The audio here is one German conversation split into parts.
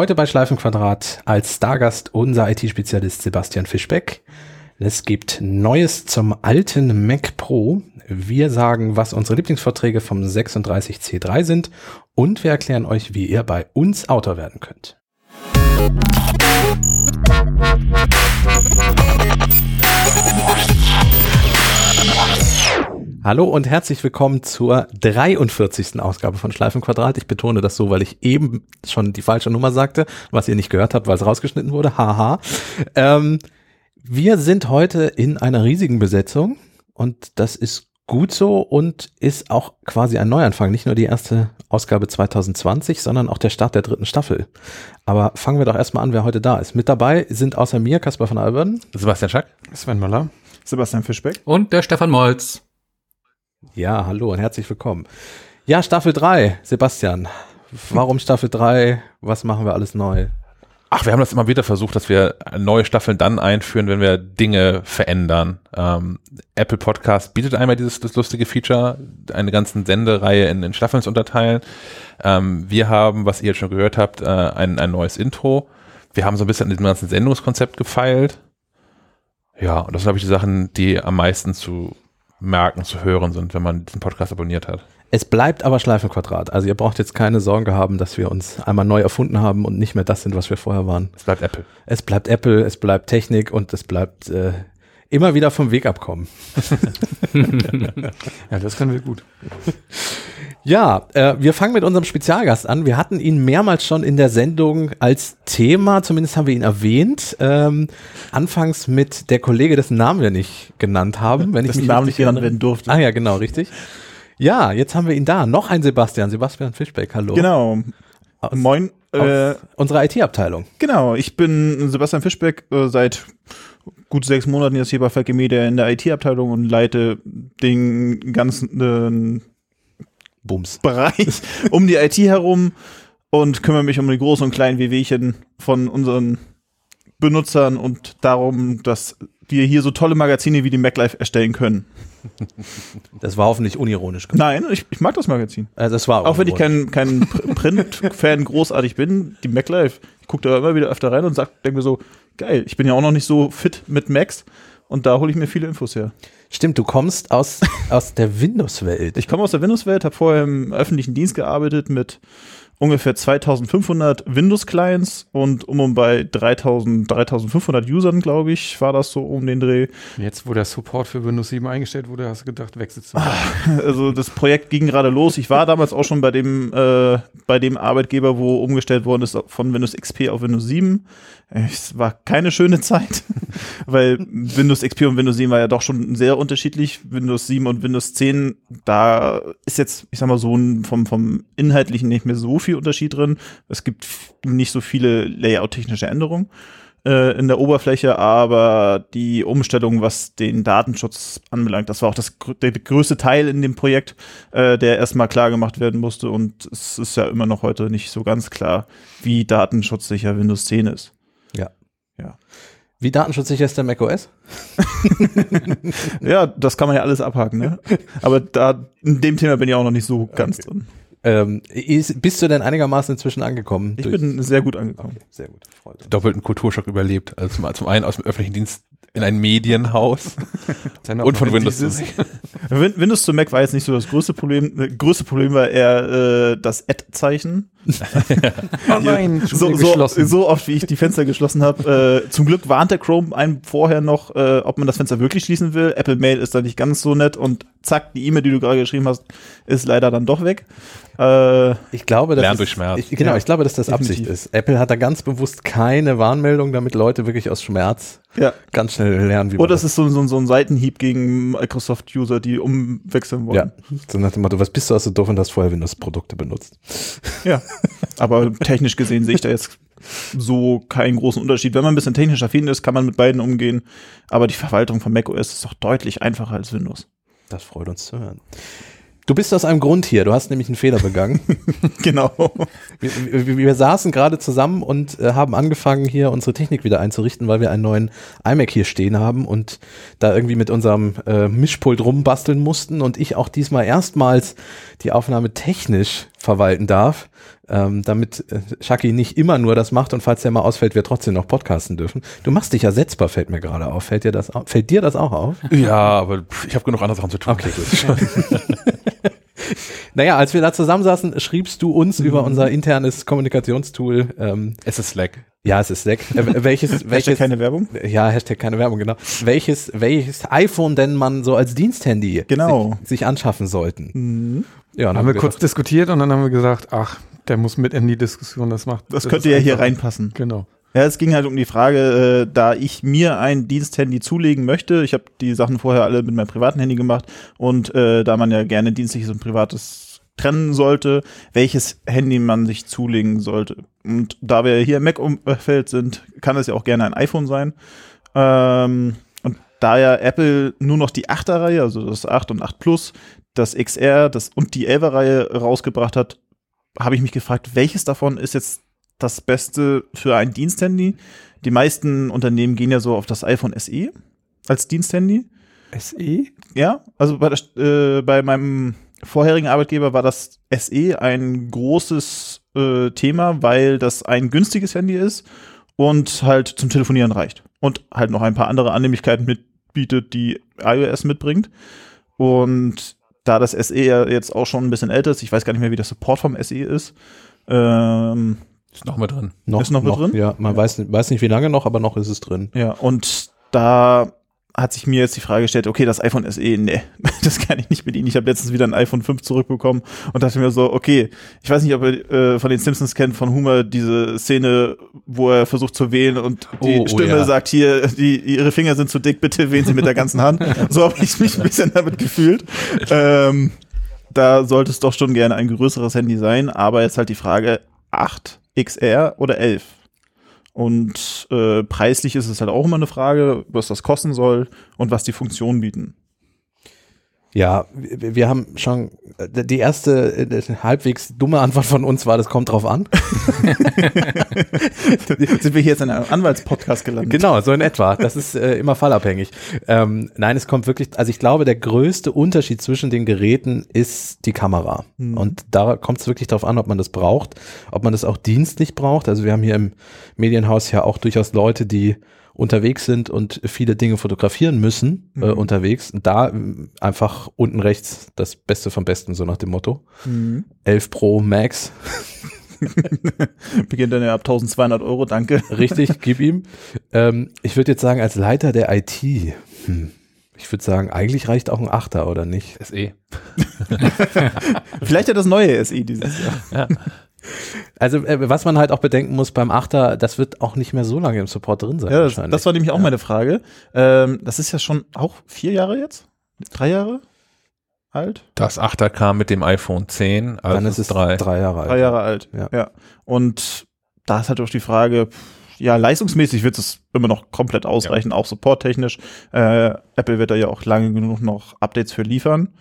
Heute bei Schleifenquadrat als Stargast unser IT-Spezialist Sebastian Fischbeck. Es gibt Neues zum alten Mac Pro. Wir sagen, was unsere Lieblingsvorträge vom 36C3 sind und wir erklären euch, wie ihr bei uns Autor werden könnt. Hallo und herzlich willkommen zur 43. Ausgabe von Schleifenquadrat. Ich betone das so, weil ich eben schon die falsche Nummer sagte, was ihr nicht gehört habt, weil es rausgeschnitten wurde. Haha. Ähm, wir sind heute in einer riesigen Besetzung und das ist gut so und ist auch quasi ein Neuanfang. Nicht nur die erste Ausgabe 2020, sondern auch der Start der dritten Staffel. Aber fangen wir doch erstmal an, wer heute da ist. Mit dabei sind außer mir Caspar von Alberden, Sebastian Schack, Sven Möller, Sebastian Fischbeck und der Stefan Molz. Ja, hallo und herzlich willkommen. Ja, Staffel 3, Sebastian. Warum Staffel 3? Was machen wir alles neu? Ach, wir haben das immer wieder versucht, dass wir neue Staffeln dann einführen, wenn wir Dinge verändern. Ähm, Apple Podcast bietet einmal dieses das lustige Feature, eine ganze Sendereihe in, in Staffeln zu unterteilen. Ähm, wir haben, was ihr jetzt schon gehört habt, äh, ein, ein neues Intro. Wir haben so ein bisschen an diesem ganzen Sendungskonzept gefeilt. Ja, und das sind, glaube ich, die Sachen, die am meisten zu merken, zu hören sind, wenn man diesen Podcast abonniert hat. Es bleibt aber Schleifenquadrat. Also ihr braucht jetzt keine Sorge haben, dass wir uns einmal neu erfunden haben und nicht mehr das sind, was wir vorher waren. Es bleibt Apple. Es bleibt Apple, es bleibt Technik und es bleibt äh, immer wieder vom Weg abkommen. ja, das können wir gut. Ja, äh, wir fangen mit unserem Spezialgast an. Wir hatten ihn mehrmals schon in der Sendung als Thema, zumindest haben wir ihn erwähnt. Ähm, anfangs mit der Kollege, dessen Namen wir nicht genannt haben, wenn ich dessen mich Namen nicht genannt werden durfte. Ah ja, genau, richtig. Ja, jetzt haben wir ihn da. Noch ein Sebastian, Sebastian Fischbeck, hallo. Genau. Aus, Moin. Äh, aus unserer IT-Abteilung. genau, ich bin Sebastian Fischbeck äh, seit gut sechs Monaten jetzt hier bei Falke Media in der IT-Abteilung und leite den ganzen äh, Bums. Bereich um die IT herum und kümmere mich um die großen und kleinen Wehwehchen von unseren Benutzern und darum, dass wir hier so tolle Magazine wie die MacLife erstellen können. Das war hoffentlich unironisch. Nein, ich, ich mag das Magazin. Äh, das war Auch wenn ich kein, kein Pr- Print-Fan großartig bin, die MacLife, ich gucke da immer wieder öfter rein und denke mir so, geil, ich bin ja auch noch nicht so fit mit Macs und da hole ich mir viele Infos her. Stimmt, du kommst aus, aus der Windows-Welt. Ich komme aus der Windows-Welt, habe vorher im öffentlichen Dienst gearbeitet mit ungefähr 2500 Windows-Clients und um und bei 3000, 3500 Usern, glaube ich, war das so um den Dreh. Jetzt, wo der Support für Windows 7 eingestellt wurde, hast du gedacht, wechselst du. Also das Projekt ging gerade los. Ich war damals auch schon bei dem, äh, bei dem Arbeitgeber, wo umgestellt worden ist von Windows XP auf Windows 7. Es war keine schöne Zeit, weil Windows XP und Windows 7 war ja doch schon sehr unterschiedlich. Windows 7 und Windows 10, da ist jetzt, ich sag mal so, vom, vom Inhaltlichen nicht mehr so viel Unterschied drin. Es gibt nicht so viele Layout-technische Änderungen äh, in der Oberfläche, aber die Umstellung, was den Datenschutz anbelangt, das war auch das der größte Teil in dem Projekt, äh, der erstmal klar gemacht werden musste und es ist ja immer noch heute nicht so ganz klar, wie datenschutzsicher Windows 10 ist. Wie datenschutzsicher ist der macOS? Ja, das kann man ja alles abhaken, ne? Aber da in dem Thema bin ich auch noch nicht so ganz drin. Ähm, ist, bist du denn einigermaßen inzwischen angekommen? Ich bin sehr gut angekommen. sehr gut. Freut uns. Doppelten Kulturschock überlebt. Also zum, zum einen aus dem öffentlichen Dienst in ein Medienhaus und von Windows. dieses- Win Windows zu Mac war jetzt nicht so das größte Problem. Das größte Problem war eher äh, das Add-Zeichen. Oh nein, schon so, wieder so, geschlossen. so oft, wie ich die Fenster geschlossen habe. Äh, zum Glück warnte Chrome einen vorher noch, äh, ob man das Fenster wirklich schließen will. Apple Mail ist da nicht ganz so nett und zack, die E-Mail, die du gerade geschrieben hast, ist leider dann doch weg. Äh, Ich glaube, das Lernen ist, durch Schmerz. Ich, genau, Ja, ich glaube, dass das definitiv. Absicht ist. Apple hat da ganz bewusst keine Warnmeldung, damit Leute wirklich aus Schmerz ja. ganz schnell lernen, wie man Oder es ist so, so, so ein Seitenhieb gegen Microsoft-User, die umwechseln wollen. ja, so nach dem Motto, was bist du also doof und hast vorher Windows-Produkte benutzt? Ja. Aber technisch gesehen sehe ich da jetzt so keinen großen Unterschied. Wenn man ein bisschen technisch affin ist, kann man mit beiden umgehen. Aber die Verwaltung von macOS ist doch deutlich einfacher als Windows. Das freut uns zu hören. Du bist aus einem Grund hier. Du hast nämlich einen Fehler begangen. genau. wir, wir, wir saßen gerade zusammen und äh, haben angefangen, hier unsere Technik wieder einzurichten, weil wir einen neuen iMac hier stehen haben und da irgendwie mit unserem äh, Mischpult rumbasteln mussten und ich auch diesmal erstmals die Aufnahme technisch verwalten darf, ähm, damit äh, Shaki nicht immer nur das macht und falls der mal ausfällt, wir trotzdem noch podcasten dürfen. Du machst dich ersetzbar, fällt mir gerade auf. Fällt dir das auf? Fällt dir das auch auf? Ja, aber ich habe genug andere Sachen zu tun. Okay, gut. naja, als wir da zusammensaßen, schriebst du uns über unser internes Kommunikationstool. Ähm, Es ist Slack. ja, es ist Slack. Äh, welches, Hashtag welches, keine Werbung? ja, Hashtag keine Werbung, genau. Welches, welches iPhone denn man so als Diensthandy Genau. sich, sich anschaffen sollten. Mhm. Ja, und Haben wir kurz diskutiert und dann haben wir gesagt, ach, der muss mit in die Diskussion, das macht. Das ist könnte ja hier reinpassen. Genau. Ja, es ging halt um die Frage, äh, da ich mir ein Diensthandy zulegen möchte. Ich habe die Sachen vorher alle mit meinem privaten Handy gemacht und äh, da man ja gerne dienstliches und privates trennen sollte, welches Handy man sich zulegen sollte. Und da wir hier im Mac-Umfeld sind, kann es ja auch gerne ein iPhone sein. Ähm, und da ja Apple nur noch die 8er-Reihe, also das 8 und 8 Plus, das XR das und die 11er-Reihe rausgebracht hat, habe ich mich gefragt, welches davon ist jetzt das Beste für ein Diensthandy? Die meisten Unternehmen gehen ja so auf das iPhone SE als Diensthandy. SE? Ja, also bei, der, äh, bei meinem vorherigen Arbeitgeber war das SE ein großes äh, Thema, weil das ein günstiges Handy ist und halt zum Telefonieren reicht. Und halt noch ein paar andere Annehmlichkeiten mitbietet, die iOS mitbringt. Und da das SE ja jetzt auch schon ein bisschen älter ist, ich weiß gar nicht mehr, wie der Support vom SE ist, ähm, Ist noch mit drin. noch, Ist noch mit drin? Ja, man weiß, nicht- weiß nicht, wie lange noch, aber noch ist es drin. Ja, und da hat sich mir jetzt die Frage gestellt, okay, das iPhone SE, nee, das kann ich nicht bedienen. Ich habe letztens wieder ein iPhone 5 zurückbekommen und dachte mir so, okay, ich weiß nicht, ob ihr äh, von den Simpsons kennt, von Homer, diese Szene, wo er versucht zu wählen und die Oh, oh Stimme ja. sagt hier, die, ihre Finger sind zu dick, bitte wählen Sie mit der ganzen Hand. so habe ich mich ein bisschen damit gefühlt. Ähm, da sollte es doch schon gerne ein größeres Handy sein, aber jetzt halt die Frage 8 XR oder 11. Und äh, preislich ist es halt auch immer eine Frage, was das kosten soll und was die Funktionen bieten. Ja, wir, wir haben schon, äh, die erste äh, halbwegs dumme Antwort von uns war, das kommt drauf an. Sind wir hier jetzt in einem Anwaltspodcast gelandet? Genau, so in etwa. Das ist äh, immer fallabhängig. Ähm, nein, es kommt wirklich, also ich glaube, der größte Unterschied zwischen den Geräten ist die Kamera. Mhm. Und da kommt es wirklich darauf an, ob man das braucht, ob man das auch dienstlich braucht. Also wir haben hier im Medienhaus ja auch durchaus Leute, die unterwegs sind und viele Dinge fotografieren müssen äh, Mhm. unterwegs. Und da äh, einfach unten rechts das Beste vom Besten, so nach dem Motto. Mhm. 11 Pro Max, Beginnt dann ja ab 1200 Euro, danke. Richtig, gib ihm. Ähm, ich würde jetzt sagen, als Leiter der IT, hm, ich würde sagen, eigentlich reicht auch ein Achter, oder nicht? SE. Vielleicht ja das neue SE dieses Jahr. Also, äh, was man halt auch bedenken muss beim Achter, das wird auch nicht mehr so lange im Support drin sein. Ja, das, wahrscheinlich. das war nämlich auch meine Frage. Ähm, das ist ja schon auch vier Jahre jetzt? Drei Jahre alt? Das 8er kam mit dem iPhone 10, also Dann ist es drei, drei. Jahre alt. Drei Jahre alt. Ja. Und da ist halt auch die Frage, ja, leistungsmäßig wird es immer noch komplett ausreichen, auch supporttechnisch. Äh, Apple wird da ja auch lange genug noch Updates für liefern.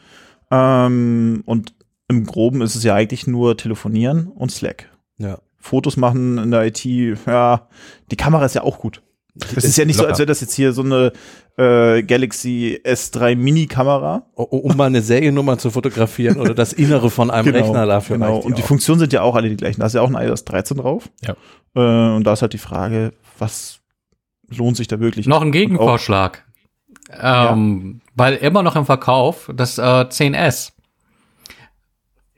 Ähm, und im Groben ist es ja eigentlich nur telefonieren und Slack. Ja. Fotos machen in der IT, ja, die Kamera ist ja auch gut. Es ist ja nicht so, locker. als wäre das jetzt hier so eine äh, Galaxy S3 Mini-Kamera. O- Um mal eine Seriennummer zu fotografieren oder das Innere von einem Rechner dafür. Genau. Und die auch. Funktionen sind ja auch alle die gleichen. Da ist ja auch ein iOS 13 drauf. Ja. Äh, und da ist halt die Frage, was lohnt sich da wirklich? Noch ein Gegenvorschlag. Ähm, Weil immer noch im Verkauf das äh, 10S.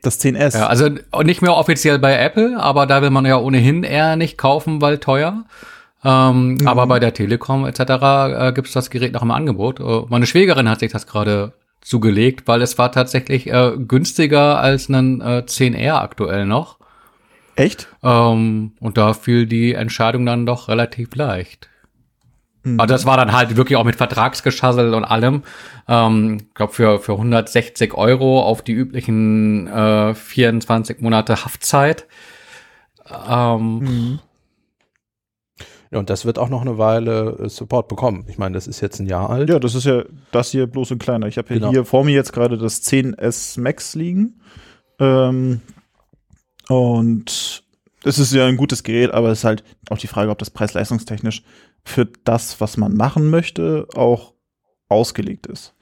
Das 10S. Ja, also nicht mehr offiziell bei Apple, aber da will man ja ohnehin eher nicht kaufen, weil teuer. Ähm, Mhm. Aber bei der Telekom etc. Äh, gibt es das Gerät noch im Angebot. Äh, meine Schwägerin hat sich das gerade zugelegt, weil es war tatsächlich äh, günstiger als ein äh, 10R aktuell noch. Echt? Ähm, und da fiel die Entscheidung dann doch relativ leicht. Mhm. Also das war dann halt wirklich auch mit Vertragsgeschassel und allem. Ähm, ich glaube für, für 160 Euro auf die üblichen äh, 24 Monate Haftzeit. Ähm, Mhm. Ja, und das wird auch noch eine Weile äh, Support bekommen. Ich meine, das ist jetzt ein Jahr alt. Ja, das ist ja das hier bloß ein kleiner. Ich habe ja Genau. hier vor mir jetzt gerade das 10S Max liegen. Ähm, und es ist ja ein gutes Gerät, aber es ist halt auch die Frage, ob das preis-leistungstechnisch für das, was man machen möchte, auch ausgelegt ist.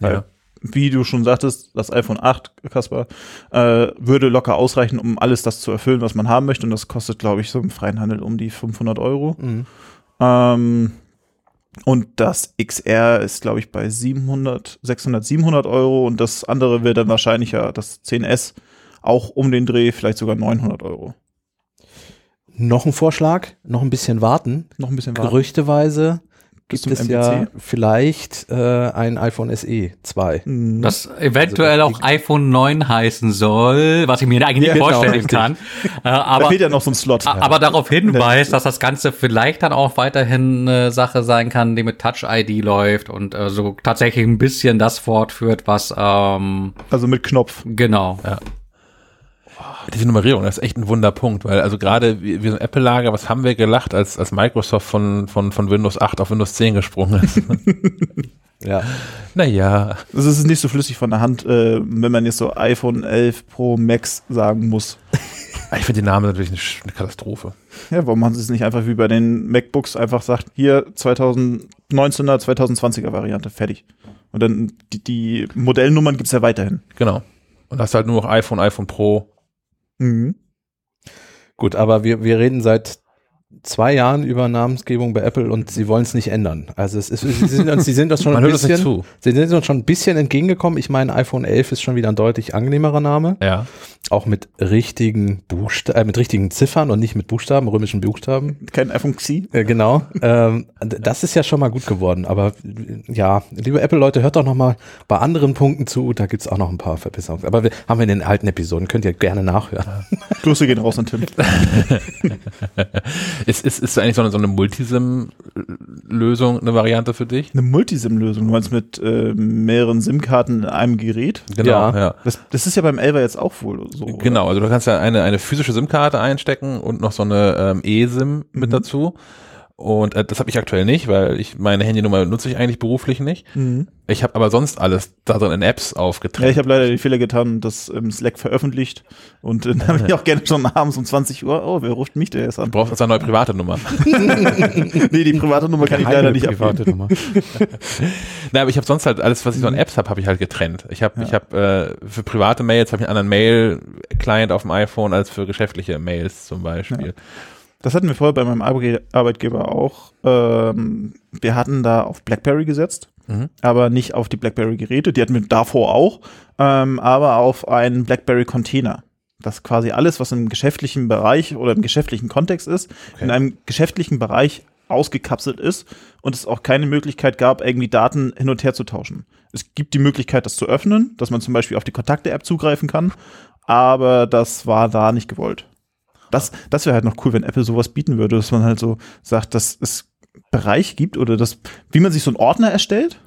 Weil Ja. wie du schon sagtest, das iPhone 8, Kaspar, äh, würde locker ausreichen, um alles das zu erfüllen, was man haben möchte. Und das kostet, glaube ich, so im freien Handel um die 500 Euro. Mhm. Ähm, und das XR ist, glaube ich, bei 700, 600, 700 Euro. Und das andere wird dann wahrscheinlich ja das 10S auch um den Dreh, vielleicht sogar 900 Euro. Noch ein Vorschlag, noch ein bisschen warten. Noch ein bisschen warten. Gerüchteweise Bis gibt es ja MWC. vielleicht äh, ein iPhone SE 2. Mhm. Das eventuell auch iPhone 9 heißen soll, was ich mir eigentlich Ja, nicht genau, vorstellen richtig. kann. Äh, da aber, fehlt ja noch so ein Slot. aber darauf hinweist, dass das Ganze vielleicht dann auch weiterhin eine Sache sein kann, die mit Touch ID läuft und äh, so tatsächlich ein bisschen das fortführt, was ähm, Also mit Knopf. genau. Diese Nummerierung, das ist echt ein Wunderpunkt, weil also gerade wir, wir sind Apple-Lager, was haben wir gelacht, als, als Microsoft von, von, von Windows 8 auf Windows 10 gesprungen ist. Ja. naja, Das ist nicht so flüssig von der Hand, äh, wenn man jetzt so iPhone 11 Pro Max sagen muss. ich finde den Namen natürlich eine, Katastrophe. Ja, warum man es nicht einfach wie bei den MacBooks einfach sagt, hier 2019er, 2020er Variante, fertig. Und dann die, die Modellnummern gibt's ja weiterhin. Genau. Und das ist halt nur noch iPhone, iPhone Pro. Mhm. Gut, aber wir, wir reden seit zwei Jahren über Namensgebung bei Apple und sie wollen es nicht ändern. Also es ist, sie sind uns, sie sind uns schon Man ein hört das nicht bisschen, zu. sie sind uns schon ein bisschen entgegengekommen. Ich meine, iPhone 11 ist schon wieder ein deutlich angenehmerer Name. Ja. Auch mit richtigen Buchstaben, äh, mit richtigen Ziffern und nicht mit Buchstaben, römischen Buchstaben. Kein iPhone Xi. Äh, genau. ähm, das ist ja schon mal gut geworden. Aber ja, liebe Apple-Leute, hört doch noch mal bei anderen Punkten zu. Da gibt's auch noch ein paar Verbesserungen. Aber wir haben wir in den alten Episoden. Könnt ihr gerne nachhören. Grüße gehen raus an Tim. Ist, ist, ist eigentlich so eine, so eine Multisim-Lösung eine Variante für dich? Eine Multisim-Lösung. Du meinst mit äh, mehreren SIM-Karten in einem Gerät? Genau, Ja. ja. Das, das ist ja beim 11er jetzt auch wohl so. oder? Genau, also du kannst ja eine, eine physische SIM-Karte einstecken und noch so eine ähm, eSIM mit Mhm. dazu. Und äh, das habe ich aktuell nicht, weil ich meine Handynummer nutze ich eigentlich beruflich nicht. Mhm. Ich habe aber sonst alles da drin in Apps Ja, aufgetrennt. ich habe leider den Fehler getan das im Slack veröffentlicht. Und äh, dann habe ich auch gerne schon abends um 20 Uhr, oh, wer ruft mich denn jetzt an? du brauchst also eine neue private Nummer. nee, die private Nummer kann ich leider nicht private abgeben. Nummer. Na, aber ich habe sonst halt alles, was ich so an Apps habe, habe ich halt getrennt. Ich habe, ich habe äh, für private Mails habe ich einen anderen Mail-Client auf dem iPhone als für geschäftliche Mails zum Beispiel. Das hatten wir vorher bei meinem Arbe- Arbeitgeber auch. Ähm, wir hatten da auf BlackBerry gesetzt, Mhm. aber nicht auf die BlackBerry-Geräte. Die hatten wir davor auch, ähm, aber auf einen BlackBerry-Container. Das quasi alles, was im geschäftlichen Bereich oder im geschäftlichen Kontext ist, in einem geschäftlichen Bereich ausgekapselt ist und es auch keine Möglichkeit gab, irgendwie Daten hin und her zu tauschen. Es gibt die Möglichkeit, das zu öffnen, dass man zum Beispiel auf die Kontakte-App zugreifen kann, aber das war da nicht gewollt. Das, das wäre halt noch cool, wenn Apple sowas bieten würde, dass man halt so sagt, dass es Bereich gibt oder das, wie man sich so einen Ordner erstellt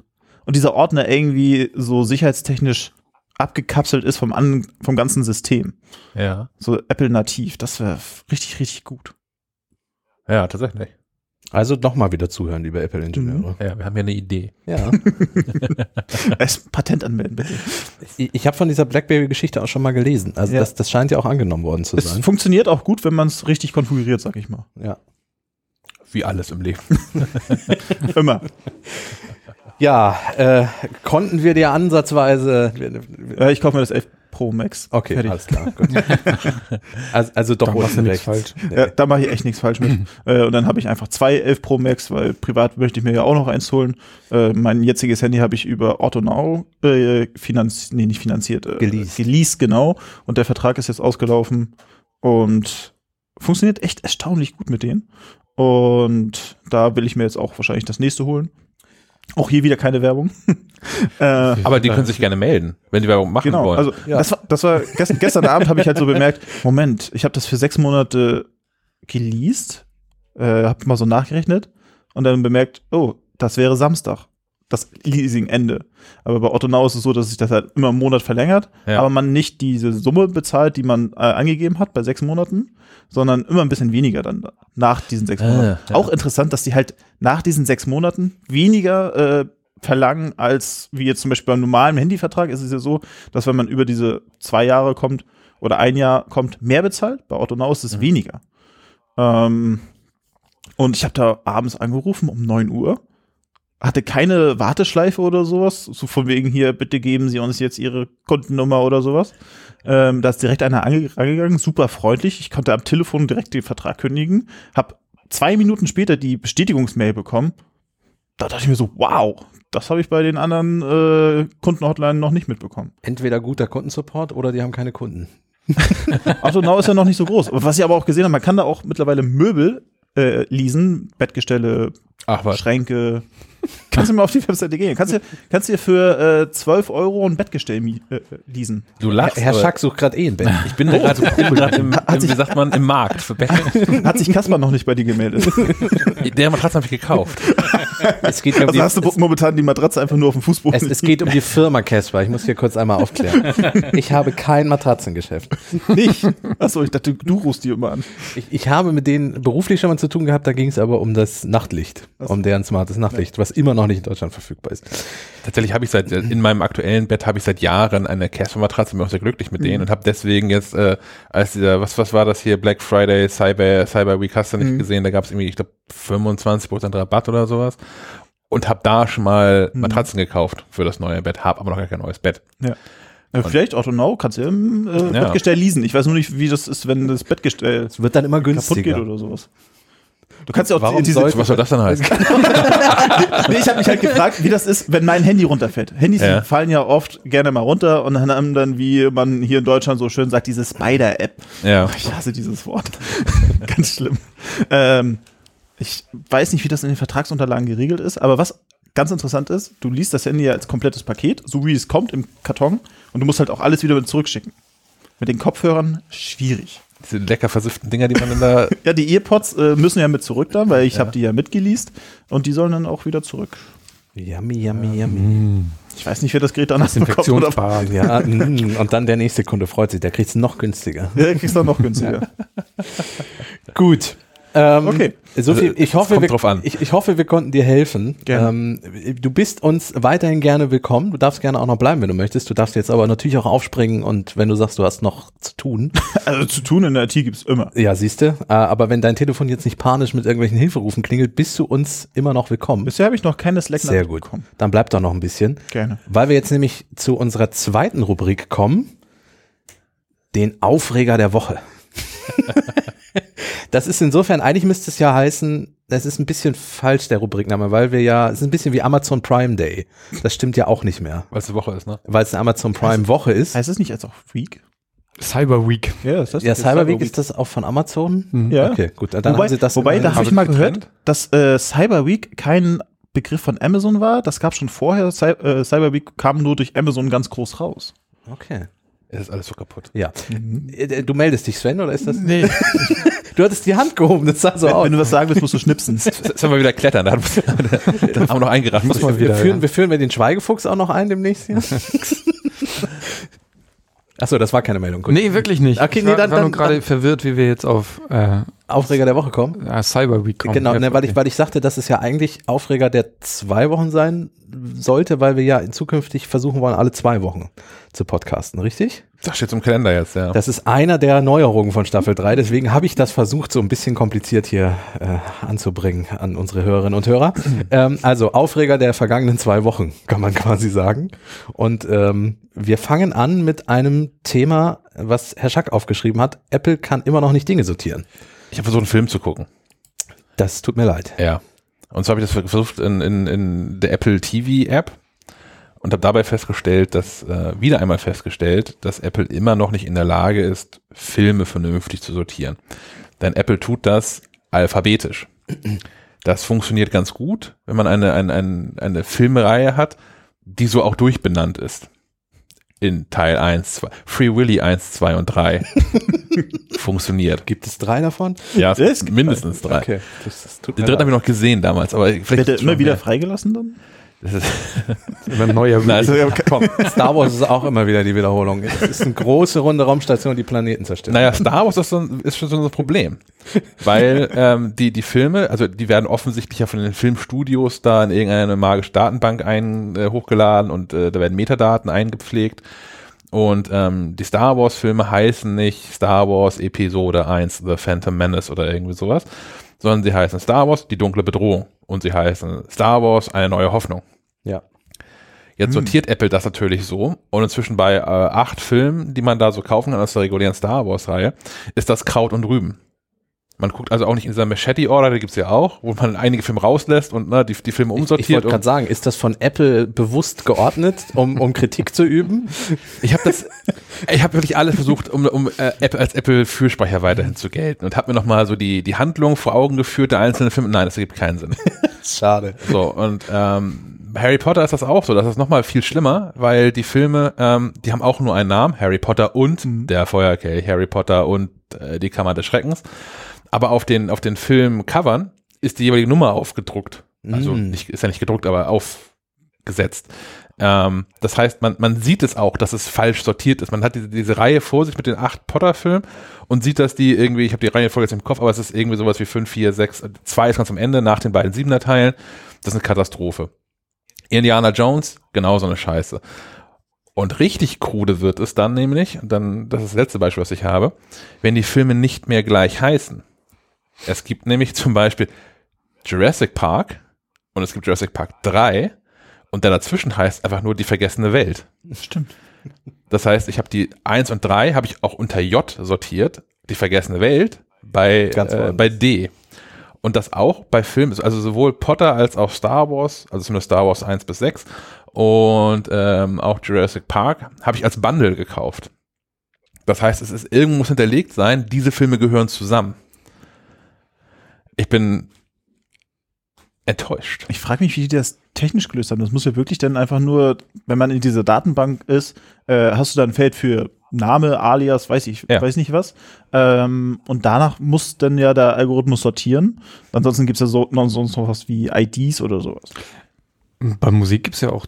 und dieser Ordner irgendwie so sicherheitstechnisch abgekapselt ist vom, an, vom ganzen System. Ja, So Apple nativ. Das wäre richtig, richtig gut. ja, tatsächlich. Also noch mal wieder zuhören, liebe Apple-Ingenieure. Ja, wir haben ja eine Idee. Ja. Es Patent anmelden, bitte. Ich, ich habe von dieser BlackBerry-Geschichte auch schon mal gelesen. Also Ja. das, das scheint ja auch angenommen worden zu Es sein. funktioniert auch gut, wenn man es richtig konfiguriert, sag ich mal. Ja. Wie alles im Leben. Immer. Ja, äh, konnten wir dir ansatzweise. Äh, ich kaufe mir das 11 Pro Max. Okay, Fertig. alles klar. Also, also doch unten rechts. falsch. Ja, da mache ich echt nichts falsch mit. äh, und dann habe ich einfach zwei 11 Pro Max, weil privat möchte ich mir ja auch noch eins holen. Äh, mein jetziges Handy habe ich über Otto Now äh, finanziert, nee, nicht finanziert, äh, Geleast. geleast, genau. Und der Vertrag ist jetzt ausgelaufen und funktioniert echt erstaunlich gut mit denen. Und da will ich mir jetzt auch wahrscheinlich das nächste holen. Auch hier wieder keine Werbung. äh, Aber die können sich gerne melden, wenn die Werbung machen Genau, wollen. also Ja. das war, das war gestern, gestern Abend habe ich halt so bemerkt, Moment, ich habe das für sechs Monate geleast, äh, habe mal so nachgerechnet und dann bemerkt, oh, das wäre Samstag, das Leasingende. Aber bei Otto Now ist es so, dass sich das halt immer im Monat verlängert, Ja. aber man nicht diese Summe bezahlt, die man äh, angegeben hat bei sechs Monaten, sondern immer ein bisschen weniger dann nach diesen sechs Ah, Monaten. ja. Auch interessant, dass die halt nach diesen sechs Monaten weniger äh, verlangen, als wie jetzt zum Beispiel beim normalen Handyvertrag ist es ja so, dass wenn man über diese zwei Jahre kommt oder ein Jahr kommt, mehr bezahlt. Bei Otto Now ist es weniger. Ähm, und ich habe da abends angerufen um 9 Uhr. Hatte keine Warteschleife oder sowas. So von wegen hier, bitte geben Sie uns jetzt Ihre Kundennummer oder sowas. Ähm, da ist direkt einer ange angegangen, super freundlich. Ich konnte am Telefon direkt den Vertrag kündigen. Hab zwei Minuten später die Bestätigungsmail bekommen. Da dachte ich mir so, wow, das habe ich bei den anderen äh, Kundenhotline noch nicht mitbekommen. Entweder guter Kundensupport oder die haben keine Kunden. Auto Now ist ja noch nicht so groß. Was ich aber auch gesehen habe, man kann da auch mittlerweile Möbel äh, leasen, Bettgestelle, Ach. Schränke. Kannst du mal auf die Webseite gehen. Kannst du kannst dir für äh, 12 Euro ein Bettgestell äh, leasen. Du lachst. Herr aber Schack sucht gerade eh ein Bett. Ich bin gerade bin grad im, im, wie sagt man, im Markt für Bett. Hat sich Kasper noch nicht bei dir gemeldet. Der Matratze habe ich gekauft. Es geht, ja um Also die, hast du momentan die Matratze einfach nur auf dem Fußboden. es, es geht um die Firma Casper. Ich muss hier kurz einmal aufklären. Ich habe kein Matratzengeschäft. nicht. Achso, ich dachte, du rufst die immer an. Ich, ich habe mit denen beruflich schon mal zu tun gehabt, da ging es aber um das Nachtlicht, um deren smartes Nachtlicht, was immer noch nicht in Deutschland verfügbar ist. Tatsächlich habe ich seit in meinem aktuellen Bett habe ich seit Jahren eine Casper-Matratze, bin auch sehr glücklich mit denen und habe deswegen jetzt äh, als dieser was was war das hier Black Friday Cyber Cyber Week hast du nicht gesehen, da gab es irgendwie ich glaube 25% Rabatt oder sowas und habe da schon mal Matratzen gekauft für das neue Bett, habe aber noch gar kein neues Bett. Ja. Ja, vielleicht Auto Now kannst du ja im äh, Ja. Bettgestell leasen. Ich weiß nur nicht, wie das ist, wenn das Bettgestell Es wird dann immer kaputt geht günstiger. oder sowas. Du kannst ja auch Warum diese, soll- Was soll das denn heißen? nee, ich habe mich halt gefragt, wie das ist, wenn mein Handy runterfällt. Handys Ja. fallen ja oft gerne mal runter und dann haben dann, wie man hier in Deutschland so schön sagt, diese Spider-App. ja. Ich hasse dieses Wort. Ganz schlimm. Ähm, ich weiß nicht, wie das in den Vertragsunterlagen geregelt ist, aber was ganz interessant ist, du liest das Handy ja als komplettes Paket, so wie es kommt im Karton und du musst halt auch alles wieder mit zurückschicken. Mit den Kopfhörern schwierig. Diese lecker versifften Dinger, die man dann da Ja, die Earpods äh, müssen ja mit zurück dann, weil ich habe die ja mitgeleast und die sollen dann auch wieder zurück. Yummy, yummy, yummy. Ich weiß nicht, wer das Gerät danach bekommt. Oder. Ja, mm, und dann der nächste Kunde freut sich, der kriegt es noch günstiger. ja, kriegst du dann noch günstiger. Gut. Ähm, Okay. So viel, Also, ich, hoffe, wir. Ich, ich hoffe, wir konnten dir helfen. Gerne. Ähm, du bist uns weiterhin gerne willkommen. Du darfst gerne auch noch bleiben, wenn du möchtest. Du darfst jetzt aber natürlich auch aufspringen und wenn du sagst, du hast noch zu tun. Also zu tun in der IT gibt's immer. Ja, siehste. Äh, aber wenn dein Telefon jetzt nicht panisch mit irgendwelchen Hilferufen klingelt, bist du uns immer noch willkommen. Bisher habe ich noch keine Slack Sehr gut. bekommen. Dann bleib doch noch ein bisschen. Gerne. Weil wir jetzt nämlich zu unserer zweiten Rubrik kommen, den Aufreger der Woche. das ist insofern, eigentlich müsste es ja heißen, das ist ein bisschen falsch, der Rubrikname, weil wir ja, es ist ein bisschen wie Amazon Prime Day. Das stimmt ja auch nicht mehr, weil es eine Woche ist, ne? weil es eine Amazon Prime Woche ist. Heißt es nicht als auch Week? Cyber Week. Ja, ist das Ja, Cyber Week ist das auch von Amazon? Ja. Okay, gut, dann wobei, haben sie das. wobei da habe ich mal gehört, dass äh, Cyber Week kein Begriff von Amazon war. Das gab schon vorher. Cy äh, Cyber Week kam nur durch Amazon ganz groß raus. Okay. Es ist alles so kaputt. Ja. Äh, Du meldest dich, Sven, oder ist das? Nee. Du hattest die Hand gehoben, das sah so Wenn, aus. wenn du was sagen willst, musst du schnipsen. Jetzt haben wir wieder klettern, da, haben wir noch eingeraten. Muss man Wir führen, ja. wir führen wir den Schweigefuchs auch noch ein demnächst hier? Achso, das war keine Meldung. Gut. Nee, wirklich nicht. Okay, ich nee, dann- war nur gerade verwirrt, wie wir jetzt auf äh, Aufreger der Woche kommen. äh, Cyber Week kommen. Genau, ne, weil, ich, weil ich sagte, dass es ja eigentlich Aufreger der zwei Wochen sein sollte, weil wir ja in zukünftig versuchen wollen, alle zwei Wochen zu podcasten, richtig? Das steht im Kalender jetzt, ja. Das ist einer der Neuerungen von Staffel 3, deswegen habe ich das versucht, so ein bisschen kompliziert hier äh, anzubringen an unsere Hörerinnen und Hörer. ähm, also Aufreger der vergangenen zwei Wochen, kann man quasi sagen. Und ähm, wir fangen an mit einem Thema, was Herr Schack aufgeschrieben hat. Apple kann immer noch nicht Dinge sortieren. Ich habe versucht, einen Film zu gucken. Das tut mir leid. Ja. Und zwar habe ich das versucht in, in, in der Apple TV App und habe dabei festgestellt, dass äh, wieder einmal festgestellt, dass Apple immer noch nicht in der Lage ist, Filme vernünftig zu sortieren. Denn Apple tut das alphabetisch. Das funktioniert ganz gut, wenn man eine, eine, eine, eine Filmreihe hat, die so auch durchbenannt ist. In Teil 1, 2, Free Willy 1, 2 und 3. Funktioniert. Gibt es drei davon? Ja, Es gibt mindestens drei. Okay, das, das Den dritten habe ich noch gesehen damals, aber vielleicht Wird er immer wieder freigelassen dann? Das ist- Immer ein neuer. Na, also, Komm, Star Wars ist auch immer wieder die Wiederholung. Es ist eine große runde Raumstation, die Planeten zerstört. naja, Star Wars ist, so ein, ist schon so ein Problem. Weil ähm, die, die Filme, also die werden offensichtlich ja von den Filmstudios da in irgendeine magische Datenbank ein, äh, hochgeladen und äh, da werden Metadaten eingepflegt. Und ähm, die Star Wars Filme heißen nicht Star Wars Episode 1 The Phantom Menace oder irgendwie sowas, sondern sie heißen Star Wars, die dunkle Bedrohung. Und sie heißen Star Wars, eine neue Hoffnung. Ja. Jetzt sortiert Apple das natürlich so und inzwischen bei äh, acht Filmen, die man da so kaufen kann aus der regulären Star Wars-Reihe, ist das Kraut und Rüben. Man guckt also auch nicht in dieser Machete-Order, die gibt's ja auch, wo man einige Filme rauslässt und ne, die, die Filme Ich, ich umsortiert. wollte gerade sagen, ist das von Apple bewusst geordnet, um, um Kritik zu üben? Ich habe das, ich habe wirklich alles versucht, um, um äh, Apple als Apple-Fürsprecher weiterhin zu gelten und habe mir nochmal so die, die Handlung vor Augen geführt der einzelnen Filme. Nein, das ergibt keinen Sinn. Schade. So, und ähm, Harry Potter ist das auch so. Das ist nochmal viel schlimmer, weil die Filme, ähm, die haben auch nur einen Namen, Harry Potter und der Feuerkelch, Harry Potter und äh, die Kammer des Schreckens. Aber auf den, auf den Filmcovern ist die jeweilige Nummer aufgedruckt. Also Mm. nicht, ist ja nicht gedruckt, aber aufgesetzt. Ähm, das heißt, man, man sieht es auch, dass es falsch sortiert ist. Man hat diese, diese Reihe vor sich mit den acht Potter-Filmen und sieht, dass die irgendwie, ich habe die Reihenfolge jetzt im Kopf, aber es ist irgendwie sowas wie 5, 4, 6, 2 ist ganz am Ende, nach den beiden Siebener Teilen. Das ist eine Katastrophe. Indiana Jones, genauso eine Scheiße. Und richtig krude wird es dann nämlich, und dann, das ist das letzte Beispiel, was ich habe, wenn die Filme nicht mehr gleich heißen. Es gibt nämlich zum Beispiel Jurassic Park und es gibt Jurassic Park 3 und der dazwischen heißt einfach nur die vergessene Welt. Stimmt. Das heißt, ich habe die 1 und 3 habe ich auch unter J sortiert, die vergessene Welt bei, äh, bei D. Und das auch bei Filmen, also sowohl Potter als auch Star Wars, also zumindest Star Wars 1 bis 6 und ähm, auch Jurassic Park, habe ich als Bundle gekauft. Das heißt, es ist irgendwo muss hinterlegt sein, diese Filme gehören zusammen. Ich bin enttäuscht. Ich frage mich, wie die das technisch gelöst haben. Das muss ja wirklich dann einfach nur, wenn man in dieser Datenbank ist, äh, hast du da ein Feld für Name, Alias, weiß ich, Ja. weiß nicht was. Ähm, und danach muss dann ja der Algorithmus sortieren. Ansonsten gibt's ja so, sonst noch was wie IDs oder sowas. Bei Musik gibt's ja auch,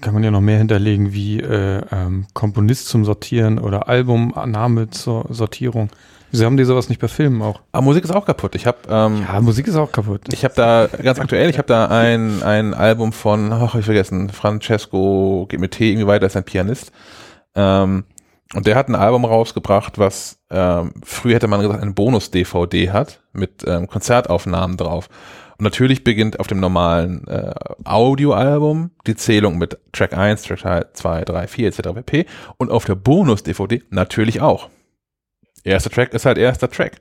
kann man ja noch mehr hinterlegen, wie äh, ähm, Komponist zum Sortieren oder Albumname zur Sortierung. Wieso haben die sowas nicht bei Filmen auch? Aber Musik ist auch kaputt. Ich habe ähm, Ja, Musik ist auch kaputt. Ich habe da ganz aktuell, ich habe da ein, ein Album von, ach, hab ich vergessen, Francesco geht mit T irgendwie weiter, ist ein Pianist. Ähm, und der hat ein Album rausgebracht, was ähm, früher hätte man gesagt, eine Bonus-DVD hat mit ähm, Konzertaufnahmen drauf. Und natürlich beginnt auf dem normalen äh, Audioalbum die Zählung mit Track 1, Track 2, 3, 4 etc. pp. Und auf der Bonus-DVD natürlich auch. Erster Track ist halt erster Track.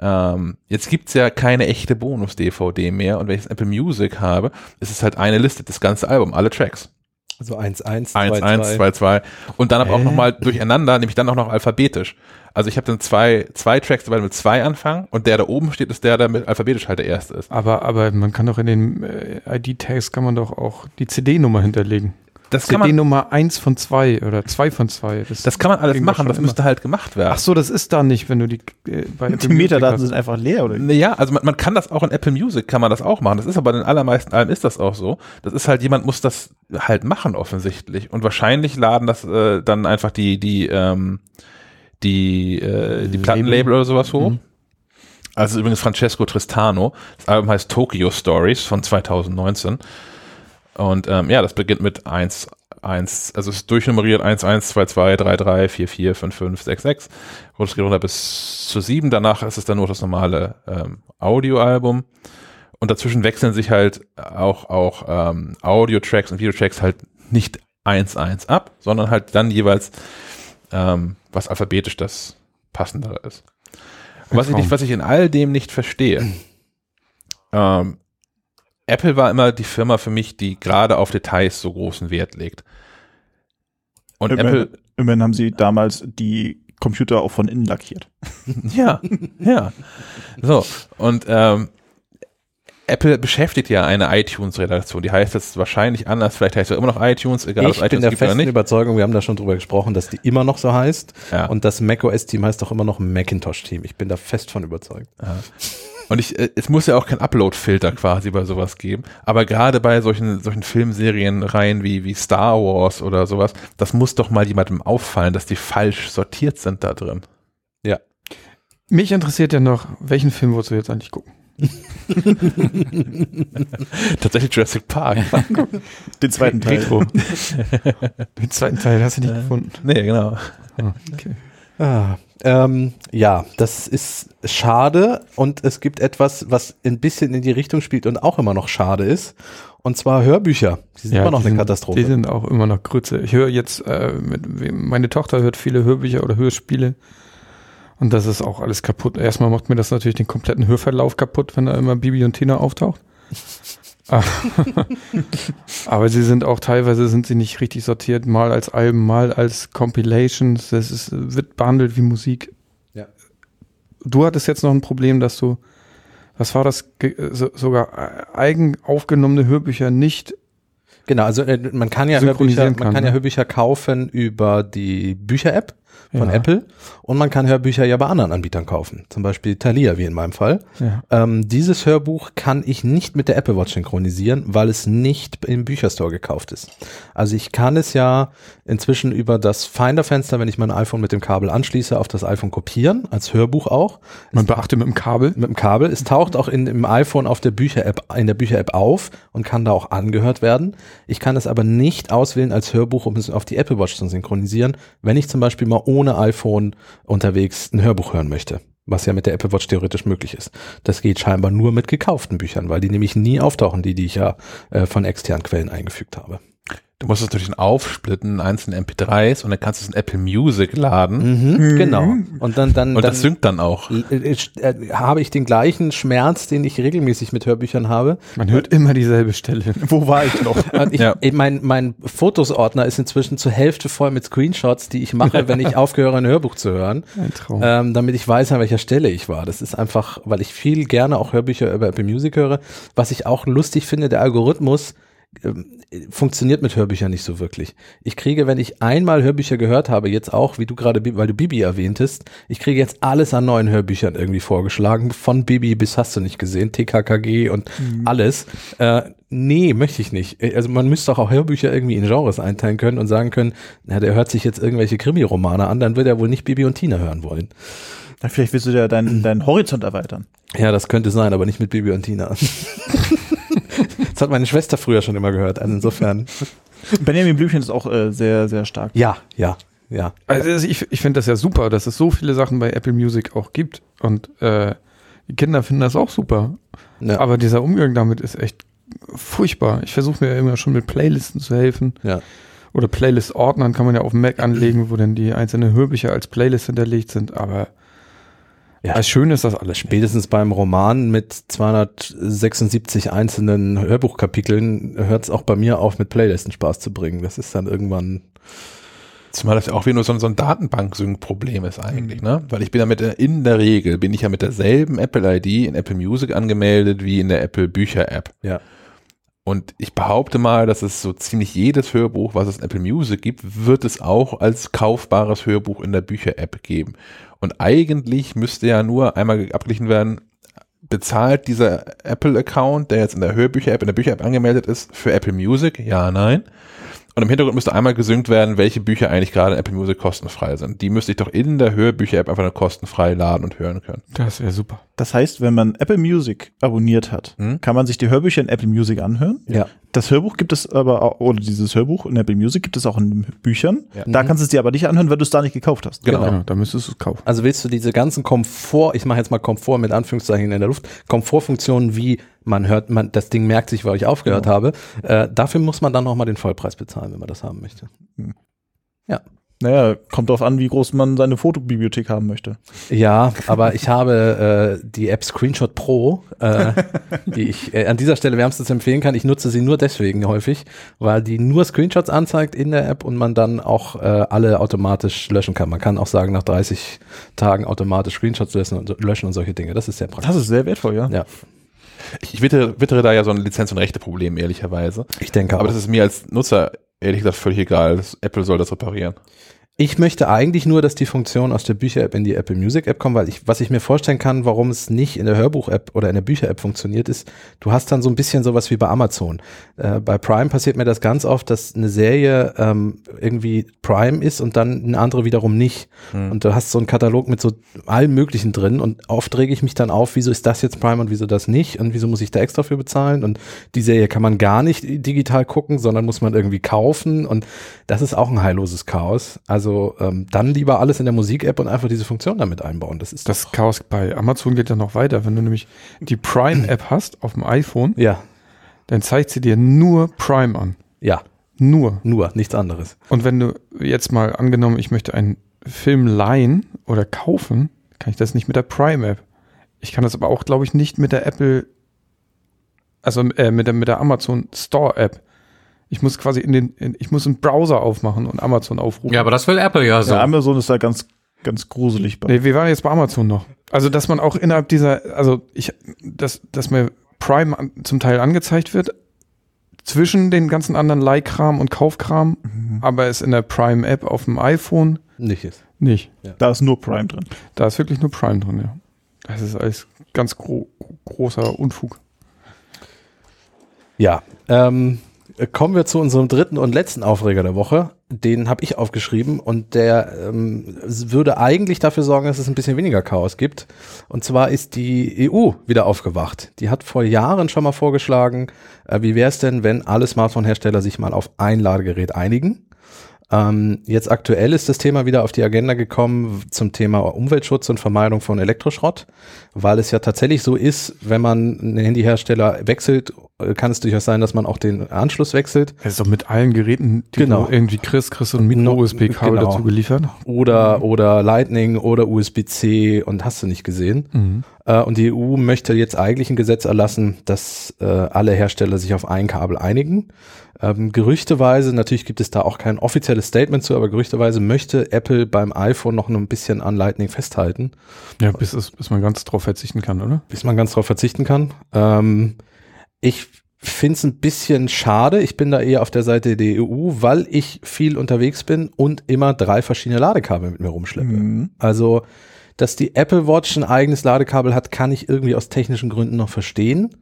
Ähm, jetzt gibt's ja keine echte Bonus-DVD mehr und wenn ich Apple Music habe, ist es halt eine Liste, das ganze Album, alle Tracks. So 1, 1, 1, 2, 1, 2, 2 und dann aber auch nochmal durcheinander, nämlich dann auch noch alphabetisch. Also ich habe dann zwei, zwei Tracks dabei mit zwei anfangen und der da oben steht, ist der, der mit alphabetisch halt der erste ist. Aber, aber man kann doch in den äh, ID-Tags kann man doch auch die CD-Nummer hinterlegen. Das kann man, CD-Nummer 1 von 2 oder 2 von 2. das kann man alles machen, das immer. müsste halt gemacht werden. Ach so, das ist da nicht, wenn du die äh, bei Die Metadaten sind einfach leer, oder? Ja, also man, man kann das auch in Apple Music, kann man das auch machen. Das ist aber in den allermeisten Alben ist das auch so. Das ist halt, jemand muss das halt machen offensichtlich. Und wahrscheinlich laden das äh, dann einfach die, die, ähm, die, äh, die Plattenlabel oder sowas hoch. Mhm. Also übrigens Francesco Tristano. Das Album heißt Tokyo Stories von 2019. Und ähm, ja, das beginnt mit 1, 1, also es ist durchnummeriert 1, 1, 2, 2, 3, 3, 4, 4, 5, 5, 6, 6. Und es geht runter bis zu 7. Danach ist es dann nur das normale ähm, Audioalbum. Und dazwischen wechseln sich halt auch, auch ähm, Audio-Tracks und Videotracks halt nicht 1, 1 ab, sondern halt dann jeweils, ähm, was alphabetisch das passendere ist. Was ich, nicht, was ich in all dem nicht verstehe, ähm, Apple war immer die Firma für mich, die gerade auf Details so großen Wert legt. Und Immerhin, Apple, immerhin haben sie damals die Computer auch von innen lackiert. ja, ja. So, und ähm, Apple beschäftigt ja eine iTunes-Redaktion. Die heißt jetzt wahrscheinlich anders, vielleicht heißt es immer noch iTunes, egal ob Ich es bin iTunes der gibt oder festen nicht. Überzeugung, wir haben da schon drüber gesprochen, dass die immer noch so heißt. Ja. Und das macOS-Team heißt doch immer noch Macintosh-Team. Ich bin da fest von überzeugt. Und ich, äh, es muss ja auch kein Upload-Filter quasi bei sowas geben. Aber gerade bei solchen, solchen Filmserienreihen wie, wie Star Wars oder sowas, das muss doch mal jemandem auffallen, dass die falsch sortiert sind da drin. Mich interessiert ja noch, welchen Film wolltest du jetzt eigentlich gucken? Tatsächlich Jurassic Park. Den zweiten Teil. Retro. Den zweiten Teil hast du nicht gefunden. nee, genau. Ah, okay. Ah, ähm, ja, das ist schade und es gibt etwas, was ein bisschen in die Richtung spielt und auch immer noch schade ist. Und zwar Hörbücher. Die sind immer noch eine sind, Katastrophe. Die sind auch immer noch Grütze. Ich höre jetzt, äh, mit, meine Tochter hört viele Hörbücher oder Hörspiele. Und das ist auch alles kaputt. Erstmal macht mir das natürlich den kompletten Hörverlauf kaputt, wenn da immer Bibi und Tina auftaucht. Aber sie sind auch teilweise sind sie nicht richtig sortiert, mal als Alben, mal als Compilations. Das ist, wird behandelt wie Musik. Ja. Du hattest jetzt noch ein Problem, dass du, was war das, sogar eigen aufgenommene Hörbücher nicht Genau, also äh, man kann ja Hörbücher, Synchronisieren man kann, kann ja ne? Hörbücher kaufen über die Bücher-App von Ja. Apple und man kann Hörbücher ja bei anderen Anbietern kaufen, zum Beispiel Thalia wie in meinem Fall. Ja. Ähm, dieses Hörbuch kann ich nicht mit der Apple Watch synchronisieren, weil es nicht im Bücherstore gekauft ist. Also ich kann es ja inzwischen über das Finder-Fenster, wenn ich mein iPhone mit dem Kabel anschließe, auf das iPhone kopieren, als Hörbuch auch. Man beachte mit dem Kabel. mit dem Kabel. Es taucht auch in, im iPhone auf der Bücher-App, in der Bücher-App auf und kann da auch angehört werden. Ich kann es aber nicht auswählen als Hörbuch, um es auf die Apple Watch zu synchronisieren, wenn ich zum Beispiel mal ohne iPhone unterwegs ein Hörbuch hören möchte. Was ja mit der Apple Watch theoretisch möglich ist. Das geht scheinbar nur mit gekauften Büchern, weil die nämlich nie auftauchen, die, die ich ja äh, von externen Quellen eingefügt habe. Du musst es natürlich aufsplitten in einzelne MP3s und dann kannst du es in Apple Music laden Mhm, Genau. Und dann, dann, und dann das synkt dann auch. äh, äh, habe ich den gleichen Schmerz, den ich regelmäßig mit Hörbüchern habe. Man hört immer dieselbe Stelle. Wo war ich noch? Und ich, Ja. mein, mein Fotos-Ordner ist inzwischen zur Hälfte voll mit Screenshots, die ich mache, wenn ich aufgehöre, ein Hörbuch zu hören, Ein Traum. ähm, damit ich weiß, an welcher Stelle ich war. Das ist einfach, weil ich viel gerne auch Hörbücher über Apple Music höre. Was ich auch lustig finde, der Algorithmus funktioniert mit Hörbüchern nicht so wirklich. Ich kriege, wenn ich einmal Hörbücher gehört habe, jetzt auch, wie du gerade, weil du Bibi erwähntest, ich kriege jetzt alles an neuen Hörbüchern irgendwie vorgeschlagen, von Bibi bis hast du nicht gesehen, TKKG und alles. Äh, nee, möchte ich nicht. Äh, Also man müsste doch auch Hörbücher irgendwie in Genres einteilen können und sagen können, na, der hört sich jetzt irgendwelche Krimi-Romane an, dann wird er wohl nicht Bibi und Tina hören wollen. Na, Vielleicht willst du ja deinen, deinen Horizont erweitern. Ja, das könnte sein, aber nicht mit Bibi und Tina. das hat meine Schwester früher schon immer gehört, also insofern. Benjamin Blümchen ist auch äh, sehr, sehr stark. Ja, ja, ja. Also ich, ich finde das ja super, dass es so viele Sachen bei Apple Music auch gibt. Und äh, die Kinder finden das auch super. ja. Aber dieser Umgang damit ist echt furchtbar. Ich versuche mir ja immer schon mit Playlisten zu helfen. Ja. Oder Playlist-Ordnern kann man ja auf dem Mac anlegen, wo dann die einzelnen Hörbücher als Playlist hinterlegt sind. Aber Ja. ja. schön ist das alles. Spätestens beim Roman mit 276 einzelnen Hörbuchkapiteln hört es auch bei mir auf, mit Playlisten Spaß zu bringen. Das ist dann irgendwann. Zumal das ja auch wieder nur so, so ein Datenbank-Sync-Problem ist eigentlich, ne? Weil ich bin ja mit der, in der Regel bin ich ja mit derselben Apple-ID in Apple Music angemeldet wie in der Apple Bücher-App. Ja. Und ich behaupte mal, dass es so ziemlich jedes Hörbuch, was es in Apple Music gibt, wird es auch als kaufbares Hörbuch in der Bücher-App geben. Und eigentlich müsste ja nur einmal abgeglichen werden, bezahlt dieser Apple-Account, der jetzt in der Hörbücher-App, in der Bücher-App angemeldet ist, für Apple Music? Ja, nein. Und im Hintergrund müsste einmal gesynkt werden, welche Bücher eigentlich gerade in Apple Music kostenfrei sind. Die müsste ich doch in der Hörbücher-App einfach nur kostenfrei laden und hören können. Das wäre super. Das heißt, wenn man Apple Music abonniert hat, Hm? kann man sich die Hörbücher in Apple Music anhören. Ja. Das Hörbuch gibt es aber, auch, oder dieses Hörbuch in Apple Music gibt es auch in den Büchern. Ja. Da kannst du es dir aber nicht anhören, weil du es da nicht gekauft hast. Genau. Ja, da müsstest du es kaufen. Also willst du diese ganzen Komfort, ich mache jetzt mal Komfort mit Anführungszeichen in der Luft, Komfortfunktionen wie man hört, man das Ding merkt sich, weil ich aufgehört habe, äh, dafür muss man dann nochmal den Vollpreis bezahlen, wenn man das haben möchte. Naja, kommt darauf an, wie groß man seine Fotobibliothek haben möchte. Ja, aber ich habe äh, die App Screenshot Pro, äh, die ich äh, an dieser Stelle wärmstens empfehlen kann. Ich nutze sie nur deswegen häufig, weil die nur Screenshots anzeigt in der App und man dann auch äh, alle automatisch löschen kann. Man kann auch sagen, nach 30 Tagen automatisch Screenshots löschen und, löschen und solche Dinge. Das ist sehr praktisch. Das ist sehr wertvoll, ja. ja, Ich wittere, wittere da ja so ein Lizenz- und Rechte-Problem, ehrlicherweise. ich denke Aber auch. das ist mir als Nutzer ehrlich gesagt völlig egal. Das, Apple soll das reparieren. Ich möchte eigentlich nur, dass die Funktion aus der Bücher-App in die Apple Music-App kommt, weil ich, was ich mir vorstellen kann, warum es nicht in der Hörbuch-App oder in der Bücher-App funktioniert, ist, du hast dann so ein bisschen sowas wie bei Amazon. Äh, bei Prime passiert mir das ganz oft, dass eine Serie ähm, irgendwie Prime ist und dann eine andere wiederum nicht. Und du hast so einen Katalog mit so allem Möglichen drin und oft rege ich mich dann auf, wieso ist das jetzt Prime und wieso das nicht und wieso muss ich da extra für bezahlen und die Serie kann man gar nicht digital gucken, sondern muss man irgendwie kaufen und das ist auch ein heilloses Chaos. Also Also ähm, dann lieber alles in der Musik-App und einfach diese Funktion damit einbauen. Das ist Das Chaos bei Amazon geht ja noch weiter. Wenn du nämlich die Prime-App hast auf dem iPhone, ja, dann zeigt sie dir nur Prime an. ja, Nur. nur, nichts anderes. Und wenn du jetzt mal angenommen, ich möchte einen Film leihen oder kaufen, kann ich das nicht mit der Prime-App. Ich kann das aber auch, glaube ich, nicht mit der Apple, also äh, mit der, mit der Amazon Store-App. Ich muss quasi in den, in, ich muss einen Browser aufmachen und Amazon aufrufen. Ja, aber das will Apple ja so. Ja, Amazon ist da ganz, ganz gruselig bei. Nee, wir waren jetzt bei Amazon noch. Also, dass man auch innerhalb dieser, also ich, dass, dass mir Prime an, zum Teil angezeigt wird, zwischen den ganzen anderen Leihkram und Kaufkram, aber es in der Prime-App auf dem iPhone Nicht ist. nicht. Da ist nur Prime drin. Da ist wirklich nur Prime drin, ja. Das ist alles ganz gro großer Unfug. Ja, ähm, kommen wir zu unserem dritten und letzten Aufreger der Woche. Den habe ich aufgeschrieben und der ähm, würde eigentlich dafür sorgen, dass es ein bisschen weniger Chaos gibt. Und zwar ist die EU wieder aufgewacht. Die hat vor Jahren schon mal vorgeschlagen, äh, wie wäre es denn, wenn alle Smartphone-Hersteller sich mal auf ein Ladegerät einigen? Ähm, jetzt aktuell ist das Thema wieder auf die Agenda gekommen zum Thema Umweltschutz und Vermeidung von Elektroschrott, weil es ja tatsächlich so ist, wenn man einen Handyhersteller wechselt, äh, kann es durchaus sein, dass man auch den Anschluss wechselt doch mit allen Geräten, die Genau. du irgendwie kriegst, kriegst du ein No- Micro-USB-Kabel genau. dazu geliefert. oder, oder Lightning oder USB-C und hast du nicht gesehen. Mhm. Äh, und die EU möchte jetzt eigentlich ein Gesetz erlassen, dass äh, alle Hersteller sich auf ein Kabel einigen. Ähm, gerüchteweise, natürlich gibt es da auch kein offizielles Statement zu, aber gerüchteweise möchte Apple beim iPhone noch ein bisschen an Lightning festhalten, Ja, bis, es, bis man ganz drauf verzichten kann, oder? bis man ganz drauf verzichten kann. Ähm, ich finde es ein bisschen schade. Ich bin da eher auf der Seite der EU, weil ich viel unterwegs bin und immer drei verschiedene Ladekabel mit mir rumschleppe. Mhm. Also, dass die Apple Watch ein eigenes Ladekabel hat, kann ich irgendwie aus technischen Gründen noch verstehen.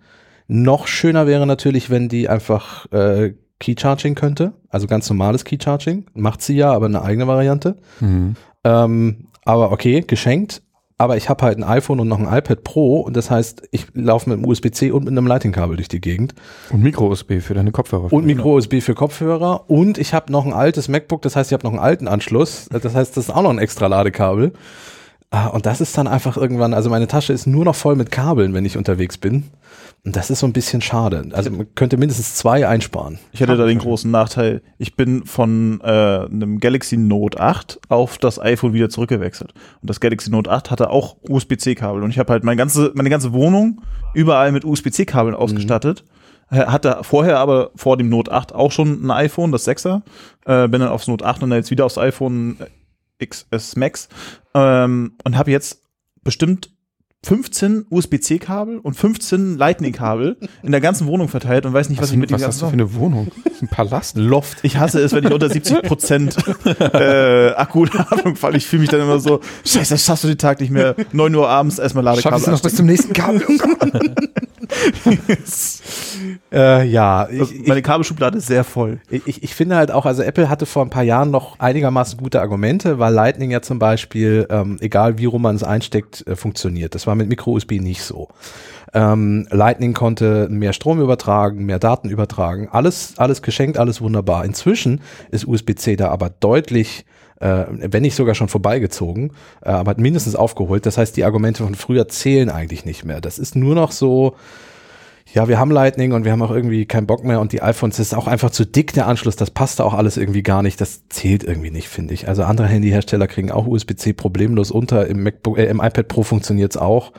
Noch schöner wäre natürlich, wenn die einfach äh, Key Charging könnte, also ganz normales Key Charging. Macht sie ja, aber eine eigene Variante. Mhm. Ähm, aber okay, geschenkt. Aber ich habe halt ein iPhone und noch ein iPad Pro und das heißt, ich laufe mit einem USB-C und mit einem Lightning-Kabel durch die Gegend Und Micro-USB für deine Kopfhörer. und Micro-USB für Kopfhörer und ich habe noch ein altes MacBook, das heißt, ich habe noch einen alten Anschluss, das heißt, das ist auch noch ein extra Ladekabel. Ah, Und das ist dann einfach irgendwann, also meine Tasche ist nur noch voll mit Kabeln, wenn ich unterwegs bin. Und das ist so ein bisschen schade. Also man könnte mindestens zwei einsparen. Ich hätte da den großen Nachteil, ich bin von äh, einem Galaxy Note 8 auf das iPhone wieder zurückgewechselt. Und das Galaxy Note 8 hatte auch USB-C-Kabel. Und ich habe halt meine ganze, meine ganze Wohnung überall mit USB-C-Kabeln ausgestattet. Äh, Hatte vorher aber vor dem Note 8 auch schon ein iPhone, das 6er. Äh, bin dann aufs Note 8 und dann jetzt wieder aufs iPhone XS Max. Ähm, und habe jetzt bestimmt 15 USB-C-Kabel und 15 Lightning-Kabel in der ganzen Wohnung verteilt und weiß nicht, was, Was, ich mit dem was hast du für eine Wohnung? Ein Palast. Loft. ich hasse es, wenn ich unter 70 Prozent äh, Akkuladung falle. Ich fühle mich dann immer so, scheiße, das schaffst du den Tag nicht mehr. 9 Uhr abends erstmal Ladekabel. Schaffst du noch bis zum nächsten Kabel? Äh, ja, ich, anstecken. Meine Kabelschublade ist sehr voll. Ich, ich finde halt auch, also Apple hatte vor ein paar Jahren noch einigermaßen gute Argumente, weil Lightning ja zum Beispiel, ähm, egal wie rum man es einsteckt, äh, funktioniert. Das war mit Micro-USB nicht so. Ähm, Lightning konnte mehr Strom übertragen, mehr Daten übertragen, alles, alles geschenkt, alles wunderbar. Inzwischen ist USB-C da aber deutlich äh, wenn nicht sogar schon vorbeigezogen, äh, aber hat mindestens aufgeholt. Das heißt, die Argumente von früher zählen eigentlich nicht mehr. Das ist nur noch so, ja, wir haben Lightning und wir haben auch irgendwie keinen Bock mehr und die iPhones ist auch einfach zu dick der Anschluss, das passt da auch alles irgendwie gar nicht, das zählt irgendwie nicht, finde ich. Also andere Handyhersteller kriegen auch USB-C problemlos unter, im MacBook, äh, im iPad Pro funktioniert's auch.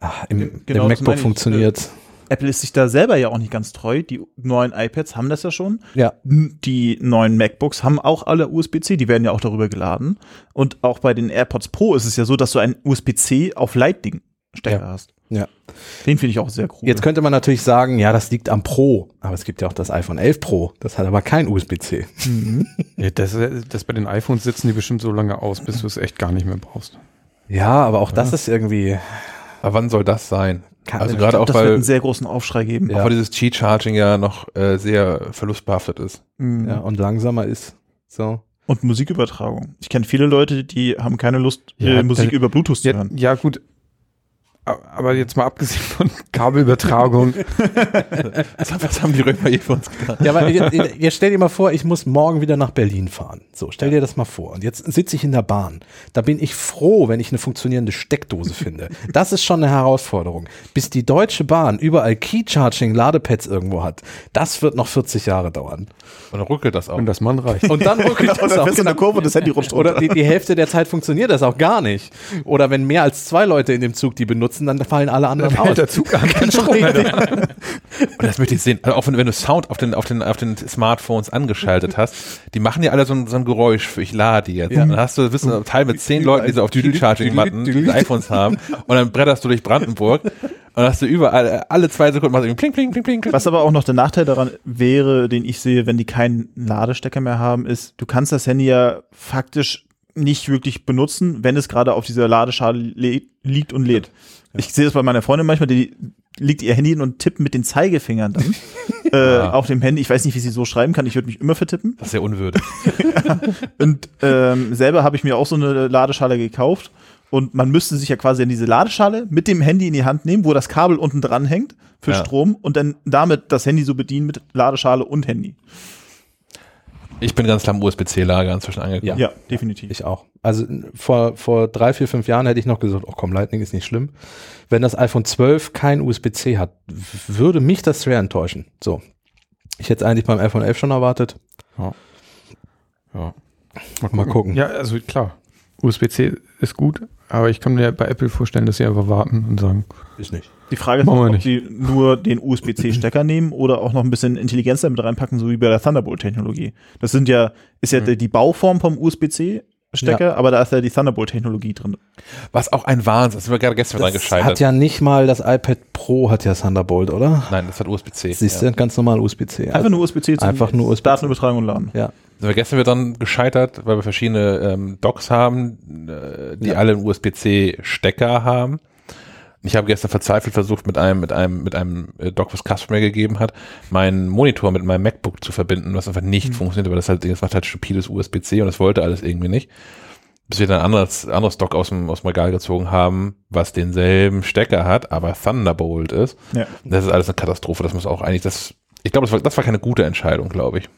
Ach, Im, Genau, im MacBook ich. funktioniert. Apple ist sich da selber ja auch nicht ganz treu. Die neuen iPads haben das ja schon. Ja, Die neuen MacBooks haben auch alle USB-C, die werden ja auch darüber geladen. Und auch bei den AirPods Pro ist es ja so, dass du einen USB-C auf Lightning-Stecker Ja. hast. ja. Den finde ich auch sehr cool. Jetzt könnte man natürlich sagen, ja, das liegt am Pro, aber es gibt ja auch das iPhone 11 Pro, das hat aber kein USB-C. Ja, das, das bei den iPhones sitzen die bestimmt so lange aus, bis du es echt gar nicht mehr brauchst. Ja, aber auch das ist irgendwie, Aber wann soll das sein? Kann- also ich gerade auch das wird weil, einen sehr großen Aufschrei geben. auch weil dieses Qi-Charging ja noch äh, sehr verlustbehaftet ist. Mhm. ja, und langsamer ist. So. Und Musikübertragung. Ich kenne viele Leute, die haben keine Lust, Ja, äh, Musik über Bluetooth zu Ja, hören. ja, gut. Aber jetzt mal abgesehen von Kabelübertragung. Was, haben die Römer hier für uns getan? Ja, aber ihr, ihr stellt dir mal vor, ich muss morgen wieder nach Berlin fahren. So, stell dir das mal vor. Und jetzt sitze ich in der Bahn. Da bin ich froh, wenn ich eine funktionierende Steckdose finde. Das ist schon eine Herausforderung. Bis die Deutsche Bahn überall Key-Charging-Ladepads irgendwo hat, das wird noch 40 Jahre dauern. Und dann ruckelt das auch. Und das Mann reicht. Und dann ruckelt Und das dann auch. du in der Kurve und das Handy rutscht runter. Oder die, die Hälfte der Zeit funktioniert das auch gar nicht. Oder wenn mehr als zwei Leute in dem Zug die benutzen, dann fallen alle anderen aus. der Zug an. Und das möchte ich sehen. Also auch wenn, wenn du Sound auf den, auf den, auf den Smartphones angeschaltet hast, die machen ja alle so ein, so ein Geräusch für ich lade die jetzt. Ja. Dann hast du, wissen, ein Teil mit zehn Leuten, die so auf Duty-Charging-Matten diese iPhones haben. Und dann bretterst du durch Brandenburg und hast du überall, alle zwei Sekunden machst du pling, pling, pling, pling. Was aber auch noch der Nachteil daran wäre, den ich sehe, wenn die keinen Ladestecker mehr haben, ist, du kannst das Handy ja faktisch nicht wirklich benutzen, wenn es gerade auf dieser Ladeschale le liegt und lädt. Ich sehe das bei meiner Freundin manchmal, die liegt ihr Handy hin und tippt mit den Zeigefingern dann äh, auf dem Handy. Ich weiß nicht, wie sie so schreiben kann. Ich würde mich immer vertippen. Das ist ja unwürdig. Und ähm, selber habe ich mir auch so eine Ladeschale gekauft. Und man müsste sich ja quasi an diese Ladeschale mit dem Handy in die Hand nehmen, wo das Kabel unten dran hängt für Ja. Strom und dann damit das Handy so bedienen mit Ladeschale und Handy. Ich bin ganz klar am USB-C-Lager inzwischen angekommen. Ja, definitiv. Ich auch. Also vor, vor drei, vier, fünf Jahren hätte ich noch gesagt, oh komm, Lightning ist nicht schlimm. Wenn das iPhone 12 kein USB-C hat, würde mich das schwer enttäuschen. So. Ich hätte es eigentlich beim iPhone 11 schon erwartet. Ja. Mal gucken. Ja, also klar. USB-C ist gut, aber ich kann mir bei Apple vorstellen, dass sie einfach warten und sagen, Ist nicht. Die Frage ist, ob nicht. sie nur den USB-C-Stecker nehmen oder auch noch ein bisschen Intelligenz damit reinpacken, so wie bei der Thunderbolt-Technologie. Das sind ja, ist ja die die Bauform vom USB-C-Stecker, aber da ist ja die Thunderbolt-Technologie drin. Was auch ein Wahnsinn. Das sind wir gerade gestern dran Das gescheitert. hat ja nicht mal das iPad Pro hat ja Thunderbolt, oder? Nein, das hat USB-C. Siehst ja. du, ganz normal USB-C. Einfach nur USB-C zum Einfach nur USB-C. Datenübertragung und Laden. Ja. Sind wir gestern wieder dann gescheitert, weil wir verschiedene ähm, Docks haben, äh, die Ja. alle einen USB-C-Stecker haben. Ich habe gestern verzweifelt versucht, mit einem, mit einem, mit einem äh, Dock, was Custom mir gegeben hat, meinen Monitor mit meinem MacBook zu verbinden, was einfach nicht Mhm. funktioniert, weil das halt, das macht halt stupides USB-C und das wollte alles irgendwie nicht. Bis wir dann ein anderes, anderes Dock aus dem, aus dem Regal gezogen haben, was denselben Stecker hat, aber Thunderbolt ist. Ja. Das ist alles eine Katastrophe. Das muss auch eigentlich, das, ich glaube, das war, das war keine gute Entscheidung, glaube ich.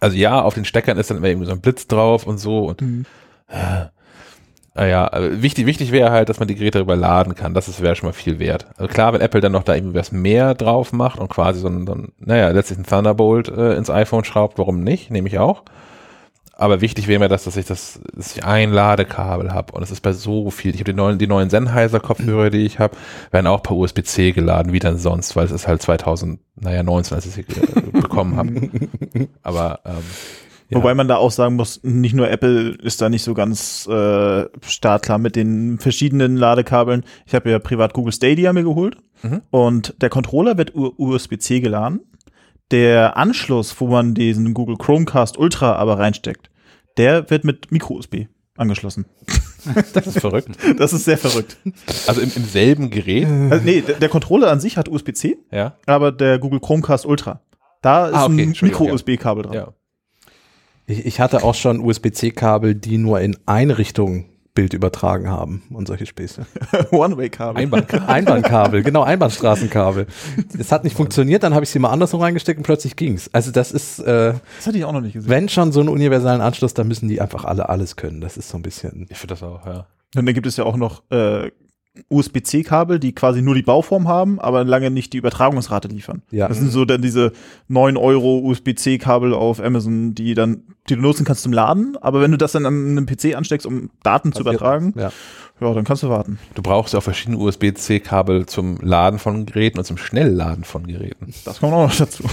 Also ja, auf den Steckern ist dann immer irgendwie so ein Blitz drauf und so und Mhm. Naja, äh, wichtig, wichtig wäre halt, dass man die Geräte darüber laden kann. Das wäre schon mal viel wert. Also klar, wenn Apple dann noch da irgendwie was mehr drauf macht und quasi so ein, so ein naja, letztlich ein Thunderbolt äh, ins iPhone schraubt, warum nicht? Nehme ich auch. Aber wichtig wäre mir das, dass ich das, dass ich ein Ladekabel habe. Und es ist bei so viel. Ich habe die neuen, die neuen Sennheiser-Kopfhörer, die ich habe, werden auch per USB-C geladen, wie dann sonst, weil es ist halt 2000, naja, 19, als ich sie bekommen habe. Aber ähm, Ja. Wobei man da auch sagen muss, nicht nur Apple ist da nicht so ganz äh, startklar mit den verschiedenen Ladekabeln. Ich habe ja privat Google Stadia mir geholt Mhm. und der Controller wird USB-C geladen. Der Anschluss, wo man diesen Google Chromecast Ultra aber reinsteckt, der wird mit Micro-USB angeschlossen. das ist verrückt. Das ist sehr verrückt. Also im, im selben Gerät, Also, nee, der, der Controller an sich hat USB-C, ja. aber der Google Chromecast Ultra, da ist Ah, okay, ein Micro-USB-Kabel dran. Ja. Ich, ich hatte auch schon USB-C-Kabel, die nur in eine Richtung Bild übertragen haben und solche Späße. One-Way-Kabel. Einbahnkabel. Einbahnkabel, genau, Einbahnstraßenkabel. Es hat nicht funktioniert, dann habe ich sie mal andersrum reingesteckt und plötzlich ging's. Also das ist, äh, Das hatte ich auch noch nicht gesehen. wenn schon so einen universalen Anschluss, dann müssen die einfach alle alles können. Das ist so ein bisschen. Ich finde das auch, ja. Und dann gibt es ja auch noch äh, USB-C-Kabel, die quasi nur die Bauform haben, aber lange nicht die Übertragungsrate liefern. Ja. Das sind so dann diese 9 Euro USB-C-Kabel auf Amazon, die dann, die du nutzen kannst zum Laden, aber wenn du das dann an einem PC ansteckst, um Daten zu übertragen, Ja. ja, dann kannst du warten. Du brauchst ja auch verschiedene USB-C-Kabel zum Laden von Geräten und zum Schnellladen von Geräten. Das kommt auch noch dazu.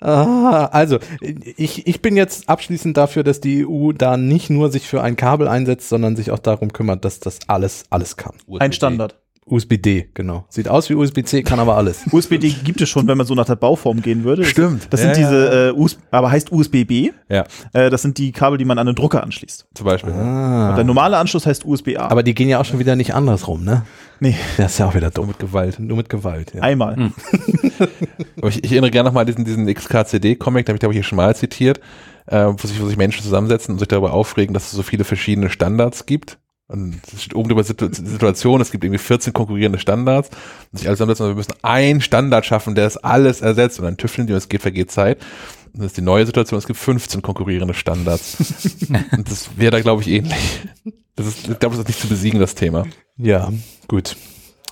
Ah, also, ich, ich bin jetzt abschließend dafür, dass die EU da nicht nur sich für ein Kabel einsetzt, sondern sich auch darum kümmert, dass das alles, alles kann. Ein Standard. USB-D, genau. Sieht aus wie USB-C, kann aber alles. USB-D gibt es schon, wenn man so nach der Bauform gehen würde. Stimmt. Das sind ja. diese, äh, US aber heißt USB-B. Ja, Äh, das sind die Kabel, die man an den Drucker anschließt. zum Beispiel. Ah. Und der normale Anschluss heißt USB-A. Aber die gehen ja auch schon wieder nicht andersrum, ne? Nee, Das ist ja auch wieder dumm. mit Gewalt. Nur mit Gewalt, ja. einmal. Aber ich, ich erinnere gerne nochmal an diesen, diesen XKCD-Comic, den habe ich, glaube ich, hier schon mal zitiert, äh, wo, sich, wo sich Menschen zusammensetzen und sich darüber aufregen, dass es so viele verschiedene Standards gibt Und es steht oben drüber Situ Situation, es gibt irgendwie 14 konkurrierende Standards. Und sich alles zusammensetzen, wir müssen einen Standard schaffen, der das alles ersetzt. Und dann tüfteln die und es geht, vergeht Zeit. Das ist die neue Situation, es gibt 15 konkurrierende Standards. und das wäre da, glaube ich, ähnlich. Das ist, ich glaube, das ist nicht zu besiegen, das Thema. Ja, gut.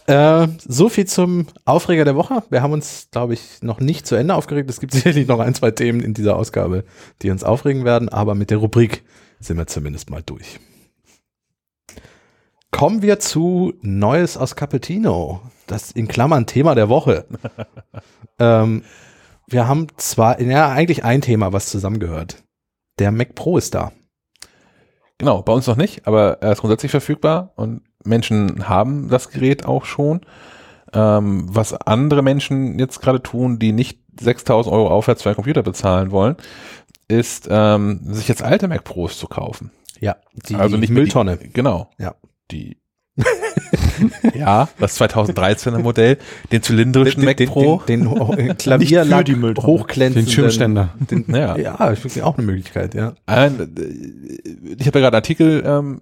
Äh, so viel zum Aufreger der Woche. Wir haben uns, glaube ich, noch nicht zu Ende aufgeregt. Es gibt sicherlich noch ein, zwei Themen in dieser Ausgabe, die uns aufregen werden, aber mit der Rubrik sind wir zumindest mal durch. Kommen wir zu Neues aus Cappuccino. Das in Klammern Thema der Woche. ähm, wir haben zwar, ja, eigentlich ein Thema, was zusammengehört. Der Mac Pro ist da. Genau, bei uns noch nicht, aber er ist grundsätzlich verfügbar und Menschen haben das Gerät auch schon. Ähm, was andere Menschen jetzt gerade tun, die nicht 6000 Euro aufwärts für einen Computer bezahlen wollen, ist, ähm, sich jetzt alte Mac Pros zu kaufen. Ja, die also nicht Mülltonne. Die, genau. Ja. Die ja, das 2013er Modell, den zylindrischen den, Mac den, Pro. Den, den, den Klavierlack hochglänzenden. Den Schirmständer. Den, Ja. ja, ich finde auch eine Möglichkeit, ja. Ein, äh, ich habe ja gerade einen Artikel ähm,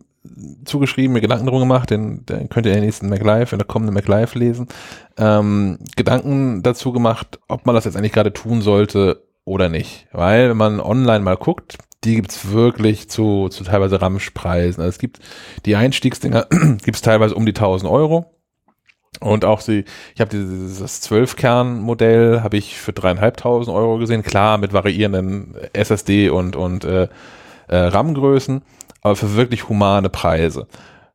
zugeschrieben, mir Gedanken drum gemacht, den, den könnt ihr in der nächsten MacLive, in der kommenden MacLive lesen. Ähm, Gedanken dazu gemacht, ob man das jetzt eigentlich gerade tun sollte oder nicht. Weil, wenn man online mal guckt, die gibt's wirklich zu, zu teilweise Ramschpreisen. Also es gibt die Einstiegsdinger, gibt's teilweise um die 1000 Euro. Und auch sie, ich habe dieses 12-Kern-Modell habe ich für dreieinhalbtausend Euro gesehen, klar mit variierenden SSD und und äh, äh, RAM-Größen, aber für wirklich humane Preise.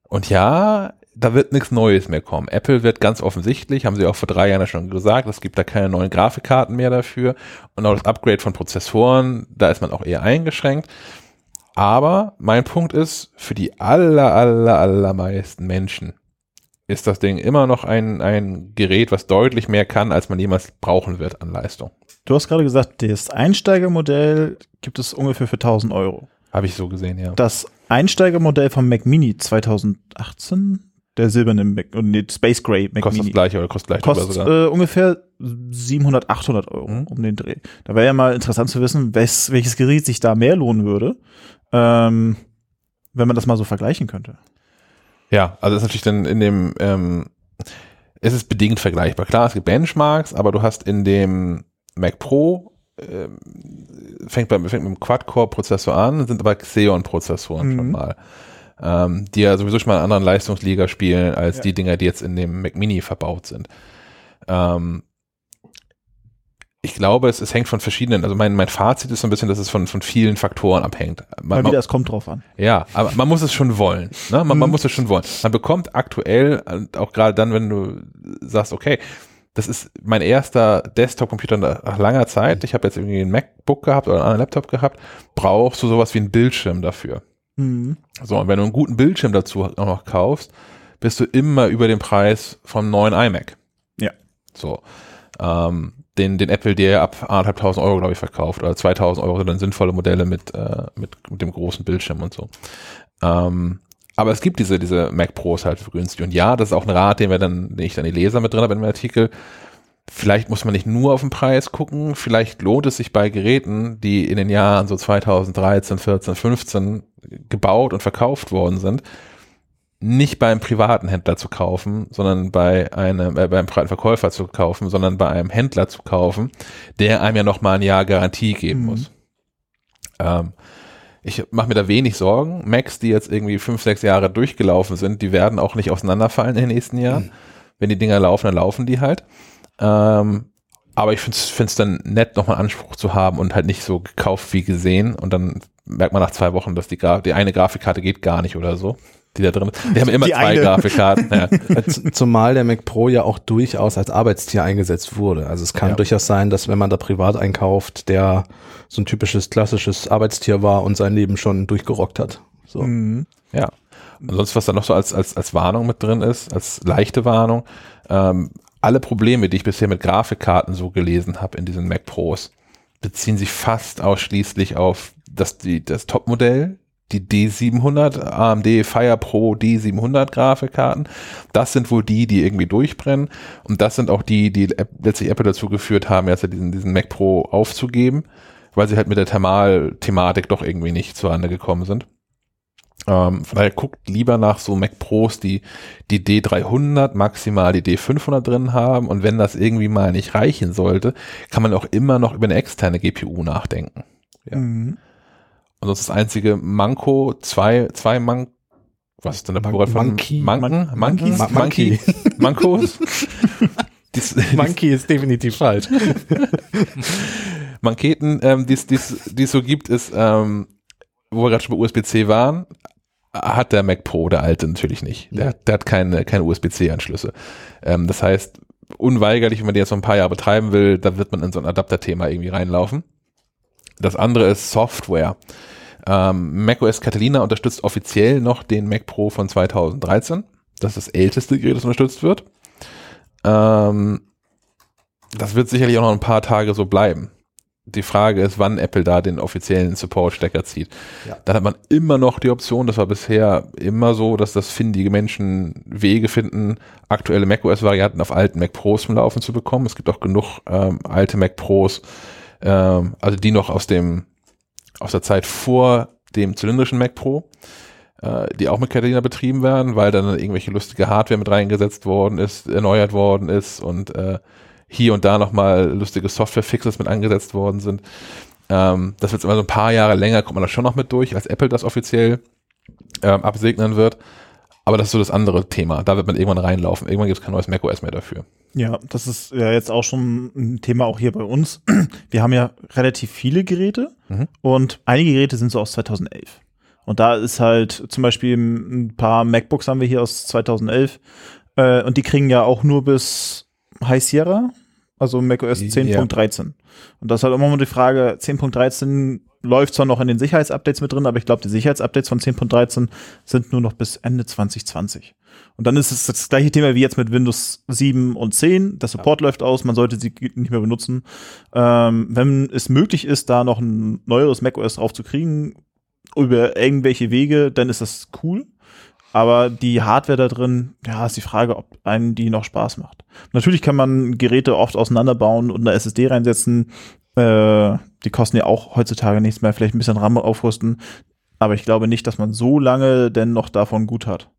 Und ja, da wird nichts Neues mehr kommen. Apple wird ganz offensichtlich, haben sie auch vor drei Jahren schon gesagt, es gibt da keine neuen Grafikkarten mehr dafür und auch das Upgrade von Prozessoren, da ist man auch eher eingeschränkt. Aber mein Punkt ist, für die aller, aller, allermeisten Menschen ist das Ding immer noch ein, ein Gerät, was deutlich mehr kann, als man jemals brauchen wird an Leistung. Du hast gerade gesagt, das Einsteigermodell gibt es ungefähr für 1000 Euro. Habe ich so gesehen, ja. Das Einsteigermodell vom Mac Mini 2018, der silberne Mac, und nee, Space Gray Mac Kostet das Mini, gleiche oder kostet gleich kostet sogar. äh, ungefähr 700, 800 Euro Mhm. um den Dreh. Da wäre ja mal interessant zu wissen, wes, welches Gerät sich da mehr lohnen würde, ähm, wenn man das mal so vergleichen könnte. Ja, also das ist natürlich dann in dem, ähm, es ist bedingt vergleichbar. Klar, es gibt Benchmarks, aber du hast in dem Mac Pro, ähm, fängt, beim, fängt mit dem Quad-Core-Prozessor an, sind aber Xeon-Prozessoren Mhm. schon mal. Ähm, die ja sowieso schon mal in anderen Leistungsliga spielen als Ja. die Dinger, die jetzt in dem Mac Mini verbaut sind. Ähm, ich glaube, es, es hängt von verschiedenen, also mein, mein Fazit ist so ein bisschen, dass es von, von vielen Faktoren abhängt. Man, Mal man, wieder, es kommt drauf an. ja, aber man muss es schon wollen. Ne? Man, man Mhm. muss es schon wollen. Man bekommt aktuell, auch gerade dann, wenn du sagst, okay, das ist mein erster Desktop-Computer nach nach langer Zeit. Ich habe jetzt irgendwie ein MacBook gehabt oder einen anderen Laptop gehabt. Brauchst du sowas wie einen Bildschirm dafür. Mhm. So, und wenn du einen guten Bildschirm dazu auch noch kaufst, bist du immer über den Preis vom neuen iMac. Ja. So. Ähm, den, den Apple dir ab 1.500 Euro, glaube ich, verkauft. Oder 2.000 Euro sind dann sinnvolle Modelle mit, äh, mit, mit dem großen Bildschirm und so. Ähm, aber es gibt diese, diese Mac Pros halt für günstig. Und ja, das ist auch ein Rat, den wir dann, den ich dann die Leser mit drin habe in dem Artikel. Vielleicht muss man nicht nur auf den Preis gucken. Vielleicht lohnt es sich bei Geräten, die in den Jahren so 2013, 14, 15 gebaut und verkauft worden sind, nicht beim privaten Händler zu kaufen, sondern bei einem, äh, beim privaten Verkäufer zu kaufen, sondern bei einem Händler zu kaufen, der einem ja noch mal ein Jahr Garantie geben Mhm. muss. Ähm, ich mache mir da wenig Sorgen. Macs, die jetzt irgendwie fünf, sechs Jahre durchgelaufen sind, die werden auch nicht auseinanderfallen in den nächsten Jahren. Wenn die Dinger laufen, dann laufen die halt. Ähm, aber ich finde es dann nett, nochmal Anspruch zu haben und halt nicht so gekauft wie gesehen. Und dann merkt man nach zwei Wochen, dass die, Gra die eine Grafikkarte geht gar nicht oder so. Die da drin ist. Die haben immer Die zwei eine. Grafikkarten. Ja. Zumal der Mac Pro ja auch durchaus als Arbeitstier eingesetzt wurde. Also es kann Ja. durchaus sein, dass wenn man da privat einkauft, der so ein typisches klassisches Arbeitstier war und sein Leben schon durchgerockt hat. So. Mhm. Ja. Und sonst, was da noch so als, als, als Warnung mit drin ist, als leichte Warnung, ähm, alle Probleme, die ich bisher mit Grafikkarten so gelesen habe in diesen Mac Pros, beziehen sich fast ausschließlich auf das, die, das Topmodell, die D700, AMD Fire Pro D700 Grafikkarten. Das sind wohl die, die irgendwie durchbrennen. Und das sind auch die, die letztlich Apple dazu geführt haben, jetzt diesen, diesen Mac Pro aufzugeben, weil sie halt mit der Thermal-Thematik doch irgendwie nicht zurande gekommen sind. Ähm, von daher guckt lieber nach so Mac Pros, die die D300, maximal die D500 drin haben. Und wenn das irgendwie mal nicht reichen sollte, kann man auch immer noch über eine externe GPU nachdenken. Ja. Mhm. Und das ist das einzige Manko, zwei, zwei Mank, was ist denn der Plural von Monkey. Manken? Mon- Monkeys? Monkey? Mankos? Monkey ist definitiv falsch. Manketen, ähm, die es so gibt, ist, ähm, wo wir gerade schon bei USB-C waren, hat der Mac Pro, der alte natürlich nicht. Der, der hat keine, keine USB-C-Anschlüsse. Ähm, das heißt, unweigerlich, wenn man die jetzt noch ein paar Jahre betreiben will, da wird man in so ein Adapterthema irgendwie reinlaufen. Das andere ist Software. Ähm, macOS Catalina unterstützt offiziell noch den Mac Pro von 2013. Das ist das älteste Gerät, das unterstützt wird. Ähm, das wird sicherlich auch noch ein paar Tage so bleiben. Die Frage ist, wann Apple da den offiziellen Support-Stecker zieht. Ja. Dann hat man immer noch die Option, das war bisher immer so, dass das findige Menschen Wege finden, aktuelle macOS-Varianten auf alten Mac Pros zum Laufen zu bekommen. Es gibt auch genug ähm, alte Mac Pros, ähm, also die noch aus dem aus der Zeit vor dem zylindrischen Mac Pro, äh, die auch mit Catalina betrieben werden, weil dann irgendwelche lustige Hardware mit reingesetzt worden ist, erneuert worden ist und äh, hier und da nochmal lustige Software-Fixes mit angesetzt worden sind. Ähm, das wird immer so ein paar Jahre länger, kommt man da schon noch mit durch, als Apple das offiziell ähm, absegnen wird. Aber das ist so das andere Thema. Da wird man irgendwann reinlaufen. Irgendwann gibt es kein neues macOS mehr dafür. Ja, das ist ja jetzt auch schon ein Thema auch hier bei uns. Wir haben ja relativ viele Geräte Mhm. und einige Geräte sind so aus 2011. Und da ist halt zum Beispiel ein paar MacBooks haben wir hier aus 2011 äh, und die kriegen ja auch nur bis High Sierra, also macOS Ja. 10.13. Und das ist halt immer mal die Frage, 10.13 läuft zwar noch in den Sicherheitsupdates mit drin, aber ich glaube, die Sicherheitsupdates von 10.13 sind nur noch bis Ende 2020. Und dann ist es das gleiche Thema wie jetzt mit Windows 7 und 10. Der Support läuft aus, man sollte sie nicht mehr benutzen. Ähm, wenn es möglich ist, da noch ein neueres macOS drauf zu kriegen, über irgendwelche Wege, dann ist das cool. Aber die Hardware da drin, ja, ist die Frage, ob einem die noch Spaß macht. Natürlich kann man Geräte oft auseinanderbauen und eine SSD reinsetzen. Äh, die kosten ja auch heutzutage nichts mehr, vielleicht ein bisschen RAM aufrüsten. Aber ich glaube nicht, dass man so lange denn noch davon gut hat.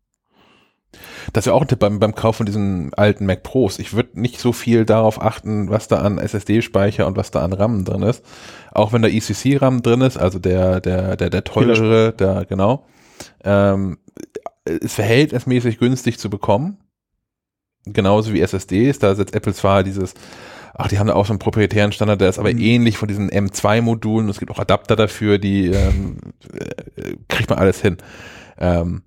Das wäre auch ein Tipp beim, beim Kauf von diesen alten Mac Pros. Ich würde nicht so viel darauf achten, was da an SSD-Speicher und was da an RAM drin ist. Auch wenn da ECC-RAM drin ist, also der, der, der, der teurere, der, genau. Ähm, ist verhältnismäßig günstig zu bekommen. Genauso wie SSDs. Da setzt Apple zwar dieses, ach, die haben da auch so einen proprietären Standard, der ist aber Mhm. ähnlich von diesen M2-Modulen. Es gibt auch Adapter dafür, die ähm, äh, kriegt man alles hin. Ähm,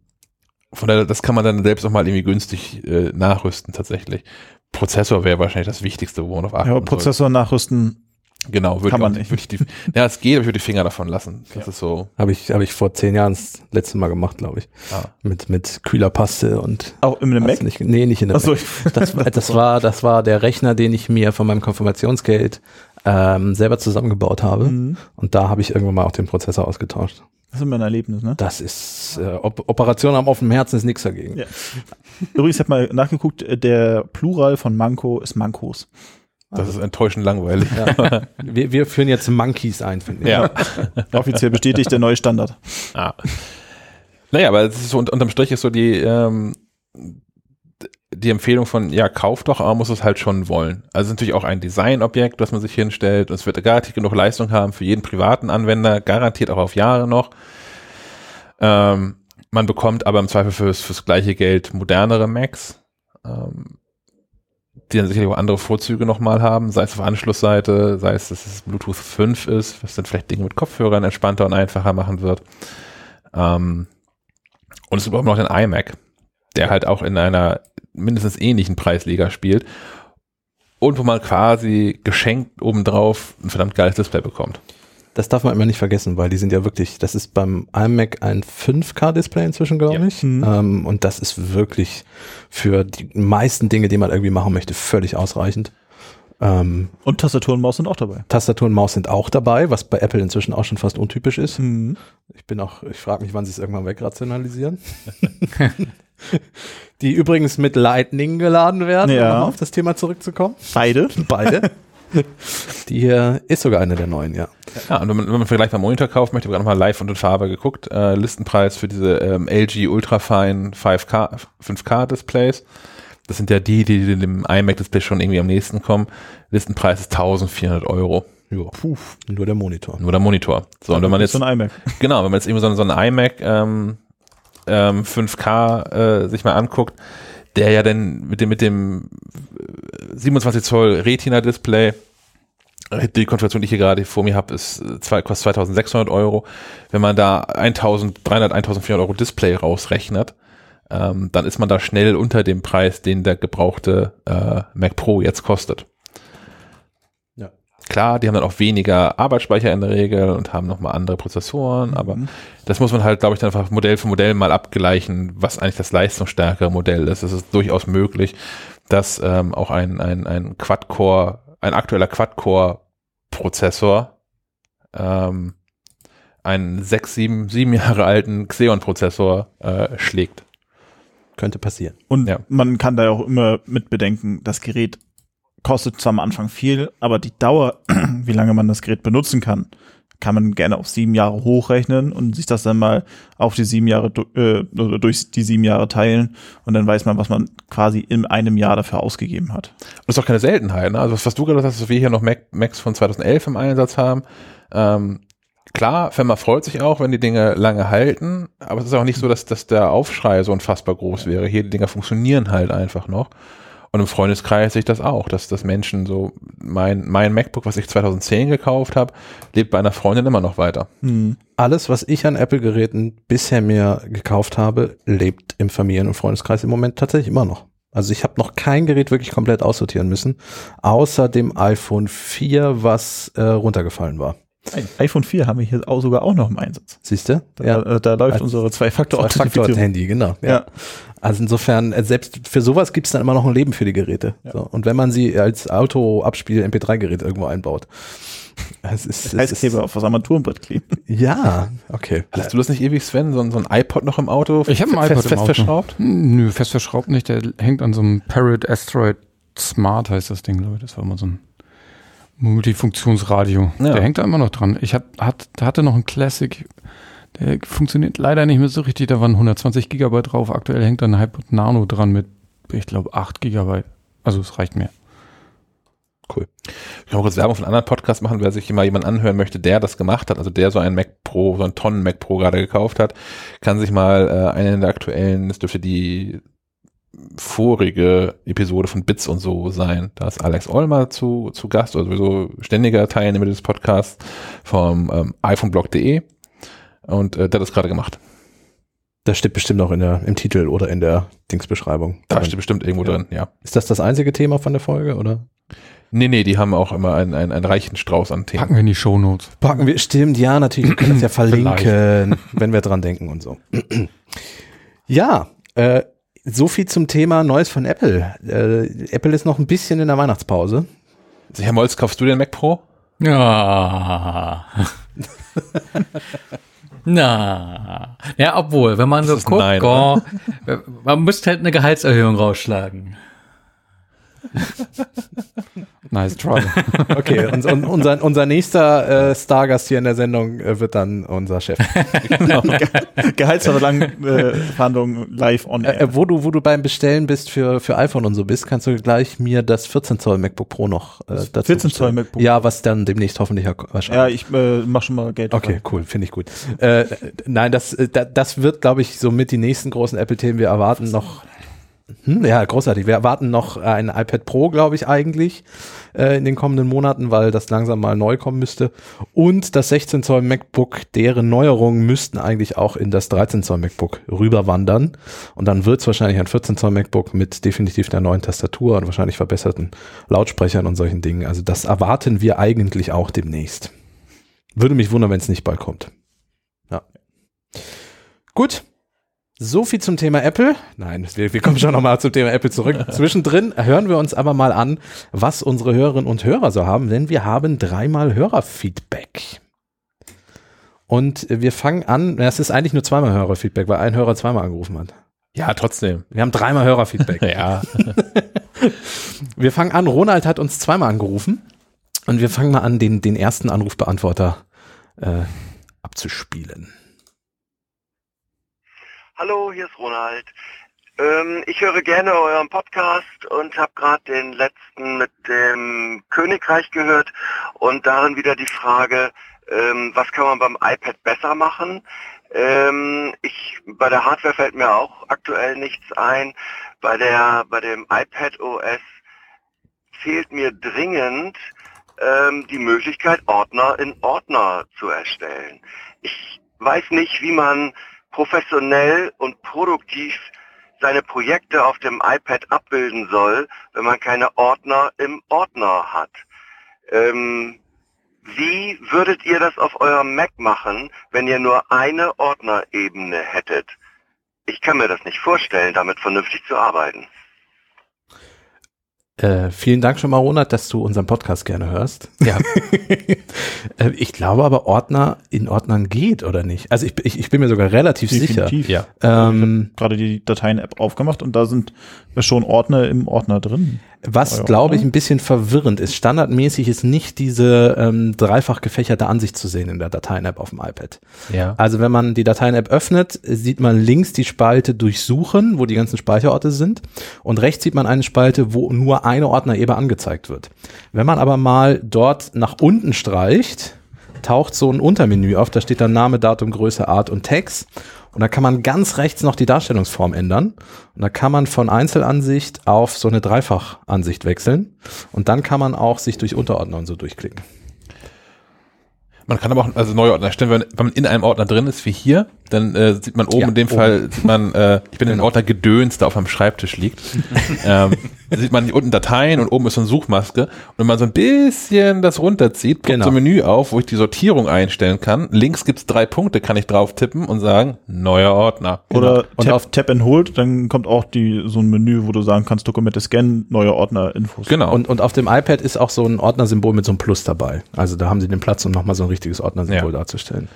von daher, das kann man dann selbst auch mal irgendwie günstig äh, nachrüsten tatsächlich. Prozessor wäre wahrscheinlich das Wichtigste, wo man auf achten Ja, aber sollte. Prozessor nachrüsten, Genau, würde kann ich auch, nicht. Würde ich die, ja, es geht, aber ich würde die Finger davon lassen. Das ist so. Habe ich, habe ich vor zehn Jahren das letzte Mal gemacht, glaube ich. Ah. Mit, mit Kühlerpaste und auch in einem Mac. Nicht, nee, nicht in der Achso, Mac. Das, war- das war, das war der Rechner, den ich mir von meinem Konfirmationsgeld ähm, selber zusammengebaut habe. Mhm. Und da habe ich irgendwann mal auch den Prozessor ausgetauscht. Das ist immer ein Erlebnis, ne? Das ist äh, Op Operation am offenen Herzen ist nichts dagegen. Ja. Übrigens, ich habe mal nachgeguckt, äh, der Plural von Manko ist Mankos. Das ist enttäuschend langweilig. Ja. Wir, wir führen jetzt Monkeys ein, finde ich. Ja. Offiziell bestätigt der neue Standard. ah. Naja, aber es ist so, unterm Strich ist so die, ähm, die Empfehlung von, ja, kauf doch, aber man muss es halt schon wollen. Also es ist natürlich auch ein Designobjekt, das man sich hinstellt und es wird garantiert genug Leistung haben für jeden privaten Anwender, garantiert auch auf Jahre noch. Ähm, man bekommt aber im Zweifel fürs, fürs gleiche Geld modernere Macs, ähm, die dann sicherlich auch andere Vorzüge nochmal haben, sei es auf Anschlussseite, sei es, dass es Bluetooth 5 ist, was dann vielleicht Dinge mit Kopfhörern entspannter und einfacher machen wird. Ähm, und es gibt auch noch den iMac, der halt auch in einer mindestens ähnlichen Preisliga spielt und wo man quasi geschenkt obendrauf ein verdammt geiles Display bekommt. Das darf man immer nicht vergessen, weil die sind ja wirklich, das ist beim iMac ein 5K-Display inzwischen, glaube Ja. ich. Mhm. Ähm, und das ist wirklich für die meisten Dinge, die man irgendwie machen möchte, völlig ausreichend. Ähm, Und Tastatur und Maus sind auch dabei. Tastatur und Maus sind auch dabei, was bei Apple inzwischen auch schon fast untypisch ist. Mhm. Ich bin auch, ich frage mich, wann sie es irgendwann wegrationalisieren. die übrigens mit Lightning geladen werden, Ja. um auf das Thema zurückzukommen. Beide. Beide. Die hier ist sogar eine der neuen, ja. Ja, und wenn man, wenn man vergleichbar Monitor kauft, möchte ich gerade nochmal live und in Farbe geguckt. Äh, Listenpreis für diese ähm, LG Ultrafine 5K, 5K Displays. Das sind ja die, die dem iMac-Display schon irgendwie am nächsten kommen. Listenpreis ist 1400 Euro. Ja. Puh, nur der Monitor. Nur der Monitor. So, und wenn man jetzt, so ein iMac. genau, wenn man jetzt irgendwie so, so ein iMac ähm, ähm, 5K äh, sich mal anguckt, der ja dann mit dem, mit dem äh, 27 Zoll Retina-Display die Konfiguration, die ich hier gerade vor mir habe, ist äh, zwei, kostet 2600 Euro. Wenn man da 1300, 1400 Euro Display rausrechnet, ähm, dann ist man da schnell unter dem Preis, den der gebrauchte äh, Mac Pro jetzt kostet. Ja. Klar, die haben dann auch weniger Arbeitsspeicher in der Regel und haben nochmal andere Prozessoren, aber das muss man halt, glaube ich, dann einfach Modell für Modell mal abgleichen, was eigentlich das leistungsstärkere Modell ist. Es ist durchaus möglich, dass ähm, auch ein, ein, ein Quad-Core, ein aktueller Quad-Core-Prozessor ähm, einen sechs, sieben, sieben Jahre alten Xeon-Prozessor äh, schlägt. Könnte passieren. Und Ja. man kann da ja auch immer mit bedenken, das Gerät kostet zwar am Anfang viel, aber die Dauer, wie lange man das Gerät benutzen kann, kann man gerne auf sieben Jahre hochrechnen und sich das dann mal auf die sieben Jahre äh, oder durch die sieben Jahre teilen und dann weiß man, was man quasi in einem Jahr dafür ausgegeben hat. Und das ist auch keine Seltenheit. Ne? Also was du gerade hast, dass wir hier noch Mac, Macs von 2011 im Einsatz haben. Ähm, klar, Firma freut sich auch, wenn die Dinge lange halten, aber es ist auch nicht so, dass, dass der Aufschrei so unfassbar groß wäre. Hier, die Dinger funktionieren halt einfach noch. Und im Freundeskreis sehe ich das auch, dass, dass Menschen so, mein, mein MacBook, was ich 2010 gekauft habe, lebt bei einer Freundin immer noch weiter. Alles, was ich an Apple-Geräten bisher mir gekauft habe, lebt im Familien- und Freundeskreis im Moment tatsächlich immer noch. Also ich habe noch kein Gerät wirklich komplett aussortieren müssen, außer dem iPhone 4, was äh, runtergefallen war. Ein iPhone 4 haben wir hier auch sogar auch noch im Einsatz. Siehst du? Da, äh, da läuft Als unsere Zwei-Faktor-Authentifizierung. Zwei-Faktor-Handy, genau. Ja. Ja. Also insofern, äh, selbst für sowas gibt es dann immer noch ein Leben für die Geräte. So. Und wenn man sie als Auto-Abspiel-MP3-Gerät irgendwo einbaut. Es ist, es Heißkleber auf das Armaturenbrett kleben. ja, okay. Hast du das nicht ewig, Sven, so, ein- so ein iPod noch im Auto? Ich habe einen fest, iPod im fest Auto. verschraubt? Hm, Nö, fest verschraubt nicht. Der hängt an so einem Parrot Asteroid Smart, heißt das Ding, glaube ich. Das war mal so ein Multifunktionsradio. Ja. Der hängt da immer noch dran. Ich hab, hat, hatte noch einen Classic, der funktioniert leider nicht mehr so richtig. Da waren 120 Gigabyte drauf. Aktuell hängt da ein iPod Nano dran mit, ich glaube, 8 Gigabyte. Also es reicht mir. Ich kann kurz Werbung von anderen Podcast machen, wer sich mal jemand anhören möchte, der das gemacht hat, also der so ein Mac Pro, so ein Tonnen Mac Pro gerade gekauft hat, kann sich mal äh, eine der aktuellen, das dürfte die vorige Episode von Bits und so sein. Da ist Alex Olmer zu, zu Gast, also sowieso ständiger Teilnehmer des Podcasts vom ähm, iPhoneblog.de und äh, der hat das gerade gemacht. Das steht bestimmt auch in der, im Titel oder in der Dingsbeschreibung. Da steht bestimmt irgendwo Ja. drin, ja. Ist das das einzige Thema von der Folge, oder? Nee, nee, die haben auch immer einen, einen, einen reichen Strauß an Themen. Packen wir in die Shownotes. Packen wir, stimmt, ja, natürlich. Wir können das ja verlinken, wenn wir dran denken und so. ja, äh, so viel zum Thema Neues von Apple. Äh, Apple ist noch ein bisschen in der Weihnachtspause. Herr Molz, kaufst du den Mac Pro? Ja. Na. Ja, obwohl, wenn man so guckt, oh, man müsste halt eine Gehaltserhöhung rausschlagen. Nice try. Okay, und, und unser, unser nächster äh, Stargast hier in der Sendung äh, wird dann unser Chef. Gehaltsverhandlungen live on air. Äh, wo du, wo du beim Bestellen bist für, für iPhone und so bist, kannst du gleich mir das 14 Zoll MacBook Pro noch äh, dazu 14 Zoll. MacBook. Ja, was dann demnächst hoffentlich wahrscheinlich. ja, ich äh, mach schon mal Geld. Okay, frei. cool, finde ich gut. Äh, nein, das, äh, da- das wird, glaube ich, so mit die nächsten großen Apple-Themen. Wir erwarten noch, hm, ja, großartig. Wir erwarten noch ein iPad Pro, glaube ich, eigentlich äh, in den kommenden Monaten, weil das langsam mal neu kommen müsste. Und das 16 Zoll MacBook, deren Neuerungen müssten eigentlich auch in das 13 Zoll MacBook rüberwandern. Und dann wird es wahrscheinlich ein 14 Zoll MacBook mit definitiv einer neuen Tastatur und wahrscheinlich verbesserten Lautsprechern und solchen Dingen. Also das erwarten wir eigentlich auch demnächst. Würde mich wundern, wenn es nicht bald kommt. Ja. Gut. So viel zum Thema Apple. Nein, wir, wir kommen schon nochmal zum Thema Apple zurück. Zwischendrin hören wir uns aber mal an, was unsere Hörerinnen und Hörer so haben, denn wir haben dreimal Hörerfeedback. Und wir fangen an, es ist eigentlich nur zweimal Hörerfeedback, weil ein Hörer zweimal angerufen hat. Ja, trotzdem. Wir haben dreimal Hörerfeedback. Ja. Wir fangen an, Ronald hat uns zweimal angerufen Und wir fangen mal an, den, den ersten Anrufbeantworter äh, abzuspielen. Hallo, hier ist Ronald. Ähm, ich höre gerne euren Podcast und habe gerade den letzten mit dem Königreich gehört und darin wieder die Frage, ähm, was kann man beim iPad besser machen? Ähm, ich, bei der Hardware fällt mir auch aktuell nichts ein. Bei der, bei dem iPad OS fehlt mir dringend ähm, die Möglichkeit, Ordner in Ordner zu erstellen. Ich weiß nicht, wie man professionell und produktiv seine Projekte auf dem iPad abbilden soll, wenn man keine Ordner im Ordner hat. Ähm, wie würdet ihr das auf eurem Mac machen, wenn ihr nur eine Ordnerebene hättet? Ich kann mir das nicht vorstellen, damit vernünftig zu arbeiten. Äh, vielen Dank schon mal, Ronald, dass du unseren Podcast gerne hörst. Ja. Äh, ich glaube aber, Ordner in Ordnern geht, oder nicht? Also ich, ich, ich bin mir sogar relativ Definitiv. sicher. Ja. Ähm, Gerade die Dateien-App aufgemacht und da sind schon Ordner im Ordner drin. Was, Euer glaube ich, ein bisschen verwirrend ist. Standardmäßig ist nicht diese ähm, dreifach gefächerte Ansicht zu sehen in der Dateien-App auf dem iPad. Ja. Also wenn man die Dateien-App öffnet, sieht man links die Spalte Durchsuchen, wo die ganzen Speicherorte sind. Und rechts sieht man eine Spalte, wo nur eine Ordnerebene angezeigt wird. Wenn man aber mal dort nach unten streicht, taucht so ein Untermenü auf, da steht dann Name, Datum, Größe, Art und Text. Und da kann man ganz rechts noch die Darstellungsform ändern. Und da kann man von Einzelansicht auf so eine Dreifachansicht wechseln. Und dann kann man auch sich durch Unterordner und so durchklicken. Man kann aber auch also neue Ordner erstellen, wenn, wenn man in einem Ordner drin ist, wie hier, dann äh, sieht man oben Ja, in dem oben. Fall, sieht man, äh, ich bin in dem Ordner Gedöns, der auf meinem Schreibtisch liegt. ähm, da sieht man hier unten Dateien und oben ist so eine Suchmaske. Und wenn man so ein bisschen das runterzieht, poppt Genau. so ein Menü auf, wo ich die Sortierung einstellen kann. Links gibt's drei Punkte, kann ich drauf tippen und sagen, neuer Ordner. Oder Und Tap, auf- Tap and Hold, dann kommt auch die, so ein Menü, wo du sagen kannst, Dokumente scannen, neue Ordner, Infos. Genau. Und, und auf dem iPad ist auch so ein Ordnersymbol mit so einem Plus dabei. Also da haben sie den Platz, um nochmal so ein richtiges Ordnersymbol Ja. darzustellen.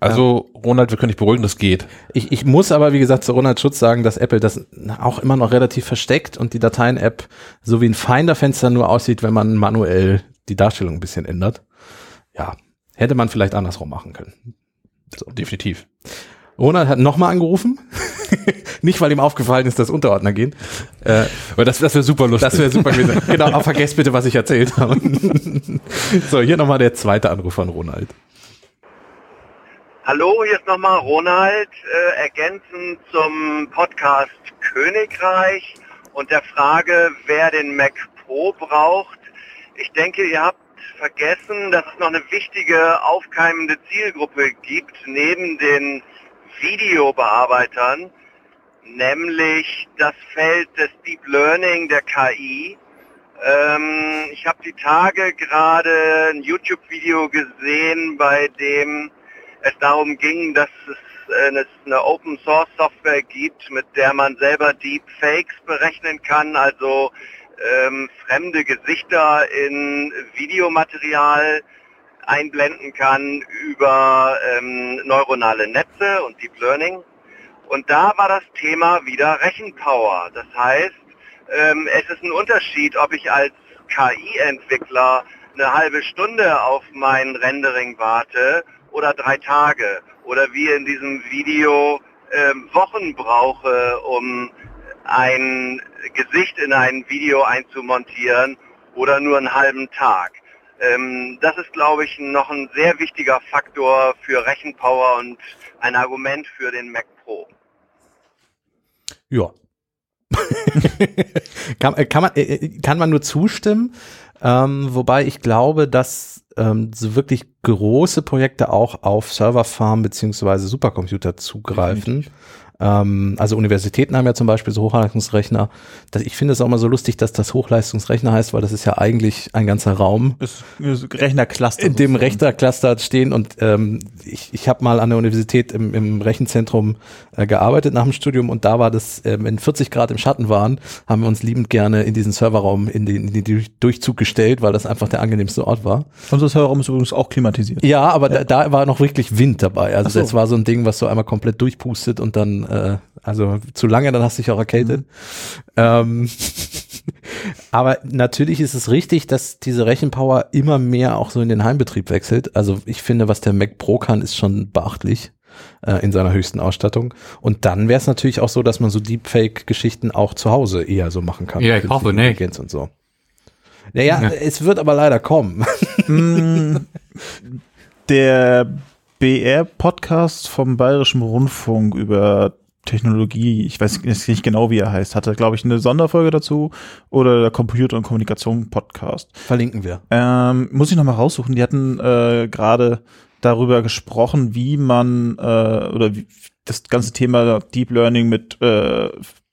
Also, Ronald, wir können dich beruhigen, das geht. Ich, ich muss aber, wie gesagt, zu Ronald Schutz sagen, dass Apple das auch immer noch relativ versteckt und die Dateien-App so wie ein Finder-Fenster nur aussieht, wenn man manuell die Darstellung ein bisschen ändert. Ja, hätte man vielleicht andersrum machen können. Definitiv. Ronald hat nochmal angerufen. Nicht, weil ihm aufgefallen ist, dass Unterordner gehen. Äh, Weil das, das wäre super lustig. das wäre super gewesen. genau, aber vergesst bitte, was ich erzählt habe. so, hier nochmal der zweite Anruf von Ronald. Hallo, hier ist nochmal Ronald, äh, ergänzend zum Podcast Königreich und der Frage, wer den Mac Pro braucht. Ich denke, ihr habt vergessen, dass es noch eine wichtige aufkeimende Zielgruppe gibt, neben den Videobearbeitern, nämlich das Feld des Deep Learning der KI. Ähm, ich habe die Tage gerade ein YouTube-Video gesehen, bei dem es darum ging, dass es äh, eine- eine Open Source Software gibt, mit der man selber Deepfakes berechnen kann, also ähm, fremde Gesichter in Videomaterial einblenden kann über ähm, neuronale Netze und Deep Learning. Und da war das Thema wieder Rechenpower. Das heißt, ähm, es ist ein Unterschied, ob ich als KI-Entwickler eine halbe Stunde auf mein Rendering warte oder drei Tage oder wie in diesem Video ähm, Wochen brauche, um ein Gesicht in ein Video einzumontieren oder nur einen halben Tag. Ähm, das ist, glaube ich, noch ein sehr wichtiger Faktor für Rechenpower und ein Argument für den Mac Pro. Ja. kann, äh, kann, man, äh, äh, kann man nur zustimmen, ähm, wobei ich glaube, dass ähm, so wirklich große Projekte auch auf Serverfarm beziehungsweise Supercomputer zugreifen. Ähm, also Universitäten haben ja zum Beispiel so Hochleistungsrechner. Das, ich finde es auch immer so lustig, dass das Hochleistungsrechner heißt, weil das ist ja eigentlich ein ganzer Raum, Ist, ist Rechnercluster. in dem. Rechnercluster stehen und ähm, ich, ich habe mal an der Universität im, im Rechenzentrum äh, gearbeitet nach dem Studium und da war das, ähm, wenn 40 Grad im Schatten waren, haben wir uns liebend gerne in diesen Serverraum in den, in den Durch- Durchzug gestellt, weil das einfach der angenehmste Ort war. Unser Serverraum ist übrigens auch klimatisiert. Ja, aber Da, da war noch wirklich Wind dabei. Also so. das war so ein Ding, was so einmal komplett durchpustet und dann, äh, also zu lange, dann hast du dich auch erkältet. Ähm, aber natürlich ist es richtig, dass diese Rechenpower immer mehr auch so in den Heimbetrieb wechselt. Also ich finde, was der Mac Pro kann, ist schon beachtlich äh, in seiner höchsten Ausstattung. Und dann wäre es natürlich auch so, dass man so Deepfake-Geschichten auch zu Hause eher so machen kann. Ja, ich hoffe nicht. Intelligenz Und so. Naja, Ja. es wird aber leider kommen. Mm, Der BR-Podcast vom Bayerischen Rundfunk über Technologie, ich weiß jetzt nicht genau, wie er heißt, hatte, glaube ich, eine Sonderfolge dazu oder der Computer- und Kommunikation-Podcast. Verlinken wir. Ähm, muss ich noch mal raussuchen. Die hatten äh, gerade darüber gesprochen, wie man äh, oder wie das ganze Thema Deep Learning mit äh,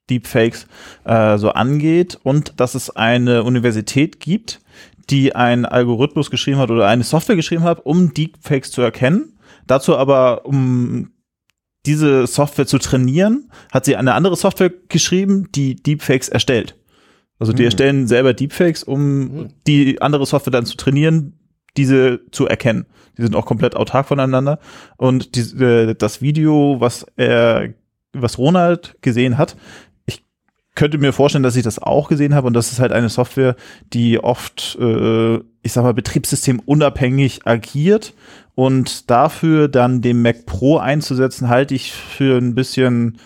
Deepfakes äh, so angeht und dass es eine Universität gibt, die einen Algorithmus geschrieben hat oder eine Software geschrieben hat, um Deepfakes zu erkennen. Dazu aber, um diese Software zu trainieren, hat sie eine andere Software geschrieben, die Deepfakes erstellt. Also die Hm. erstellen selber Deepfakes, um Hm. die andere Software dann zu trainieren, diese zu erkennen. Die sind auch komplett autark voneinander. Und die, äh, das Video, was er, was Ronald gesehen hat, ich könnte mir vorstellen, dass ich das auch gesehen habe. Und das ist halt eine Software, die oft, äh, ich sag mal, Betriebssystem unabhängig agiert. Und dafür dann den Mac Pro einzusetzen, halte ich für ein bisschen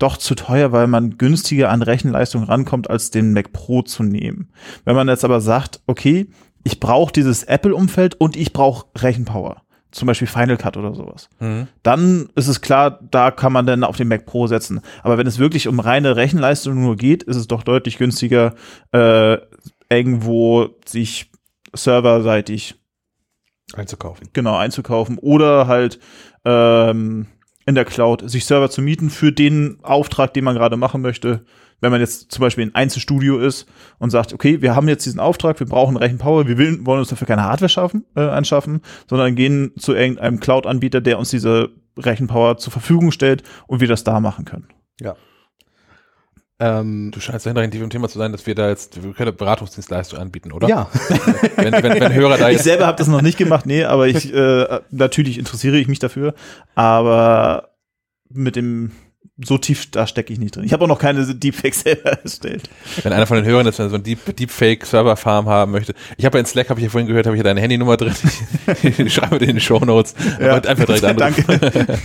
doch zu teuer, weil man günstiger an Rechenleistung rankommt, als den Mac Pro zu nehmen. Wenn man jetzt aber sagt, okay, ich brauche dieses Apple-Umfeld und ich brauche Rechenpower, zum Beispiel Final Cut oder sowas, Mhm. dann ist es klar, da kann man dann auf den Mac Pro setzen. Aber wenn es wirklich um reine Rechenleistung nur geht, ist es doch deutlich günstiger, äh, irgendwo sich serverseitig Einzukaufen. genau einzukaufen oder halt ähm, in der Cloud sich Server zu mieten für den Auftrag, den man gerade machen möchte. Wenn man jetzt zum Beispiel ein Einzelstudio ist und sagt, okay, wir haben jetzt diesen Auftrag, wir brauchen Rechenpower, wir will, wollen uns dafür keine Hardware schaffen, äh, anschaffen, sondern gehen zu irgendeinem Cloud-Anbieter, der uns diese Rechenpower zur Verfügung stellt und wir das da machen können. Ja. Ähm, Du scheinst dahinter in dem Thema zu sein, dass wir da jetzt wir können Beratungsdienstleistung anbieten, oder? ja. Wenn, wenn, wenn Hörer da Ich jetzt selber habe das noch nicht gemacht, nee, aber ich äh, natürlich interessiere ich mich dafür, aber mit dem so tief da stecke ich nicht drin. Ich habe auch noch keine Deepfakes selber erstellt. Wenn einer von den Hörern jetzt so ein Deep, Deepfake-Server-Farm haben möchte. Ich habe ja in Slack, habe ich ja vorhin gehört, habe ich ja deine Handynummer drin. Ich, schreibe dir in die Shownotes. Ja. Und einfach direkt anrufen. Danke.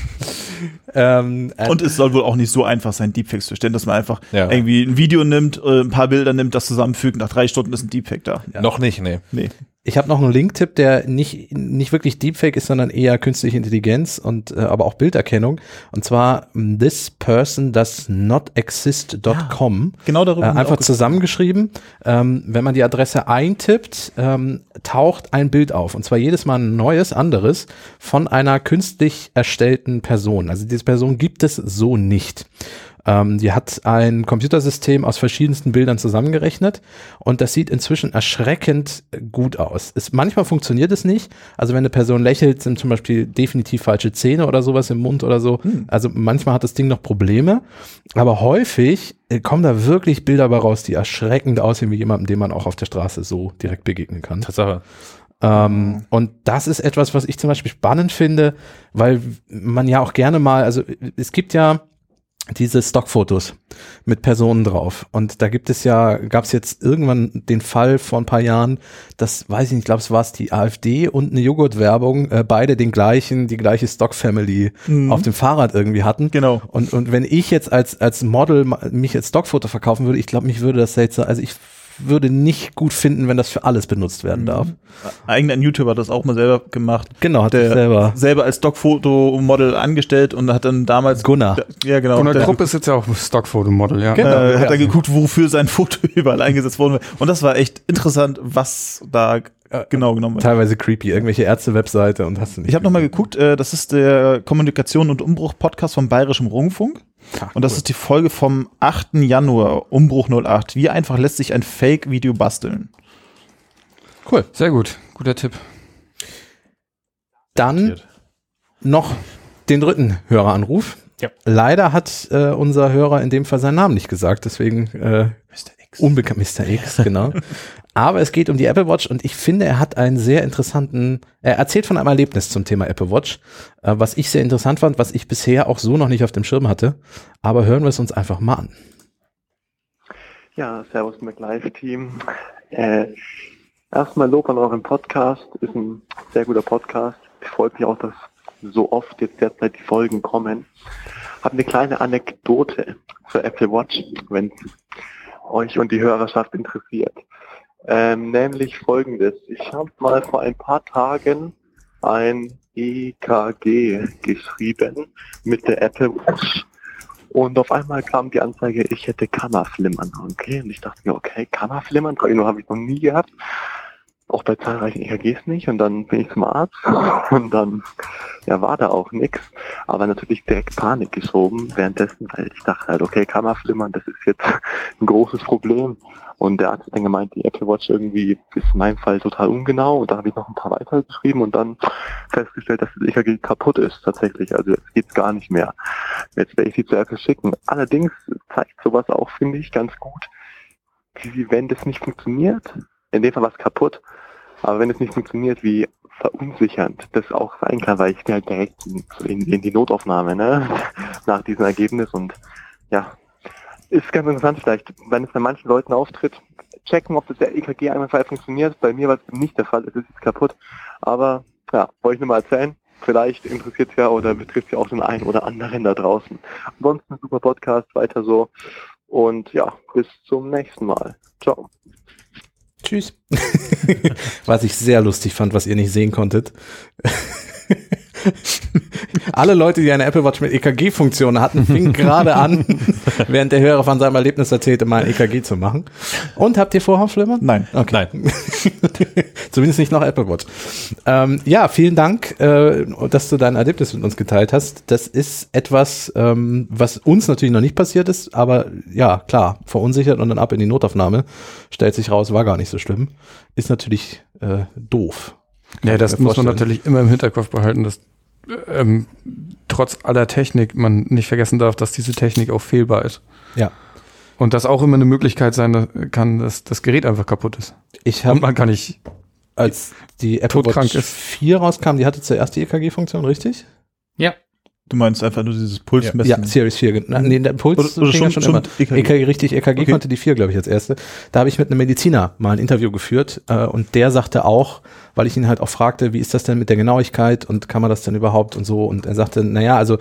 ähm, äh, Und es soll wohl auch nicht so einfach sein, Deepfakes zu stellen, dass man einfach Ja. irgendwie ein Video nimmt, äh, ein paar Bilder nimmt, das zusammenfügt, nach drei Stunden ist ein Deepfake da. Noch nicht, nee. Nee. Ich habe noch einen Linktipp, der nicht, nicht wirklich Deepfake ist, sondern eher künstliche Intelligenz und äh, aber auch Bilderkennung. Und zwar mm, this person does not exist.com. Genau Äh, darüber. haben wir einfach zusammengeschrieben. Ähm, wenn man die Adresse eintippt, ähm, taucht ein Bild auf. Und zwar jedes Mal ein neues, anderes von einer künstlich erstellten Person. Also diese Person gibt es so nicht. Ähm, die hat ein Computersystem aus verschiedensten Bildern zusammengerechnet und das sieht inzwischen erschreckend gut aus. Es, manchmal funktioniert es nicht. Also wenn eine Person lächelt, sind zum Beispiel definitiv falsche Zähne oder sowas im Mund oder so. Also manchmal hat das Ding noch Probleme. Aber häufig äh, kommen da wirklich Bilder bei raus, die erschreckend aussehen wie jemandem, dem man auch auf der Straße so direkt begegnen kann. Tatsache. Ähm, und das ist etwas, was ich zum Beispiel spannend finde, weil man ja auch gerne mal, also es gibt ja diese Stockfotos mit Personen drauf. Und da gibt es ja, gab es jetzt irgendwann den Fall vor ein paar Jahren, das weiß ich nicht, ich glaube, es war es die AfD und eine Joghurtwerbung, äh, beide den gleichen, die gleiche Stock-Family Mhm. auf dem Fahrrad irgendwie hatten. Genau. Und, und wenn ich jetzt als, als Model mich als Stockfoto verkaufen würde, ich glaube, mich würde das seltsam, also ich würde nicht gut finden, wenn das für alles benutzt werden darf. Eigen ein YouTuber hat das auch mal selber gemacht. Genau, hat Der selber. selber als Stockfotomodel angestellt und hat dann damals Gunnar. Ja, genau. Gunnar Krupp ist jetzt ja auch Stockfotomodel, ja. Genau. äh, hat ja. dann geguckt, wofür sein Foto überall eingesetzt worden war. Und das war echt interessant, was da genau genommen. Teilweise creepy, irgendwelche Ärzte-Webseite und hast du nicht. Ich habe nochmal geguckt, äh, das ist der Kommunikation und Umbruch-Podcast vom Bayerischen Rundfunk. Ah, Und das cool. ist die Folge vom 8. Januar, Umbruch 08. Wie einfach lässt sich ein Fake-Video basteln? cool. Sehr gut, guter Tipp. Dann noch den dritten Höreranruf. Ja. Leider hat äh, unser Hörer in dem Fall seinen Namen nicht gesagt, deswegen äh, Mr. X. unbekannt Mr. X, genau. Aber es geht um die Apple Watch und ich finde, er hat einen sehr interessanten, er erzählt von einem Erlebnis zum Thema Apple Watch, äh, was ich sehr interessant fand, was ich bisher auch so noch nicht auf dem Schirm hatte. Aber hören wir es uns einfach mal an. Ja, Servus MacLive-Team. Äh, erstmal Lob an euren Podcast. Ist ein sehr guter Podcast. Ich freue mich auch, dass so oft jetzt derzeit die Folgen kommen. Habe eine kleine Anekdote zur Apple Watch, wenn euch und die Hörerschaft interessiert. Ähm, nämlich folgendes. Ich habe mal vor ein paar Tagen ein EKG geschrieben mit der Apple Watch. Und auf einmal kam die Anzeige, ich hätte Kammerflimmern. Okay, und ich dachte mir, okay, Kammerflimmern, habe ich noch nie gehabt auch bei zahlreichen EKGs nicht und dann bin ich zum Arzt und dann ja war da auch nichts, aber natürlich direkt Panik geschoben währenddessen, weil ich dachte halt, okay, Kammerflimmern, das ist jetzt ein großes Problem und der Arzt hat dann gemeint, die Apple Watch irgendwie ist in meinem Fall total ungenau und da habe ich noch ein paar weiter geschrieben und dann festgestellt, dass das EKG kaputt ist tatsächlich, also jetzt geht's gar nicht mehr. Jetzt werde ich sie zu Apple schicken. Allerdings zeigt sowas auch, finde ich, ganz gut, wie wenn das nicht funktioniert, in dem Fall was kaputt, aber wenn es nicht funktioniert, wie verunsichernd das auch sein kann, weil ich bin halt direkt in, in die Notaufnahme, ne? Nach diesem Ergebnis und ja, ist ganz interessant vielleicht, wenn es bei manchen Leuten auftritt, checken, ob das der EKG einwandfrei funktioniert. Bei mir war es nicht der Fall, es ist jetzt kaputt. Aber ja, wollte ich nur mal erzählen. Vielleicht interessiert es ja oder betrifft ja auch den einen oder anderen da draußen. Ansonsten super Podcast, weiter so. Und ja, bis zum nächsten Mal. Ciao. Tschüss. was ich sehr lustig fand, was ihr nicht sehen konntet. Alle Leute, die eine Apple Watch mit EKG-Funktion hatten, fingen gerade an, während der Hörer von seinem Erlebnis erzählte, mal ein EKG zu machen. Und habt ihr Vorhaufschlimmern? Nein. Okay. Nein. Zumindest nicht noch Apple Watch. Ähm, ja, vielen Dank, äh, dass du dein Erlebnis mit uns geteilt hast. Das ist etwas, ähm, was uns natürlich noch nicht passiert ist, aber ja, klar, verunsichert und dann ab in die Notaufnahme. Stellt sich raus, war gar nicht so schlimm. Ist natürlich äh, doof. Ja, das muss man natürlich immer im Hinterkopf behalten, dass ähm, trotz aller Technik man nicht vergessen darf, dass diese Technik auch fehlbar ist. Ja. Und das auch immer eine Möglichkeit sein kann, dass das Gerät einfach kaputt ist. Ich habe man kann nicht als die Apple Watch ist. 4 rauskam, die hatte zuerst die EKG-Funktion, richtig? Ja. Du meinst einfach nur dieses Pulsmessen? Ja, Series 4. Na, nee, der Puls oder, oder schon, schon, schon immer. EKG. EKG, richtig, EKG Okay. konnte die 4, glaube ich, als erste. Da habe ich mit einem Mediziner mal ein Interview geführt äh, und der sagte auch, weil ich ihn halt auch fragte, wie ist das denn mit der Genauigkeit und kann man das denn überhaupt und so und er sagte, naja, also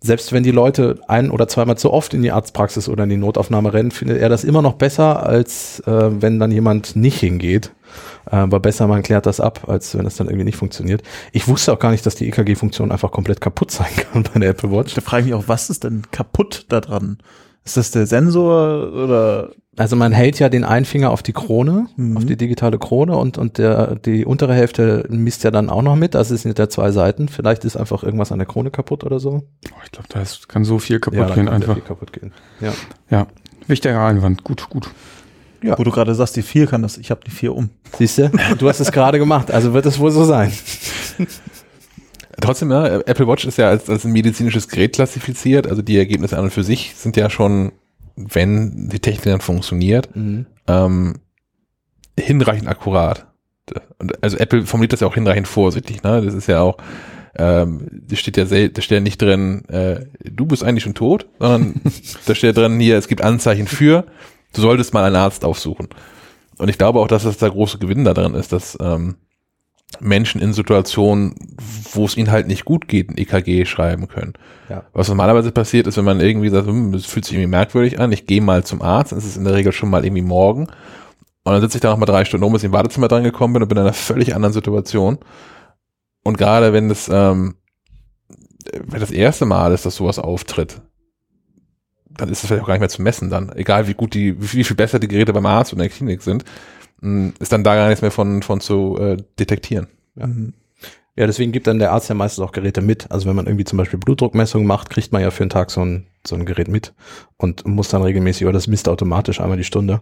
selbst wenn die Leute ein oder zweimal zu oft in die Arztpraxis oder in die Notaufnahme rennen, findet er das immer noch besser, als äh, wenn dann jemand nicht hingeht. Äh, aber besser, man klärt das ab, als wenn es dann irgendwie nicht funktioniert. Ich wusste auch gar nicht, dass die EKG-Funktion einfach komplett kaputt sein kann bei der Apple Watch. Da frage ich mich auch, was ist denn kaputt da dran? Ist das der Sensor oder? Also man hält ja den einen Finger auf die Krone, Mhm. auf die digitale Krone und, und der, die untere Hälfte misst ja dann auch noch mit. Also es sind ja zwei Seiten. Vielleicht ist einfach irgendwas an der Krone kaputt oder so. Oh, ich glaube, da ist, kann so viel kaputt ja, gehen einfach. viel kaputt gehen. Ja. Ja. Wichtiger Einwand. Gut, gut. Wo du gerade sagst, die 4 kann das, ich habe die 4 um. Siehst du? Du hast es gerade gemacht, also wird es wohl so sein. Trotzdem, ja, Apple Watch ist ja als, als ein medizinisches Gerät klassifiziert. Also die Ergebnisse an und für sich sind ja schon, wenn die Technik dann funktioniert, ähm, hinreichend akkurat. Und also Apple formuliert das ja auch hinreichend vorsichtig. Ne? Das ist ja auch, ähm, da steht ja sel da steht ja nicht drin, äh, du bist eigentlich schon tot, sondern da steht ja drin, hier, es gibt Anzeichen für, du solltest mal einen Arzt aufsuchen. Und ich glaube auch, dass das der große Gewinn da drin ist, dass ähm, Menschen in Situationen, wo es ihnen halt nicht gut geht, ein EKG schreiben können. Ja. Was normalerweise passiert ist, wenn man irgendwie sagt, hm, das fühlt sich irgendwie merkwürdig an, ich gehe mal zum Arzt, dann ist es in der Regel schon mal irgendwie morgen. Und dann sitze ich da noch mal drei Stunden um, bis ich im Badezimmer dran gekommen bin und bin in einer völlig anderen Situation. Und gerade wenn das, ähm, wenn das erste Mal ist, dass sowas auftritt, dann ist es vielleicht auch gar nicht mehr zu messen dann. Egal wie gut die, wie viel besser die Geräte beim Arzt in der Klinik sind, mh, ist dann da gar nichts mehr von, von zu äh, detektieren. Mhm. Ja, deswegen gibt dann der Arzt ja meistens auch Geräte mit. Also wenn man irgendwie zum Beispiel Blutdruckmessungen macht, kriegt man ja für einen Tag so ein, so ein Gerät mit und muss dann regelmäßig, oder das misst automatisch einmal die Stunde.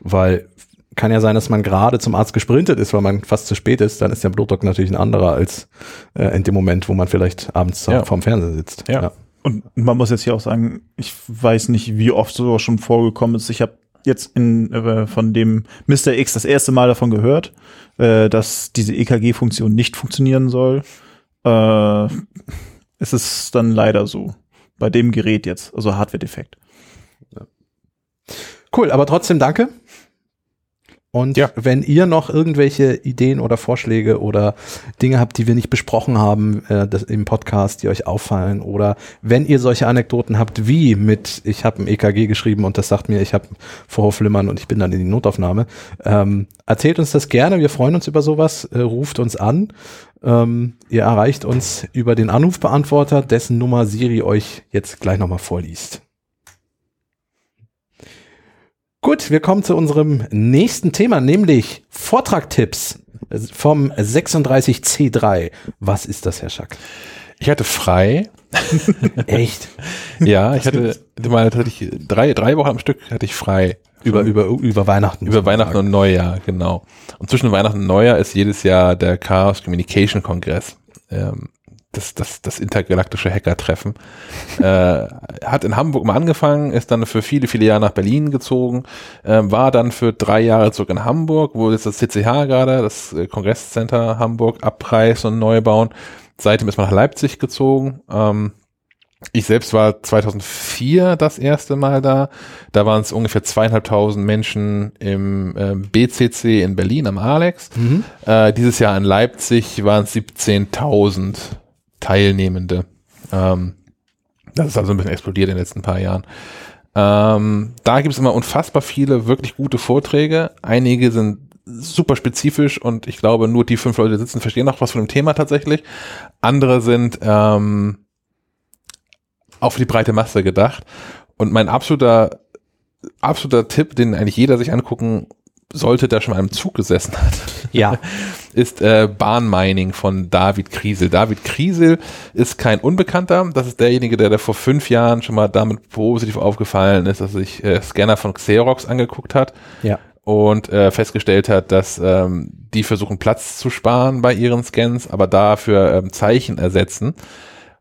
Weil kann ja sein, dass man gerade zum Arzt gesprintet ist, weil man fast zu spät ist, dann ist der Blutdruck natürlich ein anderer als äh, in dem Moment, wo man vielleicht abends Ja. vorm Fernseher sitzt. Ja. Und man muss jetzt hier auch sagen, ich weiß nicht, wie oft sowas schon vorgekommen ist. Ich habe jetzt in, äh, von dem Mr. X das erste Mal davon gehört, äh, dass diese EKG-Funktion nicht funktionieren soll. Äh, es ist dann leider so. Bei dem Gerät jetzt, also Hardware-Defekt. Cool, aber trotzdem danke. Und Ja. wenn ihr noch irgendwelche Ideen oder Vorschläge oder Dinge habt, die wir nicht besprochen haben äh, das, im Podcast, die euch auffallen, oder wenn ihr solche Anekdoten habt, wie mit, ich habe ein EKG geschrieben und das sagt mir, ich habe Vorhofflimmern und ich bin dann in die Notaufnahme, ähm, erzählt uns das gerne, wir freuen uns über sowas, äh, ruft uns an. Ähm, ihr erreicht uns über den Anrufbeantworter, dessen Nummer Siri euch jetzt gleich nochmal vorliest. Gut, wir kommen zu unserem nächsten Thema, nämlich Vortragtipps vom 36C3. Was ist das, Herr Schack? Ich hatte frei. Echt? Ja, ich hatte mal tatsächlich drei, drei Wochen am Stück hatte ich frei. Über, über, über Weihnachten. Über Weihnachten und Neujahr, genau. Und zwischen Weihnachten und Neujahr ist jedes Jahr der Chaos Communication Kongress. Ähm, das, das, das intergalaktische Hacker-Treffen. äh, hat in Hamburg mal angefangen, ist dann für viele, viele Jahre nach Berlin gezogen, äh, war dann für drei Jahre zurück in Hamburg, wo jetzt das CCH gerade, das äh, Kongresscenter Hamburg, abreißen und neu bauen. Seitdem ist man nach Leipzig gezogen. Ähm, ich selbst war 2004 das erste Mal da. Da waren es ungefähr zweieinhalbtausend Menschen im ähm, BCC in Berlin am Alex. Mhm. Äh, dieses Jahr in Leipzig waren es 17.000 Teilnehmende. Ähm, das ist also ein bisschen explodiert in den letzten paar Jahren. Ähm, da gibt es immer unfassbar viele wirklich gute Vorträge. Einige sind super spezifisch und ich glaube, nur die fünf Leute, die sitzen, verstehen auch was von dem Thema tatsächlich. Andere sind ähm, auch für die breite Masse gedacht. Und mein absoluter, absoluter Tipp, den eigentlich jeder sich angucken sollte, der schon mal im Zug gesessen hat, Ja. ist äh, Bahnmining von David Kriesel. David Kriesel ist kein Unbekannter. Das ist derjenige, der, der vor fünf Jahren schon mal damit positiv aufgefallen ist, dass er sich äh, Scanner von Xerox angeguckt hat Ja. und äh, festgestellt hat, dass ähm, die versuchen Platz zu sparen bei ihren Scans, aber dafür ähm, Zeichen ersetzen.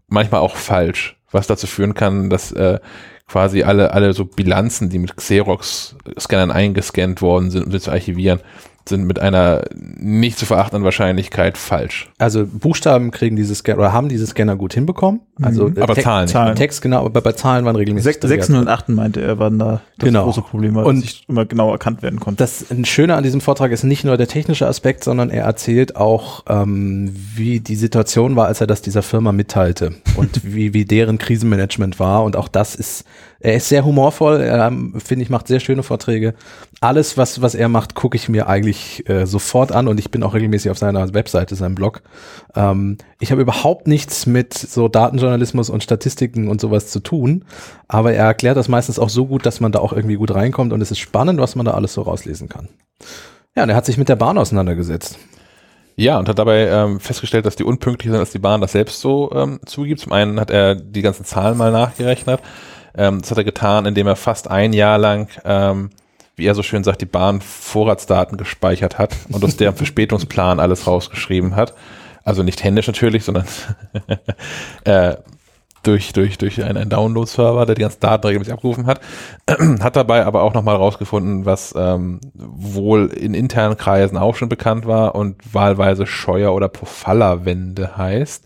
Manchmal auch falsch, was dazu führen kann, dass äh, quasi alle, alle so Bilanzen, die mit Xerox-Scannern eingescannt worden sind, um sie zu archivieren, sind mit einer nicht zu verachtenden Wahrscheinlichkeit falsch. Also Buchstaben kriegen diese Scanner oder haben diese Scanner gut hinbekommen. Also äh, Aber Zahlen. Zahlen. Text genau, aber bei Zahlen waren regelmäßig Sech, und Achten meinte er, waren da das Genau. große Problem, weil Und- nicht immer genau erkannt werden konnte. Das Schöne an diesem Vortrag ist nicht nur der technische Aspekt, sondern er erzählt auch, ähm, wie die Situation war, als er das dieser Firma mitteilte und wie, wie deren Krisenmanagement war. Und auch das ist, er ist sehr humorvoll, ähm, finde ich, macht sehr schöne Vorträge. Alles, was, was er macht, gucke ich mir eigentlich äh, sofort an und ich bin auch regelmäßig auf seiner Webseite, seinem Blog. Ähm, ich habe überhaupt nichts mit so Datenjournalismus und Statistiken und sowas zu tun, aber er erklärt das meistens auch so gut, dass man da auch irgendwie gut reinkommt und es ist spannend, was man da alles so rauslesen kann. Ja, und er hat sich mit der Bahn auseinandergesetzt. Ja, und hat dabei ähm, festgestellt, dass die unpünktlicher sind, als die Bahn das selbst so ähm, zugibt. Zum einen hat er die ganzen Zahlen mal nachgerechnet. Ähm, das hat er getan, indem er fast ein Jahr lang, ähm, wie er so schön sagt, die Bahn Vorratsdaten gespeichert hat und aus deren Verspätungsplan alles rausgeschrieben hat. Also nicht händisch natürlich, sondern äh, durch, durch, durch einen, einen Download-Server, der die ganzen Daten regelmäßig abgerufen hat. hat dabei aber auch nochmal rausgefunden, was ähm, wohl in internen Kreisen auch schon bekannt war und wahlweise Scheuer- oder Pofalla-Wende heißt.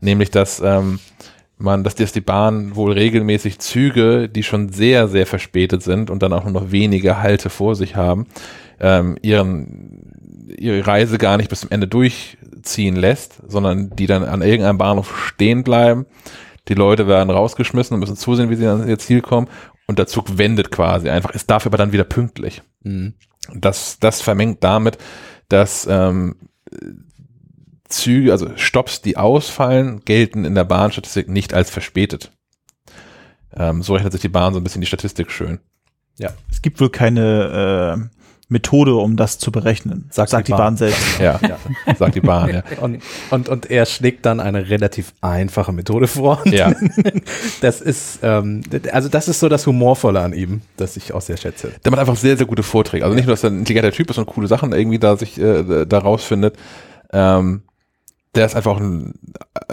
Nämlich, dass ähm, man, dass die, Bahn wohl regelmäßig Züge, die schon sehr, sehr verspätet sind und dann auch nur noch wenige Halte vor sich haben, ähm, ihren, ihre Reise gar nicht bis zum Ende durchziehen lässt, sondern die dann an irgendeinem Bahnhof stehen bleiben. Die Leute werden rausgeschmissen und müssen zusehen, wie sie an ihr Ziel kommen. Und der Zug wendet quasi einfach, ist dafür aber dann wieder pünktlich. Das, das vermengt damit, dass ähm, Züge, also Stops, die ausfallen, gelten in der Bahnstatistik nicht als verspätet. Ähm, so rechnet sich die Bahn so ein bisschen die Statistik schön. Es gibt wohl keine äh, Methode, um das zu berechnen, Sagt sagt, die die Bahn. Bahn, selbst. Ja, sagt die Bahn, ja. Und, und, und er schlägt dann eine relativ einfache Methode vor. Ja, Das ist, ähm, also das ist so das Humorvolle an ihm, das ich auch sehr schätze. der macht einfach sehr, sehr gute Vorträge. Also nicht nur, dass er ein intelligenter Typ ist und coole Sachen irgendwie da sich äh, da rausfindet. Ähm, der ist einfach ein,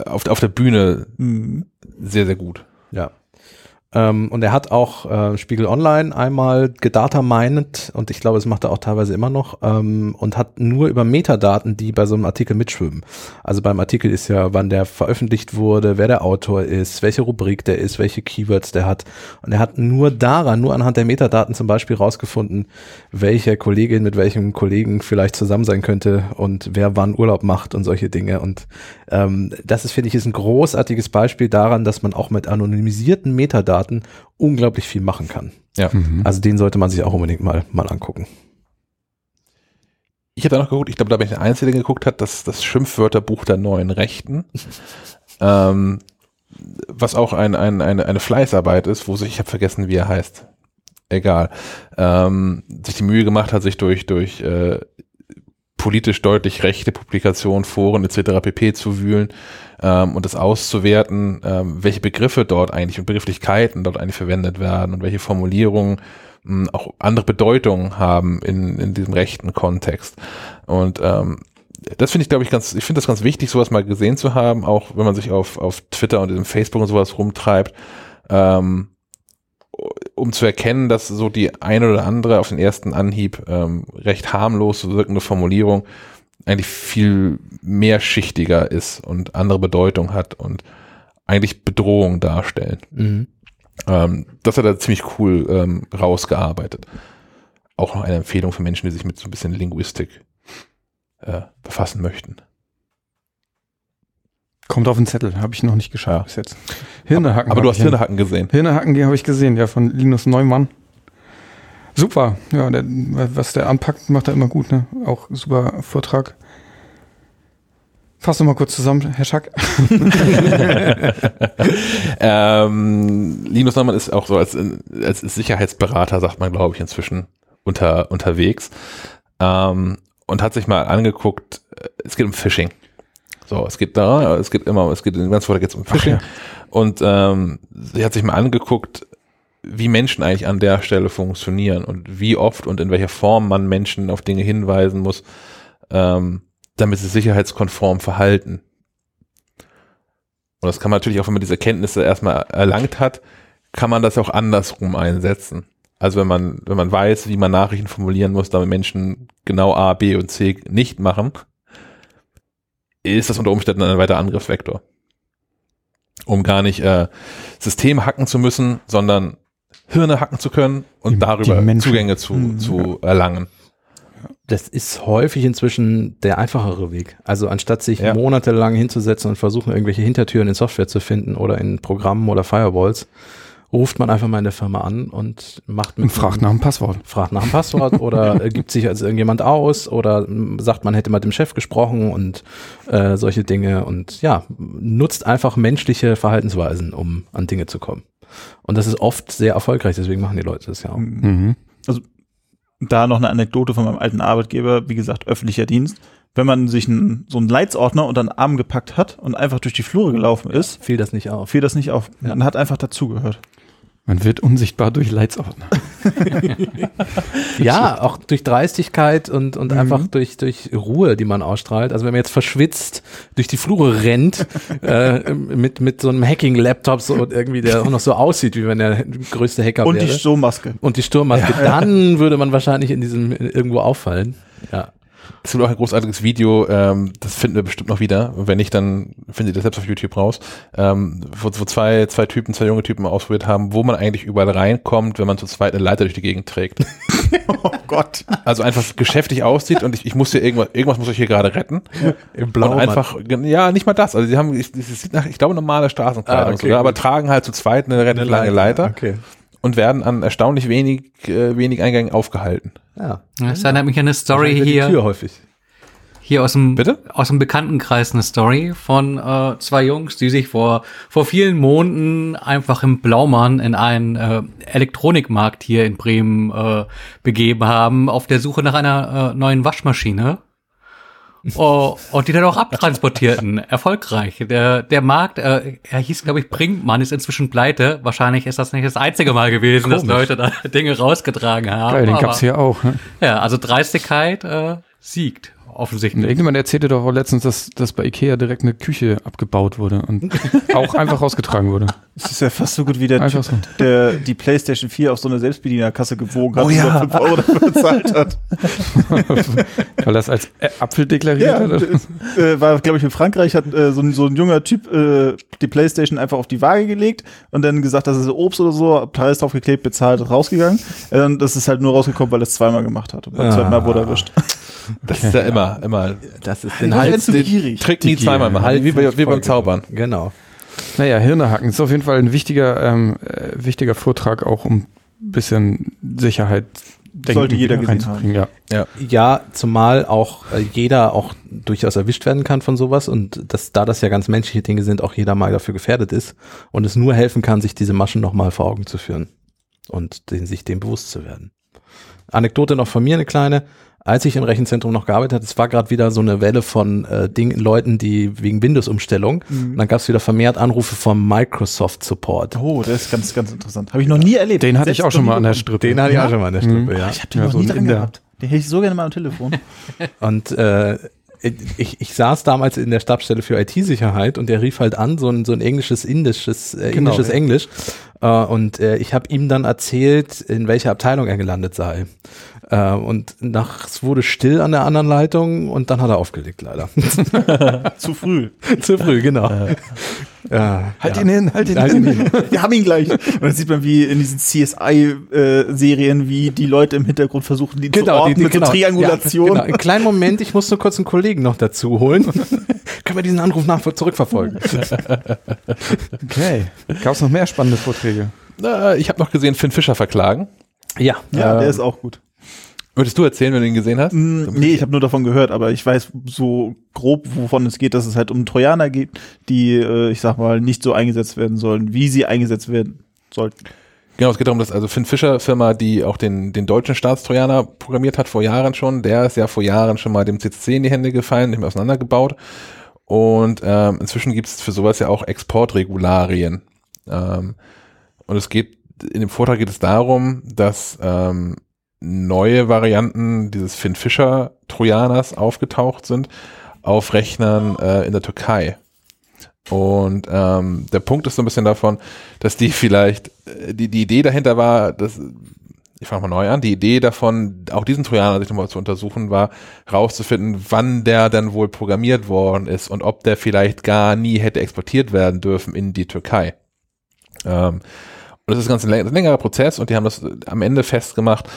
auf, auf der Bühne Mhm. sehr, sehr gut. Ja. Ähm, und er hat auch äh, Spiegel Online einmal gedatamined und ich glaube, das macht er auch teilweise immer noch ähm, und hat nur über Metadaten, die bei so einem Artikel mitschwimmen. Also beim Artikel ist ja, wann der veröffentlicht wurde, wer der Autor ist, welche Rubrik der ist, welche Keywords der hat. Und er hat nur daran, nur anhand der Metadaten zum Beispiel rausgefunden, welche Kollegin mit welchem Kollegen vielleicht zusammen sein könnte und wer wann Urlaub macht und solche Dinge. Und ähm, das ist, finde ich, ist ein großartiges Beispiel daran, dass man auch mit anonymisierten Metadaten unglaublich viel machen kann. Ja. Also den sollte man sich auch unbedingt mal, mal angucken. Ich habe da noch geguckt, ich glaube, da bin ich der Einzige, der geguckt hat, dass das Schimpfwörterbuch der neuen Rechten, ähm, was auch ein, ein, eine, eine Fleißarbeit ist, wo sich, ich habe vergessen, wie er heißt, egal, ähm, sich die Mühe gemacht hat, sich durch, durch äh, politisch deutlich rechte Publikationen, Foren etc. pp. zu wühlen ähm, und das auszuwerten, ähm, welche Begriffe dort eigentlich und Begrifflichkeiten dort eigentlich verwendet werden und welche Formulierungen mh, auch andere Bedeutungen haben in, in diesem rechten Kontext. Und ähm, das finde ich, glaube ich, ganz, ich finde das ganz wichtig, sowas mal gesehen zu haben, auch wenn man sich auf, auf Twitter und diesem Facebook und sowas rumtreibt, ähm, um zu erkennen, dass so die eine oder andere auf den ersten Anhieb ähm, recht harmlos wirkende Formulierung eigentlich viel mehrschichtiger ist und andere Bedeutung hat und eigentlich Bedrohung darstellen. Mhm. Ähm, das hat er ziemlich cool ähm, rausgearbeitet. Auch noch eine Empfehlung für Menschen, die sich mit so ein bisschen Linguistik äh, befassen möchten. Kommt auf den Zettel, habe ich noch nicht geschafft Ja. bis jetzt. Hirnehacken. Aber du hab hast Hirnehacken gesehen. Hirnehacken habe ich gesehen, ja, von Linus Neumann. Super, ja, der, was der anpackt, macht er immer gut, ne? Auch super Vortrag. Fass doch mal kurz zusammen, Herr Schack. ähm, Linus Neumann ist auch so als, als Sicherheitsberater, sagt man, glaube ich, inzwischen unter, unterwegs. Ähm, und hat sich mal angeguckt, äh, es geht um Phishing. So, es geht da, es geht immer, es geht in ganz Vorder geht es um Phishing. ja. Und ähm, sie hat sich mal angeguckt, wie Menschen eigentlich an der Stelle funktionieren und wie oft und in welcher Form man Menschen auf Dinge hinweisen muss, ähm, damit sie sicherheitskonform verhalten. Und das kann man natürlich auch, wenn man diese Kenntnisse erstmal erlangt hat, kann man das auch andersrum einsetzen. Also wenn man, wenn man weiß, wie man Nachrichten formulieren muss, damit Menschen genau A, B und C nicht machen, ist das unter Umständen ein weiterer Angriffsvektor. Um gar nicht äh, System hacken zu müssen, sondern Hirne hacken zu können und Die- darüber die. Zugänge zu, Mhm. zu erlangen. Das ist häufig inzwischen der einfachere Weg. Also anstatt sich Ja. monatelang hinzusetzen und versuchen, irgendwelche Hintertüren in Software zu finden oder in Programmen oder Firewalls, ruft man einfach mal in der Firma an und macht mit Und fragt nach dem Passwort. fragt nach dem Passwort oder äh, gibt sich als irgendjemand aus oder sagt, man hätte mit dem Chef gesprochen und äh, solche Dinge und ja, nutzt einfach menschliche Verhaltensweisen, um an Dinge zu kommen. Und das ist oft sehr erfolgreich, deswegen machen die Leute das ja auch. Mhm. Da noch eine Anekdote von meinem alten Arbeitgeber, wie gesagt, öffentlicher Dienst. Wenn man sich einen, so einen Leitsordner unter den Arm gepackt hat und einfach durch die Flure gelaufen ist, Fiel das nicht auf. fiel das nicht auf. Ja. Man hat einfach dazugehört. Man wird unsichtbar durch Leitsordner. Ja, auch durch Dreistigkeit und, und Mhm. einfach durch, durch Ruhe, die man ausstrahlt. Also wenn man jetzt verschwitzt durch die Flure rennt, äh, mit, mit so einem Hacking-Laptop so und irgendwie, der auch noch so aussieht, wie wenn der größte Hacker Und wäre. die Sturmmaske. und die Sturmmaske, dann würde man wahrscheinlich in diesem irgendwo auffallen. Ja. Es gibt auch ein großartiges Video, ähm, das finden wir bestimmt noch wieder. Wenn nicht, dann findet ihr das selbst auf YouTube raus, ähm, wo, wo zwei, zwei Typen, zwei junge Typen ausprobiert haben, wo man eigentlich überall reinkommt, wenn man zu zweit eine Leiter durch die Gegend trägt. Oh Gott. Also einfach geschäftig aussieht und ich, ich muss hier irgendwas, irgendwas muss ich hier gerade retten. Im und einfach, ja, nicht mal das. Also sie haben, ich, nach, ich glaube, normale Straßenkleidung Ah, okay, sogar, aber tragen halt zu zweit eine relativ lange Leiter Okay. Und werden an erstaunlich wenig, äh, wenig Eingängen aufgehalten. Ja. Das erinnert mich an eine Story wird die hier. Tür häufig. Hier aus dem, Bitte? aus dem Bekanntenkreis eine Story von äh, zwei Jungs, die sich vor, vor vielen Monaten einfach im Blaumann in einen äh, Elektronikmarkt hier in Bremen äh, begeben haben, auf der Suche nach einer äh, neuen Waschmaschine. Oh, und die dann auch abtransportierten, erfolgreich. Der, der Markt, äh, er hieß, glaube ich, Brinkmann, ist inzwischen pleite. Wahrscheinlich ist das nicht das einzige Mal gewesen, dass Komisch. Leute da Dinge rausgetragen haben. Geil, den gab's hier auch. Ne? Ja, also Dreistigkeit äh, siegt offensichtlich. irgendjemand erzählte doch auch letztens, dass, dass bei Ikea direkt eine Küche abgebaut wurde und auch einfach rausgetragen wurde. Das ist ja fast so gut wie der Einfach Typ, so. der die PlayStation 4 auf so einer Selbstbedienerkasse gewogen hat Oh und ja. da 5 Euro dafür bezahlt hat. Weil das als Apfel deklariert Ja, hat. äh, war, glaube ich, in Frankreich hat äh, so, ein, so ein junger Typ äh, die Playstation einfach auf die Waage gelegt und dann gesagt, das ist Obst oder so, Preis draufgeklebt, bezahlt, rausgegangen. Äh, und das ist halt nur rausgekommen, weil er es zweimal gemacht hat. Und beim Ah. zweiten Mal wurde er erwischt. Das ist ja immer, immer Das ist Den Hals Den, gierig. Trick nie zweimal machen, Hals wie, bei, wie beim Zaubern. Genau. Naja, Hirne hacken ist auf jeden Fall ein wichtiger, ähm, äh, wichtiger Vortrag, auch um ein bisschen Sicherheit denken Sollte jeder gesehen reinzubringen, Ja. Ja, zumal auch äh, jeder auch durchaus erwischt werden kann von sowas und dass da das ja ganz menschliche Dinge sind, auch jeder mal dafür gefährdet ist und es nur helfen kann, sich diese Maschen nochmal vor Augen zu führen und den, sich dem bewusst zu werden. Anekdote noch von mir, eine kleine. Als ich im Rechenzentrum noch gearbeitet habe, es war gerade wieder so eine Welle von äh, Ding, Leuten, die wegen Windows-Umstellung, und dann gab es wieder vermehrt Anrufe vom Microsoft-Support. Oh, das ist ganz, ganz interessant. Habe ich noch nie erlebt. Den hatte ich auch schon mal an der. Strippe. Den hatte ich auch schon mal an der Mhm. Strippe, ja. Ich habe den Ja, noch so nie dran Inder. gehabt. Den hätte ich so gerne mal am Telefon. Und äh, ich, ich saß damals in der Stabsstelle für IT-Sicherheit und der rief halt an, so ein, so ein englisches, indisches, äh, Genau, indisches ja. Englisch. Äh, und äh, ich habe ihm dann erzählt, in welcher Abteilung er gelandet sei. Äh, und nachts wurde still an der anderen Leitung und dann hat er aufgelegt, leider. Zu früh. Zu früh, genau. Ja, Halt ja. ihn hin, halt ihn Halt hin. hin. Wir haben ihn gleich. Und dann sieht man, wie in diesen CSI-Serien, wie die Leute im Hintergrund versuchen, ihn zu orten mit so Triangulation. Ja, genau. Einen kleinen Moment, ich muss nur kurz einen Kollegen noch dazu holen. Können wir diesen Anruf nach zurückverfolgen? Okay. Gab es noch mehr spannende Vorträge? Na, ich habe noch gesehen, Finn Fischer verklagen. Ja. Ja, Ähm, der ist auch gut. Würdest du erzählen, wenn du ihn gesehen hast? Mm, Nee, ich habe nur davon gehört, aber ich weiß so grob, wovon es geht, dass es halt um Trojaner geht, die, äh, ich sag mal, nicht so eingesetzt werden sollen, wie sie eingesetzt werden sollten. Genau, es geht darum, dass also Finn Fischer Firma, die auch den, den deutschen Staatstrojaner programmiert hat vor Jahren schon, der ist ja vor Jahren schon mal dem CCC in die Hände gefallen, nicht mehr auseinandergebaut. Und ähm, inzwischen gibt es für sowas ja auch Exportregularien. Ähm, und es geht, in dem Vortrag geht es darum, dass ähm, neue Varianten dieses Finn Fischer Trojaners aufgetaucht sind auf Rechnern äh, in der Türkei. Und ähm, der Punkt ist so ein bisschen davon, dass die vielleicht, äh, die, die Idee dahinter war, dass, ich fange mal neu an, die Idee davon, auch diesen Trojaner sich nochmal zu untersuchen, war rauszufinden, wann der dann wohl programmiert worden ist und ob der vielleicht gar nie hätte exportiert werden dürfen in die Türkei. Ähm, und das ist ganz ein, läng- ein längerer Prozess und die haben das am Ende festgemacht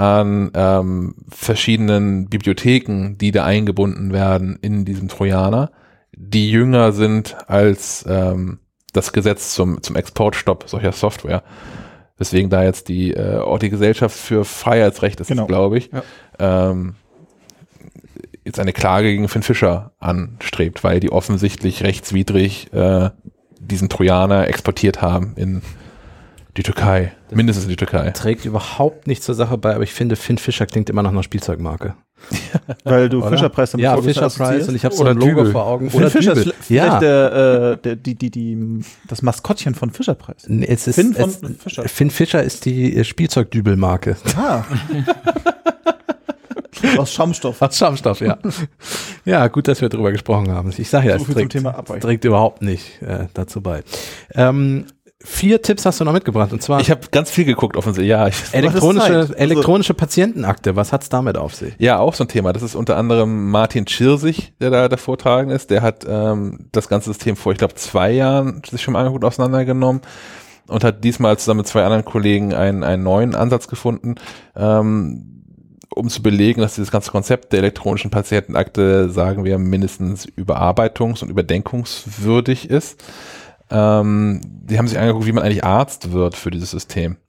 an ähm, verschiedenen Bibliotheken, die da eingebunden werden in diesem Trojaner, die jünger sind als ähm, das Gesetz zum, zum Exportstopp solcher Software. Weswegen da jetzt die, äh, auch die Gesellschaft für Freiheitsrecht ist, Genau. glaube ich, Ja. ähm, jetzt eine Klage gegen Finn Fischer anstrebt, weil die offensichtlich rechtswidrig äh, diesen Trojaner exportiert haben in die Türkei, mindestens in die Türkei. Trägt überhaupt nichts zur Sache bei, aber ich finde, Finn Fischer klingt immer nach einer Spielzeugmarke. Weil du Oder? Fischerpreis damit Ja, vorher Fischer Price assoziierst. und ich habe so Oder ein Logo Dübel. vor Augen. Finn Fischer ist Dübel. vielleicht ja. der, äh, der, die, die, die, das Maskottchen von Fischerpreis. Nee, Es ist, Finn von es, Fischer. Finn Fischer ist die äh, Spielzeugdübelmarke. Ah. Aus Schaumstoff. Aus Schaumstoff, ja. ja, gut, dass wir drüber gesprochen haben. Ich sage ja, So es trägt, trägt überhaupt nicht äh, dazu bei. Ähm, vier Tipps hast du noch mitgebracht und zwar Ich habe ganz viel geguckt offensichtlich. Ja, ich, elektronische. Also- elektronische Patientenakte. Was hat's damit auf sich? Ja, auch so ein Thema. Das ist unter anderem Martin Schirsich, der da der Vortragende ist. Der hat ähm, das ganze System vor, ich glaube, zwei Jahren sich schon mal angeguckt, auseinandergenommen und hat diesmal zusammen mit zwei anderen Kollegen einen, einen neuen Ansatz gefunden, ähm, um zu belegen, dass dieses ganze Konzept der elektronischen Patientenakte, sagen wir, mindestens überarbeitungs- und überdenkungswürdig ist. Ähm, die haben sich angeguckt, wie man eigentlich Arzt wird für dieses System.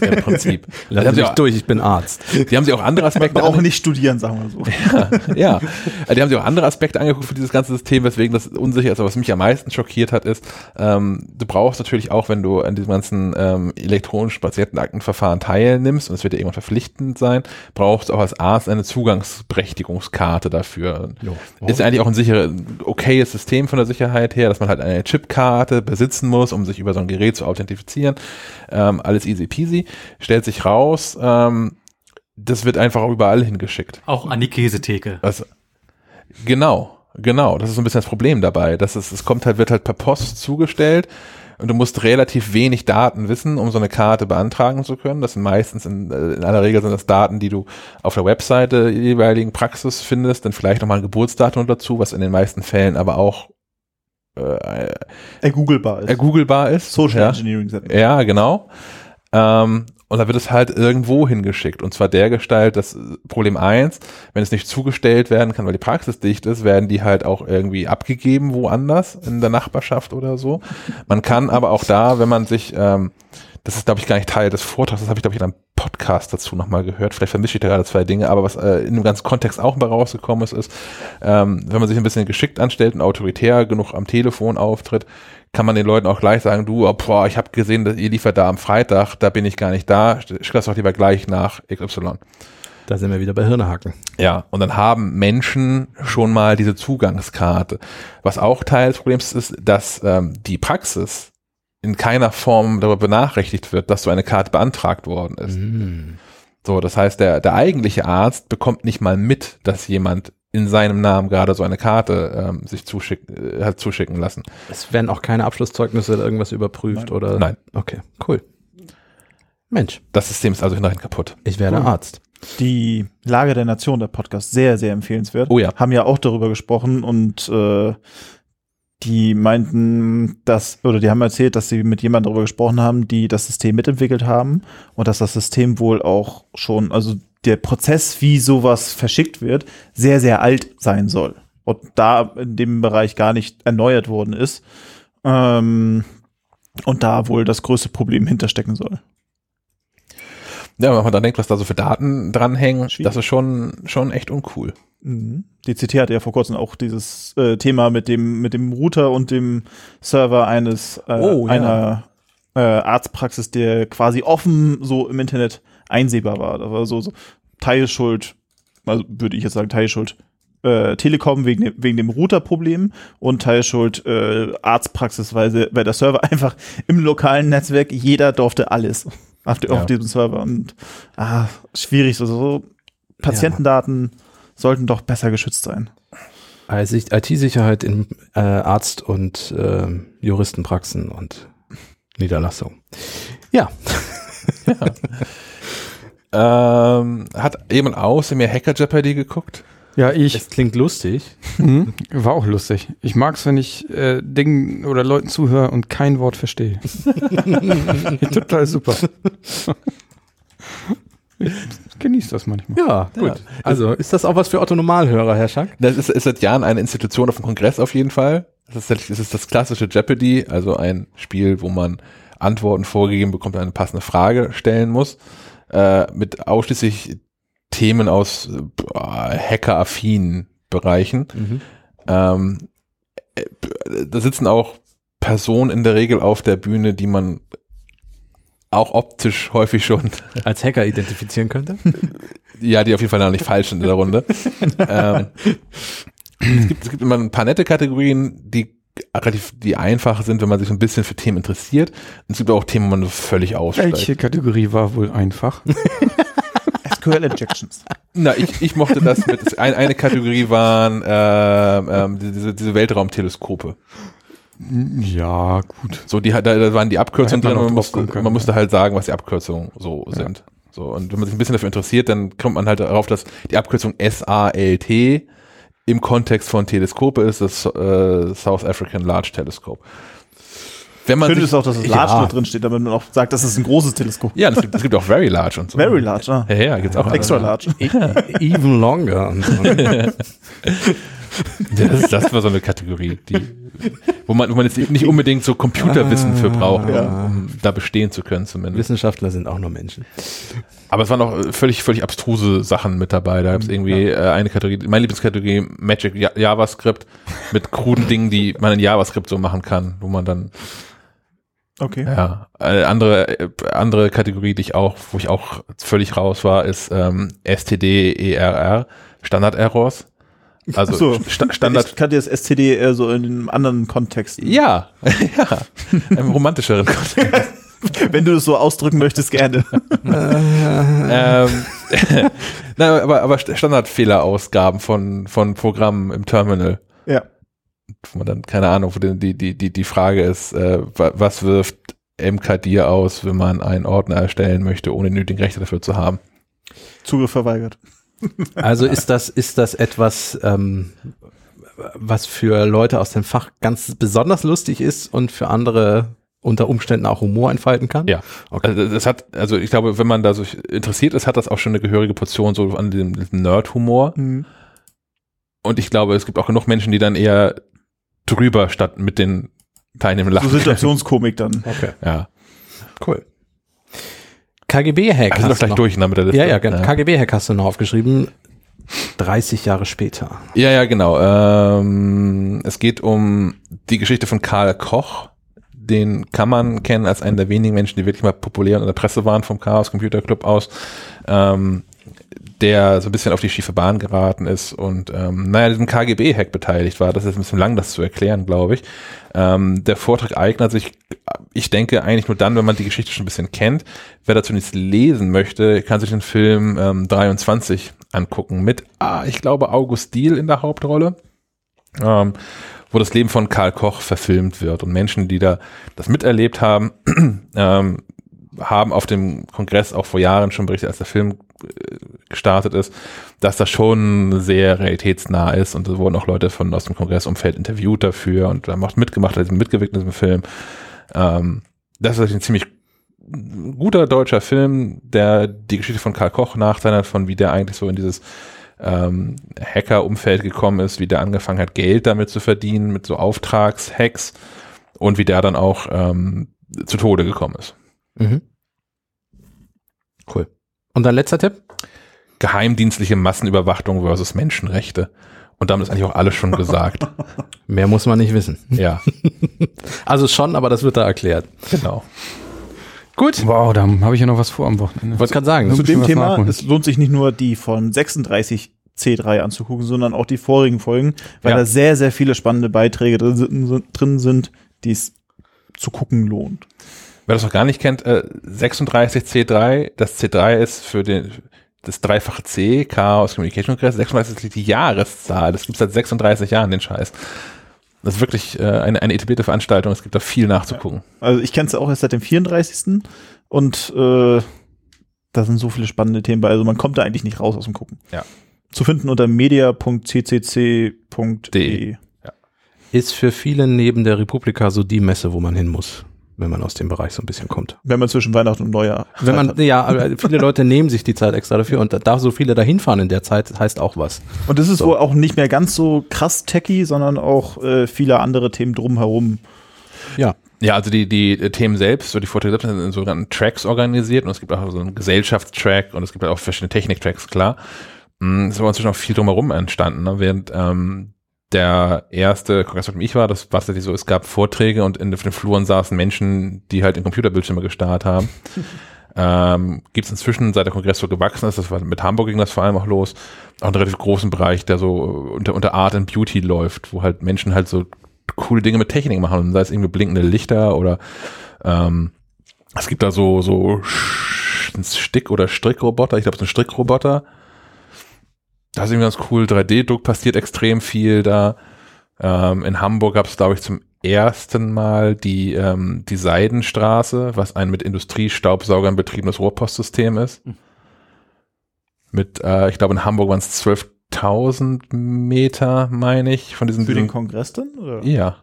Im Prinzip. Die Lass haben, auch, durch, ich bin Arzt. die haben sich auch andere Aspekte Man braucht nicht studieren, sagen wir so. ja, Also die haben sich auch andere Aspekte angeguckt für dieses ganze System, weswegen das unsicher ist. Aber was mich am meisten schockiert hat, ist, ähm, du brauchst natürlich auch, wenn du an diesem ganzen ähm, elektronischen Patientenaktenverfahren teilnimmst, und es wird ja irgendwann verpflichtend sein, brauchst du auch als Arzt eine Zugangsberechtigungskarte dafür. Ist eigentlich auch ein sicheres, okayes System von der Sicherheit her, dass man halt eine Chipkarte besitzen muss, um sich über so ein Gerät zu authentifizieren. Ähm, alles easy peasy. Stellt sich raus, ähm, das wird einfach überall hingeschickt. Auch an die Käsetheke. Also, genau, genau. Das ist so ein bisschen das Problem dabei. Dass es, es kommt halt, wird halt per Post zugestellt Und du musst relativ wenig Daten wissen, um so eine Karte beantragen zu können. Das sind meistens in, äh, in aller Regel sind das Daten, die du auf der Webseite der jeweiligen Praxis findest, dann vielleicht nochmal ein Geburtsdatum dazu, was in den meisten Fällen aber auch äh, Ergooglebar ist. ergooglebar ist. Social ja. Engineering. Ja, genau. Ähm, und da wird es halt irgendwo hingeschickt. Und zwar der Gestalt, das Problem eins, wenn es nicht zugestellt werden kann, weil die Praxis dicht ist, werden die halt auch irgendwie abgegeben woanders in der Nachbarschaft oder so. Man kann aber auch da, wenn man sich, ähm, das ist, glaube ich, gar nicht Teil des Vortrags, das habe ich, glaube ich, in einem Podcast dazu nochmal gehört. Vielleicht vermische ich da gerade zwei Dinge, aber was äh, in dem ganzen Kontext auch mal rausgekommen ist, ist, ähm, wenn man sich ein bisschen geschickt anstellt und autoritär genug am Telefon auftritt, kann man den Leuten auch gleich sagen, du, oh, boah, ich habe gesehen, dass ihr liefert da am Freitag, da bin ich gar nicht da, schick das doch lieber gleich nach XY. Da sind wir wieder bei Hirnehaken. Ja, und dann haben Menschen schon mal diese Zugangskarte. Was auch Teil des Problems ist, dass ähm, die Praxis in keiner Form darüber benachrichtigt wird, dass so eine Karte beantragt worden ist. Mhm. So, das heißt, der, der eigentliche Arzt bekommt nicht mal mit, dass jemand in seinem Namen gerade so eine Karte ähm, sich zuschicken, äh, hat zuschicken lassen. Es werden auch keine Abschlusszeugnisse oder irgendwas überprüft Nein. oder? Nein. Okay, cool. Mensch, Das System ist also hinterher kaputt. ich werde Cool. Arzt. Die Lage der Nation, der Podcast, sehr, sehr empfehlenswert. Oh ja. Haben ja auch darüber gesprochen und äh, die meinten, dass, oder die haben erzählt, dass sie mit jemandem darüber gesprochen haben, die das System mitentwickelt haben und dass das System wohl auch schon, also der Prozess, wie sowas verschickt wird, sehr, sehr alt sein soll. Und da in dem Bereich gar nicht erneuert worden ist. Ähm, und da wohl das größte Problem hinterstecken soll. Ja, wenn man dann denkt, was da so für Daten dranhängen, Schwierig. das ist schon, schon echt uncool. Mhm. DCT hatte ja vor kurzem auch dieses äh, Thema mit dem, mit dem Router und dem Server eines äh, Oh, ja. einer äh, Arztpraxis, der quasi offen so im Internet einsehbar war. Da war so, so Teilschuld, also würde ich jetzt sagen, Teilschuld äh, Telekom wegen dem, wegen dem Router-Problem und Teilschuld äh, Arztpraxis, weil, sie, weil der Server einfach im lokalen Netzwerk, jeder durfte alles auf, Ja. auf diesem Server. Und ah, schwierig, so, so Patientendaten sollten doch besser geschützt sein. IT-Sicherheit in äh, Arzt- und äh, Juristenpraxen und Niederlassung. Ja, Ähm, hat jemand außer mir Hacker Jeopardy geguckt? Ja, ich. es klingt lustig. Mhm. War auch lustig. Ich mag's, wenn ich äh, Dingen oder Leuten zuhöre und kein Wort verstehe. Total super. Ich genieße das manchmal. Ja, gut. Also ist das auch was für Otto Normalhörer, Herr Schack? Das ist, ist seit Jahren eine Institution auf dem Kongress auf jeden Fall. Das ist, das ist das klassische Jeopardy, also ein Spiel, wo man Antworten vorgegeben bekommt, eine passende Frage stellen muss, äh, mit ausschließlich Themen aus äh, hacker-affinen Bereichen. Ähm, äh, da sitzen auch Personen in der Regel auf der Bühne, die man auch optisch häufig schon Als Hacker identifizieren könnte? ja, die auf jeden Fall noch nicht falsch sind in der Runde. ähm, es, gibt, es gibt immer ein paar nette Kategorien, die relativ die einfach sind, wenn man sich so ein bisschen für Themen interessiert. Und es gibt auch Themen, wo man völlig aussteigt. Welche Kategorie war wohl einfach? SQL Injections. Na, ich, ich mochte das mit. Ein, eine Kategorie waren ähm, ähm, diese, diese Weltraumteleskope. Ja, gut. So, die, da, da waren die Abkürzungen drin man und man musste, können, man musste halt sagen, was die Abkürzungen so sind. So, und wenn man sich ein bisschen dafür interessiert, dann kommt man halt darauf, dass die Abkürzung SALT im Kontext von Teleskope ist, das äh, South African Large Telescope. Wenn man Schön sich, ist auch, dass das Large da drin steht, damit man auch sagt, das ist ein großes Teleskop. ja, es gibt, es gibt auch Very Large und so. Very large, ah. Ja, ja, gibt's auch. Extra large. Even longer. Und so. Das, das war so eine Kategorie, die, wo man, wo man jetzt nicht unbedingt so Computerwissen für braucht, um, Ja. um da bestehen zu können zumindest. Wissenschaftler sind auch nur Menschen. Aber es waren auch äh, völlig, völlig abstruse Sachen mit dabei. Da gab es irgendwie äh, eine Kategorie, meine Lieblingskategorie, Magic Ja- JavaScript, mit kruden Dingen, die man in JavaScript so machen kann, wo man dann, Okay. ja, eine andere, äh, andere Kategorie, die ich auch, wo ich auch völlig raus war, ist ähm, STD-ERR, Standard-Errors. Also so. Sta Standard, Ich kannte das STD eher so in einem anderen Kontext. ja, ja, im romantischeren Kontext. Wenn du es so ausdrücken möchtest, gerne. ähm, Nein, aber, aber Standardfehlerausgaben von, von Programmen im Terminal. ja. wo man dann, keine Ahnung, wo die, die, die, die Frage ist, äh, wa- was wirft MKDIR aus, wenn man einen Ordner erstellen möchte, ohne nötigen Rechte dafür zu haben? Zugriff verweigert. Also ist das, ist das etwas, ähm, was für Leute aus dem Fach ganz besonders lustig ist und für andere unter Umständen auch Humor entfalten kann? Ja. Okay. Also das hat, also ich glaube, wenn man da so interessiert ist, hat das auch schon eine gehörige Portion so an dem, Nerd-Humor. Mhm. Und ich glaube, es gibt auch genug Menschen, die dann eher drüber statt mit den Teilnehmern So lachen. Situationskomik dann. Okay. ja. Cool. KGB-Hack sind doch gleich durch ne, mit der Liste. Ja, ja, genau. KGB-Hack hast du noch aufgeschrieben. 30 Jahre später. Ja, ja, genau. Ähm, es geht um die Geschichte von Karl Koch. Den kann man kennen als einen der wenigen Menschen, die wirklich mal populär in der Presse waren vom Chaos Computer Club aus. Ähm, der so ein bisschen auf die schiefe Bahn geraten ist und ähm, naja, diesem KGB-Hack beteiligt war. Das ist ein bisschen lang, das zu erklären, glaube ich. Ähm, der Vortrag eignet sich, ich denke, eigentlich nur dann, wenn man die Geschichte schon ein bisschen kennt. Wer dazu nichts lesen möchte, kann sich den Film ähm, 23 angucken mit, ah, ich glaube, August Diehl in der Hauptrolle. Ähm, wo das Leben von Karl Koch verfilmt wird und Menschen, die da das miterlebt haben, ähm, haben auf dem Kongress auch vor Jahren schon berichtet, als der Film gestartet ist, dass das schon sehr realitätsnah ist und da wurden auch Leute von aus dem Kongressumfeld interviewt dafür und haben auch mitgemacht, also mitgewirkt in diesem Film. Ähm, das ist ein ziemlich guter deutscher Film, der die Geschichte von Karl Koch nachteilt, von wie der eigentlich so in dieses ähm, Hacker-Umfeld gekommen ist, wie der angefangen hat, Geld damit zu verdienen, mit so Auftragshacks und wie der dann auch ähm, zu Tode gekommen ist. Mhm. Cool. Und dein letzter Tipp? Geheimdienstliche Massenüberwachung versus Menschenrechte. Und damit ist eigentlich auch alles schon gesagt. Mehr muss man nicht wissen. ja, Also schon, aber das wird da erklärt. genau. Gut. Wow, da habe ich ja noch was vor am Wochenende. Wollte gerade sagen. Zu dem Thema, nachholen. es lohnt sich nicht nur die von 36 C3 anzugucken, sondern auch die vorigen Folgen, weil Ja. da sehr, sehr viele spannende Beiträge drin sind, drin sind die es zu gucken lohnt. Wer das noch gar nicht kennt, äh, 36C3, das C3 ist für den das dreifache C, Chaos Communication Congress, 36 ist die Jahreszahl. Das gibt seit 36 Jahren, den Scheiß. Das ist wirklich äh, eine, eine etablierte Veranstaltung. Es gibt da viel nachzugucken. Also ich kenne es auch erst seit dem 34. Und äh, da sind so viele spannende Themen bei. Also man kommt da eigentlich nicht raus aus dem Gucken. Ja. Zu finden unter media.ccc.de. De. Ist für viele neben der Republika so die Messe, wo man hin muss, wenn man aus dem Bereich so ein bisschen kommt. Wenn man zwischen Weihnachten und Neujahr. Wenn man, ja, aber viele Leute nehmen sich die Zeit extra dafür und da so viele dahin fahren in der Zeit, heißt auch was. Und das ist So. wohl auch nicht mehr ganz so krass techy, sondern auch äh, viele andere Themen drumherum. Ja. Ja, also die, die äh, Themen selbst, so die Vorträge selbst sind in sogenannten Tracks organisiert und es gibt auch so einen Gesellschaftstrack und es gibt halt auch verschiedene Techniktracks, klar. Es ist aber inzwischen auch viel drumherum entstanden, ne? während ähm, der erste Kongress, auf dem ich war, das war tatsächlich so, es gab Vorträge und in den Fluren saßen Menschen, die halt in Computerbildschirme gestarrt haben. ähm, gibt es inzwischen, seit der Kongress so gewachsen ist, das war mit Hamburg ging das vor allem auch los, auch einen relativ großen Bereich, der so unter, unter Art and Beauty läuft, wo halt Menschen halt so coole Dinge mit Technik machen, sei es irgendwie blinkende Lichter oder ähm, es gibt da so so ein Stick- oder Strickroboter, ich glaube es ist ein Strickroboter. Das ist irgendwie ganz cool, 3D-Druck passiert extrem viel da. Ähm, in Hamburg gab es, glaube ich, zum ersten Mal die, ähm, die Seidenstraße, was ein mit Industriestaubsaugern betriebenes Rohrpostsystem ist. Mit, äh, ich glaube, in Hamburg waren es 12.000 Meter, meine ich, von diesen, Für den Kongress dann? Oder? ja.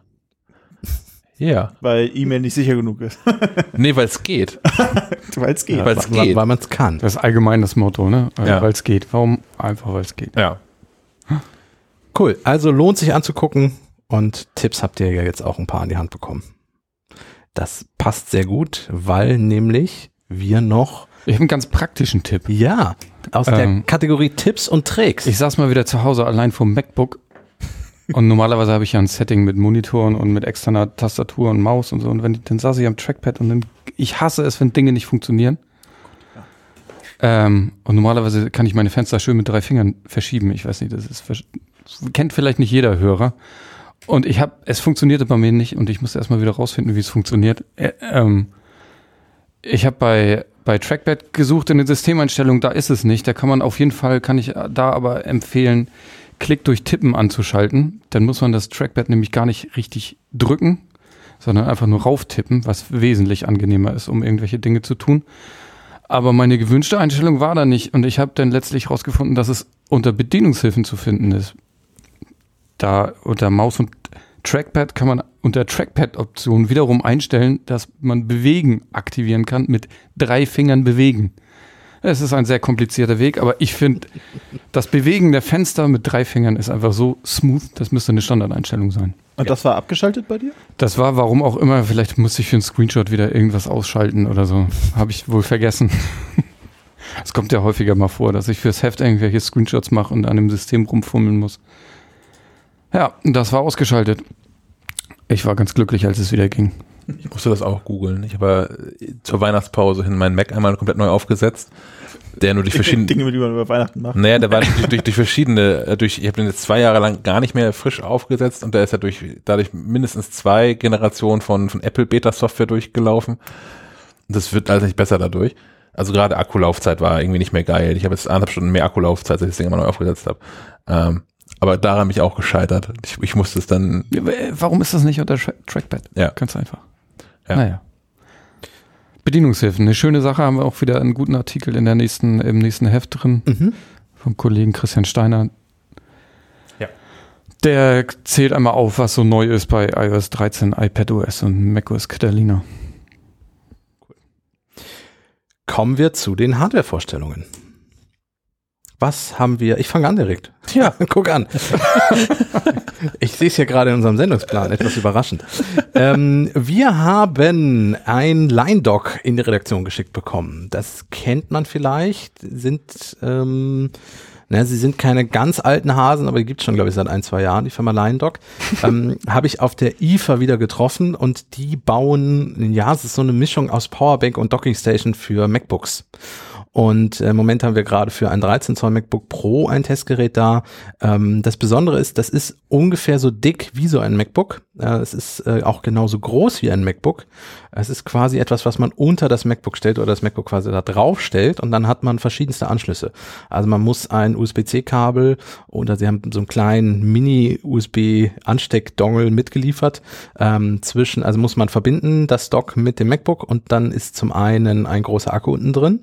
Ja. Weil E-Mail nicht sicher genug ist. Nee, weil es geht. Weil es geht. Weil es Weil, geht. weil man es kann. Das ist allgemein das Motto, ne? Ja. Weil es geht. Warum? Einfach, weil es geht. Ja. Cool. Also lohnt sich anzugucken und Tipps habt ihr ja jetzt auch ein paar an die Hand bekommen. Das passt sehr gut, weil nämlich wir noch, Ich habe einen ganz praktischen Tipp. ja, aus der Ähm, Kategorie Tipps und Tricks. Ich saß mal wieder zu Hause allein vom MacBook und normalerweise habe ich ja ein Setting mit Monitoren und mit externer Tastatur und Maus und so und wenn dann saß ich am Trackpad und dann ich hasse es, wenn Dinge nicht funktionieren. Ähm, und normalerweise kann ich meine Fenster schön mit drei Fingern verschieben. Ich weiß nicht, das ist das kennt vielleicht nicht jeder Hörer. Und ich habe, es funktionierte bei mir nicht und ich musste erstmal wieder rausfinden, wie es funktioniert. Ä- ähm, ich habe bei bei Trackpad gesucht in den Systemeinstellungen, da ist es nicht. Da kann man auf jeden Fall, kann ich da aber empfehlen, Klick durch Tippen anzuschalten. Dann muss man das Trackpad nämlich gar nicht richtig drücken, sondern einfach nur rauftippen, was wesentlich angenehmer ist, um irgendwelche Dinge zu tun. Aber meine gewünschte Einstellung war da nicht und ich habe dann letztlich herausgefunden, dass es unter Bedienungshilfen zu finden ist. Da unter Maus und Trackpad kann man unter Trackpad-Option wiederum einstellen, dass man Bewegen aktivieren kann, mit drei Fingern bewegen. Es ist ein sehr komplizierter Weg, aber ich finde, das Bewegen der Fenster mit drei Fingern ist einfach so smooth, das müsste eine Standardeinstellung sein. Und das war abgeschaltet bei dir? Das war, warum auch immer, vielleicht muss ich für einen Screenshot wieder irgendwas ausschalten oder so. Habe ich wohl vergessen. Es kommt ja häufiger mal vor, dass ich fürs Heft irgendwelche Screenshots mache und an dem System rumfummeln muss. Ja, das war ausgeschaltet. Ich war ganz glücklich, als es wieder ging. Ich musste das auch googeln. Ich habe äh, zur Weihnachtspause hin meinen Mac einmal komplett neu aufgesetzt, der nur durch verschiedene Dinge, die man über Weihnachten macht. Naja, der war durch, durch, durch verschiedene, äh, durch, ich habe den jetzt zwei Jahre lang gar nicht mehr frisch aufgesetzt und der ist ja durch dadurch mindestens zwei Generationen von, von Apple Beta-Software durchgelaufen. Und das wird also nicht besser dadurch. Also gerade Akkulaufzeit war irgendwie nicht mehr geil. Ich habe jetzt anderthalb Stunden mehr Akkulaufzeit, als ich das Ding immer neu aufgesetzt habe. Ähm, aber daran bin ich auch gescheitert. Ich, ich musste es dann. Äh, Warum ist das nicht unter Tra Trackpad? Ja. Ganz einfach. Ja. Naja. Bedienungshilfen. Eine schöne Sache haben wir auch wieder einen guten Artikel in der nächsten, im nächsten Heft drin. Mhm. vom Kollegen Christian Steiner. Ja. Der zählt einmal auf, was so neu ist bei iOS 13, iPadOS und macOS Catalina. Kommen wir zu den Hardware-Vorstellungen. Was haben wir? Ich fange an direkt. Ja. Guck an. ich sehe es ja gerade in unserem Sendungsplan, etwas überraschend. Ähm, wir haben ein Line-Doc in die Redaktion geschickt bekommen. Das kennt man vielleicht, sind, ähm, na, sie sind keine ganz alten Hasen, aber die gibt schon, glaube ich, seit ein, zwei Jahren, die Firma Line-Doc. ähm, Habe ich auf der IFA wieder getroffen und die bauen, ja, es ist so eine Mischung aus Powerbank und Dockingstation für MacBooks. Und äh, im Moment haben wir gerade für ein 13 Zoll MacBook Pro ein Testgerät da. Ähm, das Besondere ist, das ist ungefähr so dick wie so ein MacBook. Äh, es ist äh, auch genauso groß wie ein MacBook. Es ist quasi etwas, was man unter das MacBook stellt oder das MacBook quasi da drauf stellt und dann hat man verschiedenste Anschlüsse. Also man muss ein USB-C-Kabel oder sie haben so einen kleinen Mini-USB-Ansteck-Dongle mitgeliefert. Ähm, zwischen, also muss man verbinden das Dock mit dem MacBook und dann ist zum einen ein großer Akku unten drin,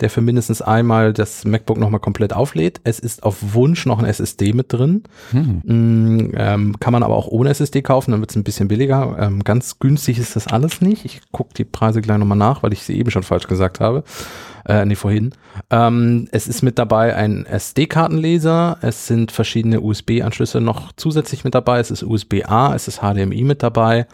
der für mindestens einmal das MacBook nochmal komplett auflädt. Es ist auf Wunsch noch ein SSD mit drin. Mm, ähm, kann man aber auch ohne SSD kaufen, dann wird es ein bisschen billiger. Ähm, ganz günstig ist das alles nicht. Ich gucke die Preise gleich nochmal nach, weil ich sie eben schon falsch gesagt habe. Äh, nee, vorhin. Ähm, es ist mit dabei ein SD-Kartenleser. Es sind verschiedene USB-Anschlüsse noch zusätzlich mit dabei. Es ist USB-A, es ist HDMI mit dabei.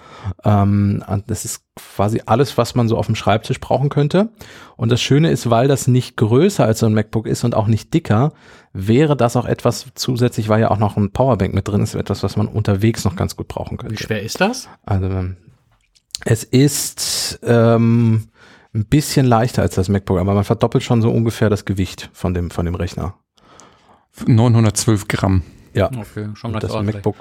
Ähm, das ist quasi alles, was man so auf dem Schreibtisch brauchen könnte. Und das Schöne ist, weil das nicht größer als so ein MacBook ist und auch nicht dicker, wäre das auch etwas zusätzlich, weil ja auch noch ein Powerbank mit drin ist, etwas, was man unterwegs noch ganz gut brauchen Wie könnte. schwer ist das? Also ähm, es ist ähm, ein bisschen leichter als das MacBook, aber man verdoppelt schon so ungefähr das Gewicht von dem von dem Rechner. 912 Gramm. Ja, Okay, schon und ganz das ordentlich. MacBook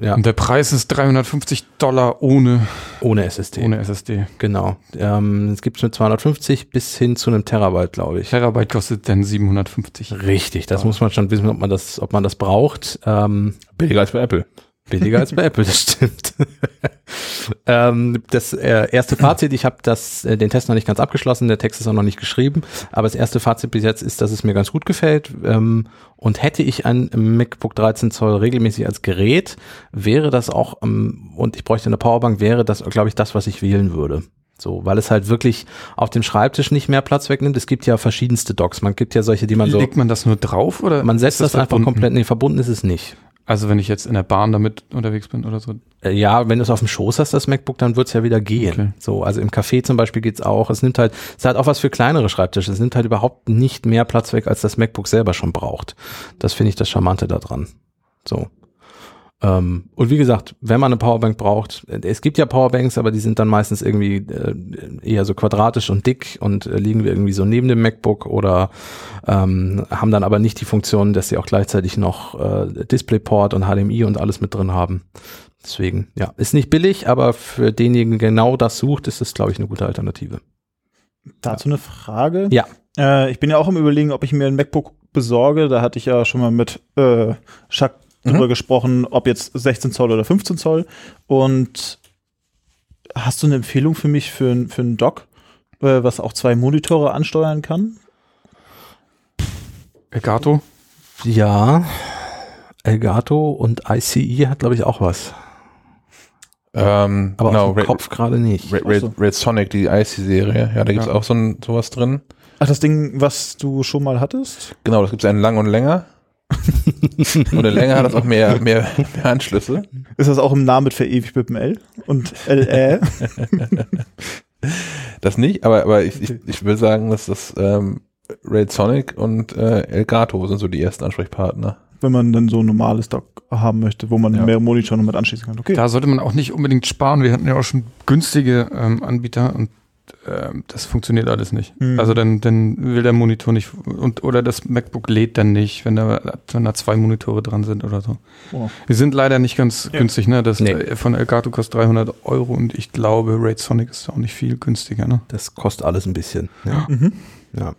ja, Und der Preis ist 350 Dollar ohne, ohne SSD. ohne SSD. Genau. Ähm, es gibt mit 250 bis hin zu einem Terabyte, glaube ich. Terabyte kostet dann 750. Richtig, das muss man schon wissen, ob man das, ob man das braucht. Ähm, Billiger als bei Apple. Billiger als bei Apple, das stimmt. ähm, das äh, erste Fazit, ich habe das äh, den Test noch nicht ganz abgeschlossen, der Text ist auch noch nicht geschrieben, aber das erste Fazit bis jetzt ist, dass es mir ganz gut gefällt. Ähm, und hätte ich ein MacBook 13 Zoll regelmäßig als Gerät, wäre das auch, ähm, und ich bräuchte eine Powerbank, wäre das, glaube ich, das, was ich wählen würde. So, weil es halt wirklich auf dem Schreibtisch nicht mehr Platz wegnimmt. Es gibt ja verschiedenste Docks. Man gibt ja solche, die man so, Legt man das nur drauf oder? man setzt ist das, einfach komplett, nee, verbunden ist es nicht. Also wenn ich jetzt in der Bahn damit unterwegs bin oder so. Äh, Ja, wenn du es auf dem Schoß hast, das MacBook, dann wird's ja wieder gehen. Okay. So, also im Café zum Beispiel geht's auch. Es nimmt halt, es halt auch was für kleinere Schreibtische. Es nimmt halt überhaupt nicht mehr Platz weg, als das MacBook selber schon braucht. Das finde ich das Charmante daran. So. Ähm, und wie gesagt, wenn man eine Powerbank braucht, äh, es gibt ja Powerbanks, aber die sind dann meistens irgendwie äh, eher so quadratisch und dick und äh, liegen irgendwie so neben dem MacBook oder ähm, haben dann aber nicht die Funktion, dass sie auch gleichzeitig noch äh, DisplayPort und HDMI und alles mit drin haben. Deswegen, ja, ist nicht billig, aber für denjenigen, der genau das sucht, ist es, glaube ich, eine gute Alternative. Dazu eine Frage. Ja. Äh, ich bin ja auch im Überlegen, ob ich mir ein MacBook besorge, da hatte ich ja schon mal mit äh, Chuck drüber gesprochen, ob jetzt 16 Zoll oder 15 Zoll. Und hast du eine Empfehlung für mich für, ein- für ein Dock, äh, was auch zwei Monitore ansteuern kann? Elgato? Ja, Elgato und ICE hat, glaube ich, auch was. Ähm, Aber genau, auf dem Ra- Kopf gerade nicht. Ach so. Red Sonic, die IC-Serie, ja, da gibt's Ja. auch so ein, sowas drin. Ach, das Ding, was du schon mal hattest? Genau, das gibt's einen lang und länger. Und der länger hat das auch mehr, mehr, mehr Anschlüsse. Ist das auch im Namen mit verewigt mit dem L? Und LE? Das nicht, aber, aber ich, ich, ich will sagen, dass das ähm, Red Sonic und äh, Elgato sind so die ersten Ansprechpartner. wenn man dann so ein normales Dock haben möchte, wo man Ja. mehrere Monitore noch mit anschließen kann. Okay. Da sollte man auch nicht unbedingt sparen. Wir hatten ja auch schon günstige ähm, Anbieter und ähm, das funktioniert alles nicht. Mhm. Also dann, dann will der Monitor nicht und oder das MacBook lädt dann nicht, wenn da, wenn da zwei Monitore dran sind oder so. Oh. Wir sind leider nicht ganz Ja. günstig, ne? Das Nee. äh, von Elgato kostet 300 Euro und ich glaube, Raid Sonic ist auch nicht viel günstiger, ne? Das kostet alles ein bisschen. Ja. Mhm. ja.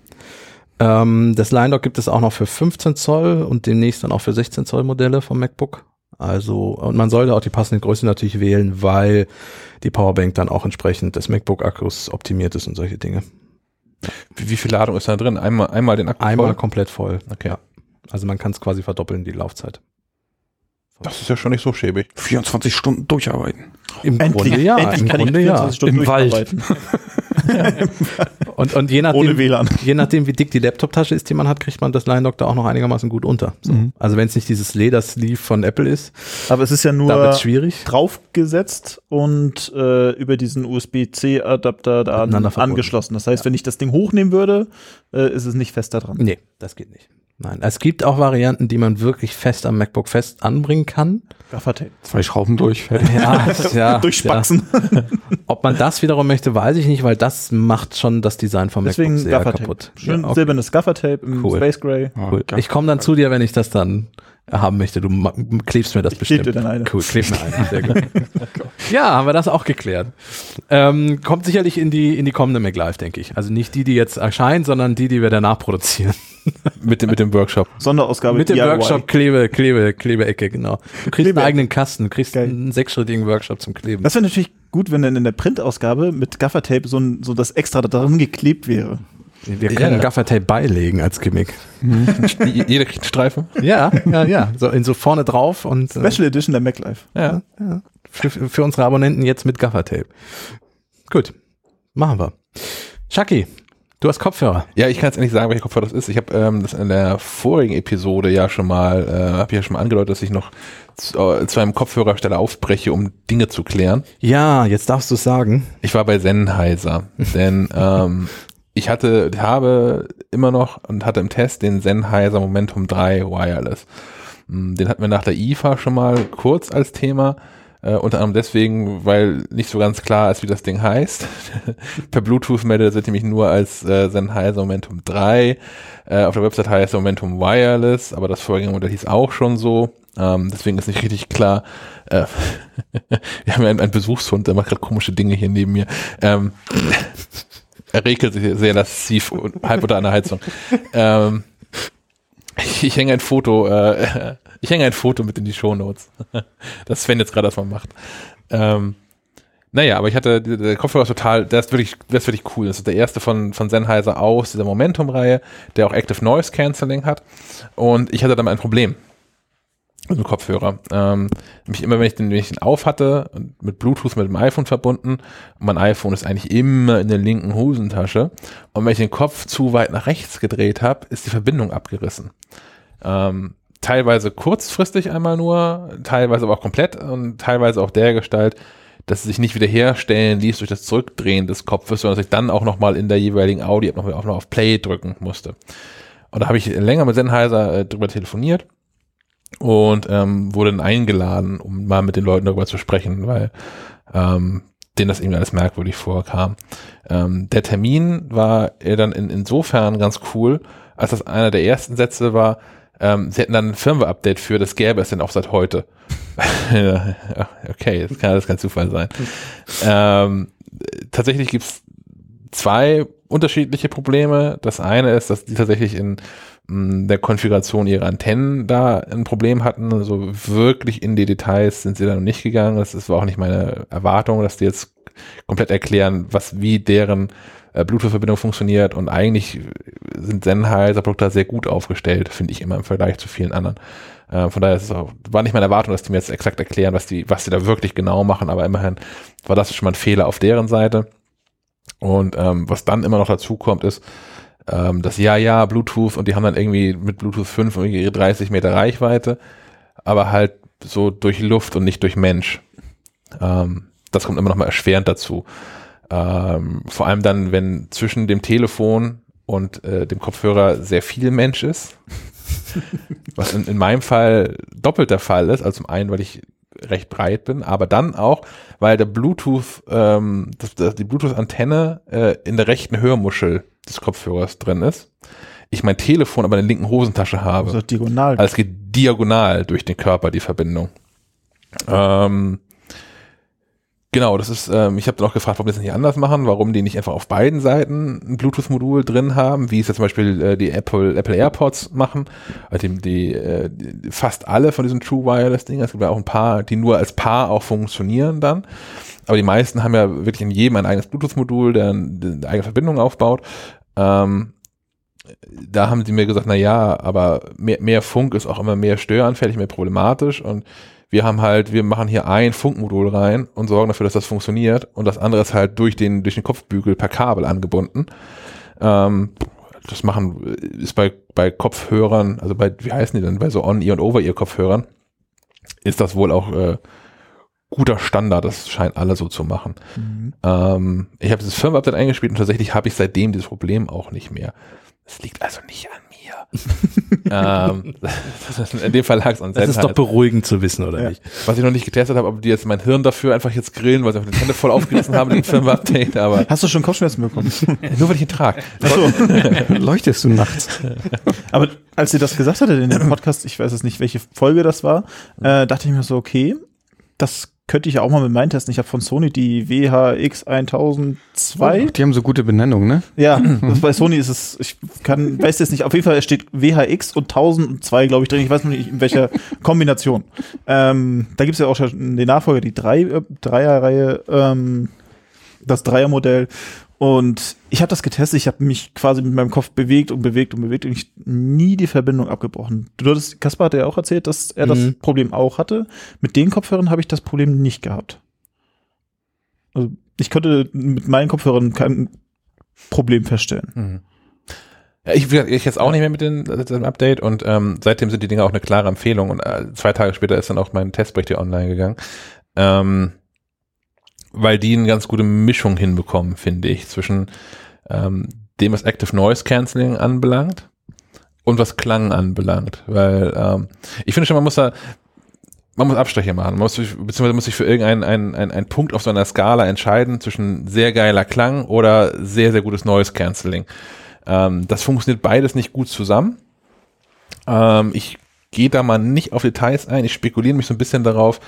Ähm, das Line Dock gibt es auch noch für 15 Zoll und demnächst dann auch für 16 Zoll Modelle vom MacBook. Also, und man sollte auch die passende Größe natürlich wählen, weil die Powerbank dann auch entsprechend des MacBook-Akkus optimiert ist und solche Dinge. Wie, wie viel Ladung ist da drin? Einmal, einmal den Akku Einmal voll? komplett voll. Okay. Ja. Also man kann es quasi verdoppeln, die Laufzeit. Das ist ja schon nicht so schäbig. 24 Stunden durcharbeiten. Im Endlich, Grunde ja. endlich Im kann Grunde ich ja. 24 Stunden Im Wald. durcharbeiten. Und, und je Ohne nachdem, WLAN. je nachdem, wie dick die Laptoptasche ist, die man hat, kriegt man das Line Dock da auch noch einigermaßen gut unter. So. Mhm. Also wenn es nicht dieses Ledersleeve von Apple ist, Aber es ist ja nur schwierig. draufgesetzt und äh, über diesen USB-C-Adapter da angeschlossen. Das heißt, wenn ich das Ding hochnehmen würde, äh, ist es nicht fest da dran. Nee, das geht nicht. Nein, es gibt auch Varianten, die man wirklich fest am MacBook fest anbringen kann. Gaffertape. Zwei Schrauben durch. Ja, ja, Durchspaxen. Ja. Ob man das wiederum möchte, weiß ich nicht, weil das macht schon das Design vom Deswegen MacBook sehr Gaffertape. kaputt. Schön Ja, okay, silbernes Gaffertape im Cool. Space Gray. cool. Ich komme dann zu dir, wenn ich das dann haben möchte. Du klebst mir das Ich kleb bestimmt. dir dann eine. Cool, kleb mir eine. Sehr gut. ja, haben wir das auch geklärt. Ähm, kommt sicherlich in die, in die kommende MacLive, denke ich. Also nicht die, die jetzt erscheint, sondern die, die wir danach produzieren. Mit dem, mit dem Workshop. Sonderausgabe Mit dem DIY. Workshop Klebe, Klebe, Klebeecke, genau. Du kriegst einen eigenen Kasten, du kriegst Geil. einen sechsschrittigen Workshop zum Kleben. Das wäre natürlich gut, wenn dann in der Printausgabe mit Gaffertape so, ein, so das extra da dran geklebt wäre. Wir können Ja. Gaffertape beilegen als Gimmick. J- Jeder kriegt einen Streifen. Ja, ja, ja. So, in so vorne drauf und äh, Special Edition der MacLife. Ja. ja, für, für unsere Abonnenten jetzt mit Gaffertape. Gut, machen wir. Chucky, du hast Kopfhörer. Ja, ich kann jetzt endlich sagen, welcher Kopfhörer das ist. Ich habe ähm, das in der vorigen Episode ja schon mal, äh, habe ich ja schon mal angedeutet, dass ich noch zu, äh, zu einem Kopfhörersteller aufbreche, um Dinge zu klären. Ja, jetzt darfst du es sagen. Ich war bei Sennheiser, denn ähm, ich hatte, habe immer noch und hatte im Test den Sennheiser Momentum 3 Wireless. Mm, Den hatten wir nach der IFA schon mal kurz als Thema. Äh, unter anderem deswegen, weil nicht so ganz klar ist, wie das Ding heißt. per Bluetooth meldet sich nämlich nur als äh, Sennheiser Momentum 3. Äh, auf der Website heißt er Momentum Wireless, aber das Vorgängermodell hieß auch schon so. Ähm, deswegen ist nicht richtig klar. Äh, wir haben ja einen, einen Besuchshund, der macht gerade komische Dinge hier neben mir. Ähm, er regelt sich sehr lasziv und halb unter einer Heizung. Ähm, ich, ich hänge ein Foto, äh, ich hänge ein Foto mit in die Shownotes. Das Sven jetzt gerade erstmal macht. Ähm, naja, aber ich hatte, der Kopfhörer ist total, der ist wirklich, der ist wirklich cool. Das ist der erste von, von Sennheiser aus dieser Momentum-Reihe, der auch Active Noise Cancelling hat. Und ich hatte damit ein Problem mit dem Kopfhörer. Ähm, nämlich immer, wenn ich den, wenn ich den auf hatte, mit Bluetooth mit dem iPhone verbunden, und mein iPhone ist eigentlich immer in der linken Hosentasche, und wenn ich den Kopf zu weit nach rechts gedreht habe, ist die Verbindung abgerissen. Ähm, teilweise kurzfristig einmal nur, teilweise aber auch komplett und teilweise auch der Gestalt, dass es sich nicht wiederherstellen ließ durch das Zurückdrehen des Kopfes, sondern dass ich dann auch nochmal in der jeweiligen Audi-App noch, noch auf Play drücken musste. Und da habe ich länger mit Sennheiser äh, drüber telefoniert und ähm, wurde dann eingeladen, um mal mit den Leuten darüber zu sprechen, weil ähm, denen das irgendwie alles merkwürdig vorkam. Ähm, der Termin war dann in, insofern ganz cool, als das einer der ersten Sätze war, ähm, sie hätten dann ein Firmware-Update für, das gäbe es denn auch seit heute. Okay, das kann alles kein Zufall sein. Ähm, tatsächlich gibt's zwei unterschiedliche Probleme. Das eine ist, dass die tatsächlich in mh, der Konfiguration ihrer Antennen da ein Problem hatten. Also wirklich in die Details sind sie da noch nicht gegangen. Das ist- war auch nicht meine Erwartung, dass die jetzt komplett erklären, was wie deren äh, Bluetooth-Verbindung funktioniert und eigentlich sind Sennheiser Produkte da sehr gut aufgestellt, finde ich immer im Vergleich zu vielen anderen. Äh, von daher ist es auch, war nicht meine Erwartung, dass die mir jetzt exakt erklären, was die, was die da wirklich genau machen, aber immerhin war das schon mal ein Fehler auf deren Seite. Und ähm, was dann immer noch dazu kommt, ist, ähm, das ja, ja, Bluetooth und die haben dann irgendwie mit Bluetooth 5 irgendwie ihre 30 Meter Reichweite, aber halt so durch Luft und nicht durch Mensch. Ähm, das kommt immer noch mal erschwerend dazu. Ähm, vor allem dann, wenn zwischen dem Telefon und äh, dem Kopfhörer sehr viel Mensch ist. Was in, in meinem Fall doppelt der Fall ist. Also zum einen, weil ich recht breit bin, aber dann auch, weil der Bluetooth, ähm, das, das, die Bluetooth-Antenne äh, in der rechten Hörmuschel des Kopfhörers drin ist. Ich mein Telefon aber in der linken Hosentasche habe. Also diagonal. Also es geht diagonal durch den Körper, die Verbindung. Ähm, genau, das ist, ähm, ich habe dann auch gefragt, warum die das nicht anders machen, warum die nicht einfach auf beiden Seiten ein Bluetooth-Modul drin haben, wie es jetzt zum Beispiel äh, die Apple, Apple AirPods machen, also die, die, äh, die fast alle von diesen True Wireless-Dingen, es gibt ja auch ein paar, die nur als Paar auch funktionieren dann. Aber die meisten haben ja wirklich in jedem ein eigenes Bluetooth-Modul, der eine eigene Verbindung aufbaut. Ähm, da haben sie mir gesagt, na ja, aber mehr, mehr Funk ist auch immer mehr störanfällig, mehr problematisch und wir haben halt, wir machen hier ein Funkmodul rein und sorgen dafür, dass das funktioniert und das andere ist halt durch den, durch den Kopfbügel per Kabel angebunden. Ähm, das machen, ist bei, bei Kopfhörern, also bei, wie heißen die denn, bei so On-Ear und Over-Ear-Kopfhörern, ist das wohl auch äh, guter Standard, das scheinen alle so zu machen. Ähm, ich habe dieses Firmware-Update eingespielt und tatsächlich habe ich seitdem dieses Problem auch nicht mehr. Es liegt also nicht an mir. ähm, in dem Fall lag es an Das ist doch beruhigend zu wissen, oder Ja. nicht? Was ich noch nicht getestet habe, ob die jetzt mein Hirn dafür einfach jetzt grillen, weil sie einfach die Hände voll aufgerissen haben, den Firmware-Update, aber Hast du schon Kopfschmerzen bekommen? nur weil ich ihn trage. Leuchtest du nachts? Aber als sie das gesagt hatte in dem Podcast, ich weiß jetzt nicht, welche Folge das war, äh, dachte ich mir so, okay, das könnte ich ja auch mal mit meinen testen. Ich habe von Sony die WHX 1002. Die haben so gute Benennungen, ne? Ja, das bei Sony ist es, ich kann, weiß jetzt nicht, auf jeden Fall steht WHX und 1002, glaube ich, drin. Ich weiß noch nicht, in welcher Kombination. Ähm, da gibt's ja auch schon den Nachfolger, die drei, äh, Dreierreihe, ähm, das Dreiermodell. Und ich habe das getestet, ich habe mich quasi mit meinem Kopf bewegt und bewegt und bewegt und ich nie die Verbindung abgebrochen. Du hattest, Kaspar hat ja auch erzählt, dass er das Mhm. Problem auch hatte. Mit den Kopfhörern habe ich das Problem nicht gehabt. Also ich konnte mit meinen Kopfhörern kein Problem feststellen. Mhm. Ja, ich, ich jetzt auch nicht mehr mit den, äh, dem Update und ähm, seitdem sind die Dinge auch eine klare Empfehlung und äh, zwei Tage später ist dann auch mein Testbericht hier online gegangen. Ähm, weil die eine ganz gute Mischung hinbekommen, finde ich, zwischen ähm, dem, was Active Noise Cancelling anbelangt und was Klang anbelangt. Weil ähm, ich finde schon, man muss da, man muss Abstriche machen. Man muss beziehungsweise muss sich für irgendeinen einen, einen, einen Punkt auf so einer Skala entscheiden zwischen sehr geiler Klang oder sehr, sehr gutes Noise Cancelling. Ähm, das funktioniert beides nicht gut zusammen. Ähm, ich gehe da mal nicht auf Details ein. Ich spekuliere mich so ein bisschen darauf,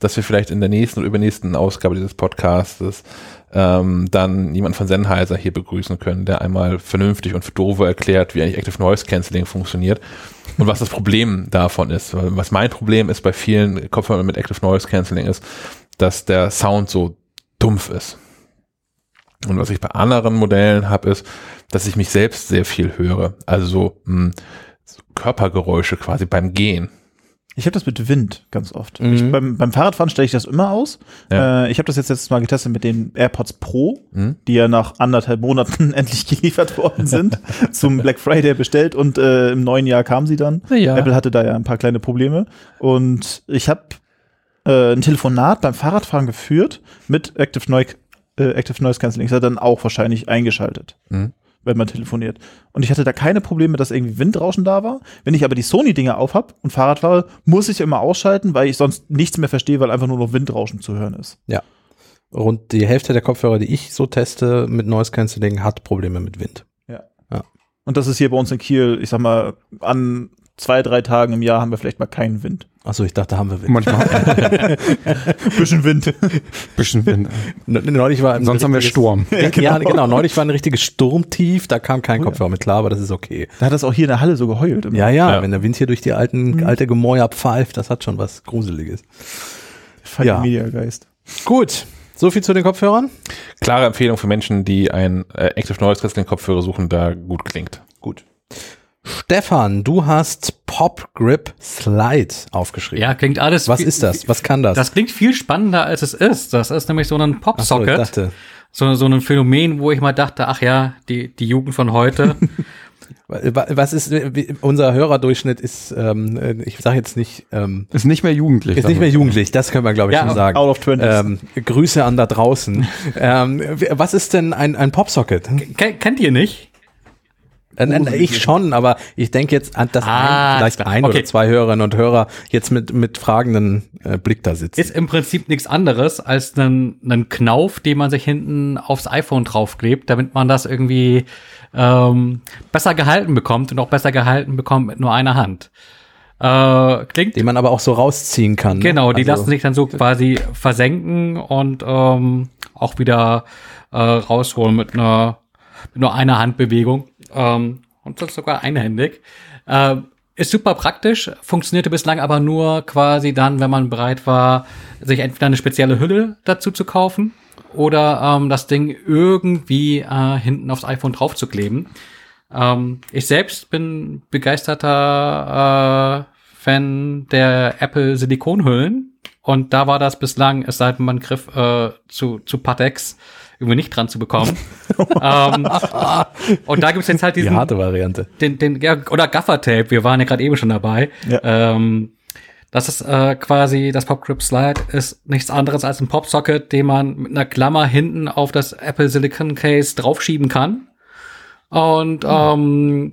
dass wir vielleicht in der nächsten oder übernächsten Ausgabe dieses Podcastes ähm, dann jemand von Sennheiser hier begrüßen können, der einmal vernünftig und für Dove erklärt, wie eigentlich Active Noise Cancelling funktioniert und was das Problem davon ist. Was mein Problem ist bei vielen Kopfhörern mit Active Noise Cancelling ist, dass der Sound so dumpf ist. Und was ich bei anderen Modellen habe, ist, dass ich mich selbst sehr viel höre. Also so, mh, so Körpergeräusche quasi beim Gehen. Ich habe das mit Wind ganz oft. Mhm. Ich, beim, beim Fahrradfahren stelle ich das immer aus. Ja. Äh, ich habe das jetzt letztes Mal getestet mit den AirPods Pro, Mhm. die ja nach anderthalb Monaten endlich geliefert worden sind, zum Black Friday bestellt und äh, im neuen Jahr kamen sie dann. Ja. Apple hatte da ja ein paar kleine Probleme und ich habe äh, ein Telefonat beim Fahrradfahren geführt mit Active Noise, äh, Active Noise Cancelling. Das hat dann auch wahrscheinlich eingeschaltet. Mhm. Wenn man telefoniert. Und ich hatte da keine Probleme, dass irgendwie Windrauschen da war. Wenn ich aber die Sony-Dinger aufhab und Fahrrad fahre, muss ich immer ausschalten, weil ich sonst nichts mehr verstehe, weil einfach nur noch Windrauschen zu hören ist. Rund die Hälfte der Kopfhörer, die ich so teste mit Noise Cancelling, hat Probleme mit Wind. Und das ist hier bei uns in Kiel, ich sag mal, an zwei, drei Tagen im Jahr haben wir vielleicht mal keinen Wind. Achso, ich dachte, haben wir Wind. Manchmal Bisschen Wind. bisschen Wind. Ne- Neulich war ein Sonst haben wir Sturm. Ja, genau. Neulich war ein richtiges Sturmtief, da kam kein Kopfhörer mit klar, aber das ist okay. Da hat das auch hier in der Halle so geheult. Ja, ja, Ja. wenn der Wind hier durch die alten, alte Gemäuer pfeift, das hat schon was Gruseliges. Fand Ja. ja. Mediageist. Gut, so viel zu den Kopfhörern. Klare Empfehlung für Menschen, die ein äh, Active Noise Cancelling Kopfhörer suchen, da gut klingt. Gut. Stefan, du hast Pop Grip Slide aufgeschrieben. Ja, klingt alles. Was ist das? Was kann das? Das klingt viel spannender, als es ist. Das ist nämlich so ein Ach so, ich Popsocket. dachte, so, so ein Phänomen, wo ich mal dachte, ach ja, die, die Jugend von heute. wa- was ist, unser Hörerdurchschnitt ist, ähm, äh, ich sage jetzt nicht, ähm, Ist nicht mehr jugendlich. ist nicht mehr jugendlich, das können wir glaube ich Ja, schon sagen. out of 20s. Ähm, Grüße an da draußen. ähm, was ist denn ein, ein Popsocket? Ken, kennt ihr nicht? Ich schon, aber ich denke jetzt an das Ah, ein, vielleicht ein Okay. oder zwei Hörerinnen und Hörer jetzt mit, mit fragenden äh, Blick da sitzen. Ist im Prinzip nichts anderes als ein, ein Knauf, den man sich hinten aufs iPhone draufklebt, damit man das irgendwie ähm, besser gehalten bekommt und auch besser gehalten bekommt mit nur einer Hand. Äh, klingt den man aber auch so rausziehen kann. ne? Genau, die Also- lassen sich dann so quasi versenken und ähm, auch wieder äh, rausholen mit einer mit nur einer Handbewegung. Ähm, und sogar einhändig. Ähm, ist super praktisch, funktionierte bislang aber nur quasi dann, wenn man bereit war, sich entweder eine spezielle Hülle dazu zu kaufen oder ähm, das Ding irgendwie äh, hinten aufs iPhone draufzukleben. Ähm, ich selbst bin begeisterter äh, Fan der Apple Silikonhüllen und da war das bislang, es sei denn, man griff äh, zu, zu Patex irgendwie nicht dran zu bekommen. ähm, und da gibt's jetzt halt die diesen, harte Variante. den, den, ja, oder Gaffertape, wir waren ja gerade eben schon dabei. Ja. Ähm, das ist äh, quasi, das Pop Grip Slide ist nichts anderes als ein Popsocket, den man mit einer Klammer hinten auf das Apple Silicon Case draufschieben kann. Und ähm,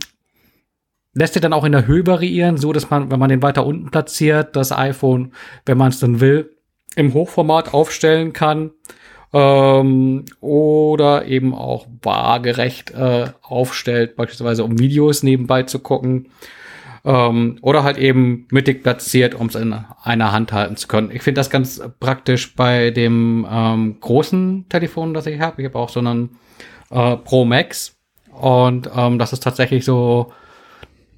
lässt sich dann auch in der Höhe variieren, so dass man, wenn man den weiter unten platziert, das iPhone, wenn man es dann will, im Hochformat aufstellen kann. Ähm, oder eben auch waagerecht äh, aufstellt, beispielsweise um Videos nebenbei zu gucken. Ähm, oder halt eben mittig platziert, um es in einer Hand halten zu können. Ich finde das ganz praktisch bei dem ähm, großen Telefon, das ich habe. Ich habe auch so einen äh, Pro Max. Und ähm, das ist tatsächlich so,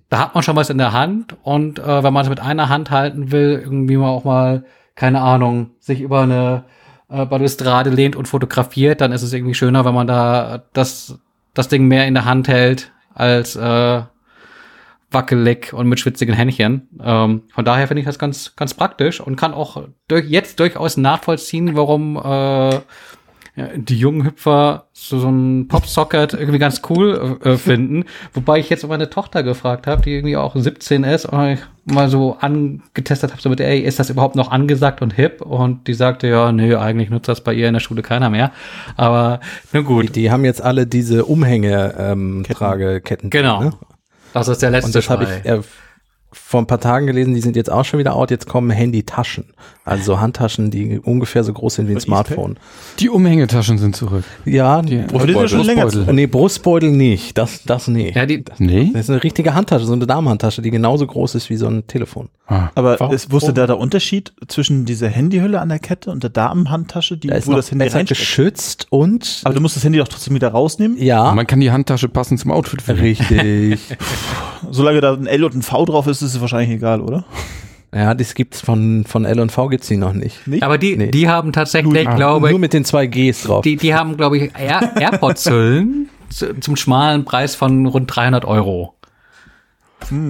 da hat man schon was in der Hand. Und äh, wenn man es mit einer Hand halten will, irgendwie mal auch mal, keine Ahnung, sich über eine äh, Balustrade lehnt und fotografiert, dann ist es irgendwie schöner, wenn man da das, das Ding mehr in der Hand hält als äh, wackelig und mit schwitzigen Händchen. Ähm, von daher finde ich das ganz, ganz praktisch und kann auch durch, jetzt durchaus nachvollziehen, warum äh, ja, die jungen Hüpfer so, so ein Popsocket irgendwie ganz cool äh, finden. Wobei ich jetzt meine Tochter gefragt habe, die irgendwie auch 17 ist und ich mal so angetestet habe, so mit, ey, ist das überhaupt noch angesagt und hip? Und die sagte, ja, nee, eigentlich nutzt das bei ihr in der Schule keiner mehr. Aber Die, gut, die haben jetzt alle diese Umhänge ähm, Trageketten. genau. Ne? Das ist der letzte Und das habe ich äh, vor ein paar Tagen gelesen, die sind jetzt auch schon wieder out. Jetzt kommen Handytaschen. Also so Handtaschen, die ungefähr so groß sind wie ein Smartphone. Die Umhängetaschen sind zurück. Ja, Die sind schon länger Brustbeutel. zurück. nee, Brustbeutel nicht. Das, das nicht. Ja, die, Nee? Das ist eine richtige Handtasche, so eine Damenhandtasche, die genauso groß ist wie so ein Telefon. Ah. Aber Warum? es, wusste da der Unterschied zwischen dieser Handyhülle an der Kette und der Damenhandtasche, die, Da ist wo noch das Handy reinsteckt? geschützt und Aber du musst das Handy doch trotzdem wieder rausnehmen. ja, Man kann die Handtasche passend zum Outfit finden. richtig. Solange da ein L und ein V drauf ist, ist es wahrscheinlich egal, oder? ja, das gibt's von von L und V gibt's die noch nicht. Nicht? aber die, Nee. die haben tatsächlich, Ah, glaube Nur ich, mit den zwei Gs drauf. die, die haben, glaube ich, Air, AirPods-Hüllen zu, zum schmalen Preis von rund 300 Euro.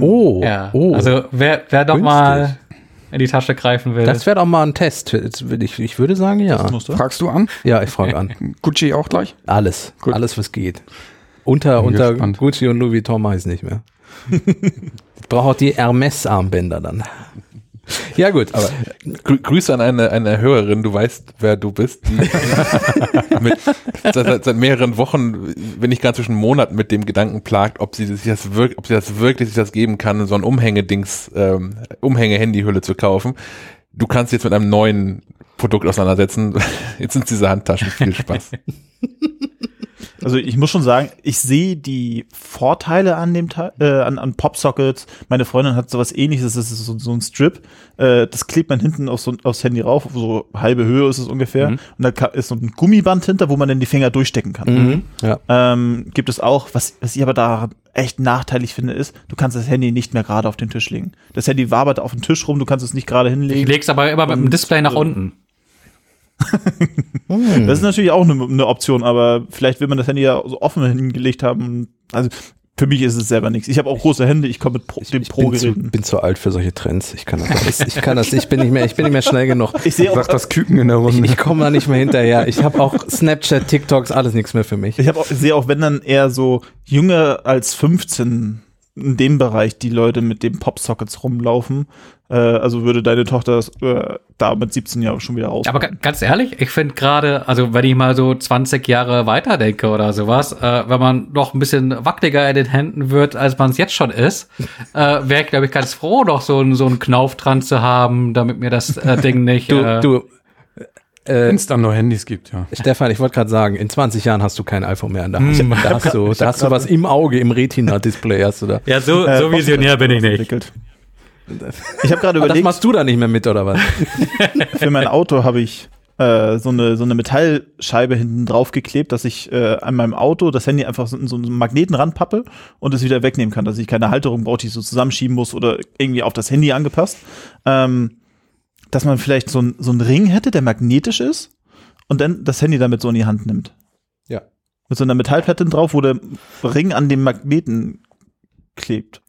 oh, Ja, oh. also wer, wer doch Günstig. mal in die Tasche greifen will. das wäre doch mal ein Test. Ich, ich würde sagen, ja. Musst du? Fragst du an? Ja, ich frage an. Gucci auch gleich? Alles. Gut. Alles, was geht. Unter, unter gespannt. Gucci und Louis Vuitton mache ich nicht mehr. brauche auch die Hermes-Armbänder dann. Ja, gut. Aber grü Grüße an eine, eine Hörerin, du weißt, wer du bist. Mit, seit, seit, mehreren Wochen, wenn nicht ganz zwischen Monaten mit dem Gedanken plagt, ob sie sich das wirklich, ob sie das wirklich sich das geben kann, so ein Umhängedings, ähm, Umhänge-Handyhülle zu kaufen. Du kannst jetzt mit einem neuen Produkt auseinandersetzen. Jetzt sind diese Handtaschen viel Spaß. Also ich muss schon sagen, ich sehe die Vorteile an dem Teil, äh, an, an Popsockets. Meine Freundin hat sowas ähnliches, das ist so, so ein Strip. Äh, das klebt man hinten auf so, aufs Handy rauf, so halbe Höhe ist es ungefähr. Mhm. Und da ist so ein Gummiband hinter, wo man dann die Finger durchstecken kann. Mhm. Ja. Ähm, gibt es auch, was, was ich aber da echt nachteilig finde, ist, du kannst das Handy nicht mehr gerade auf den Tisch legen. Das Handy wabert auf den Tisch rum, du kannst es nicht gerade Ich hinlegen. leg's aber immer mit dem Display nach äh, unten. Das ist natürlich auch eine, eine Option, aber vielleicht will man das Handy ja so offen hingelegt haben. Also für mich ist es selber nichts. Ich habe auch große Hände, ich komme mit Pro, den Ich bin zu, Pro-Geräten. bin zu alt für solche Trends. Ich kann das, alles- ich kann das, ich bin nicht mehr, ich bin nicht mehr schnell genug. Ich sehe auch, das Küken in der Ich, Runde. ich komme da nicht mehr hinterher. Ich habe auch Snapchat, TikToks, alles nichts mehr für mich. ich habe ich sehe auch, wenn dann eher so jünger als 15 in dem Bereich die Leute mit den Popsockets rumlaufen. Äh, also würde deine Tochter äh, da mit 17 Jahren schon wieder raus. Aber ga- ganz ehrlich, ich finde gerade, also wenn ich mal so 20 Jahre weiterdenke oder sowas, äh, wenn man noch ein bisschen wackeliger in den Händen wird, als man es jetzt schon ist, äh, wäre ich, glaube ich, ganz froh, noch so, einen so einen Knauf dran zu haben, damit mir das äh, Ding nicht. Du, äh, du, Wenn es dann nur Handys gibt, ja. Stefan, ich wollte gerade sagen, in 20 Jahren hast du kein iPhone mehr in der Hand. Hm. Da hast du, da hast du was im Auge, im Retina-Display hast du da. ja, so, Äh, so visionär bin ich nicht. entwickelt. Ich habe gerade das überlegt, machst du da nicht mehr mit, oder was? für mein Auto habe ich äh, so eine so eine Metallscheibe hinten drauf geklebt, dass ich äh, an meinem Auto das Handy einfach so in so einen Magneten ranpappe und es wieder wegnehmen kann, dass ich keine Halterung brauche, die ich so zusammenschieben muss oder irgendwie auf das Handy angepasst. Ähm, dass man vielleicht so, ein, so einen Ring hätte, der magnetisch ist und dann das Handy damit so in die Hand nimmt. Ja. Mit so einer Metallplatte drauf, wo der Ring an dem Magneten klebt,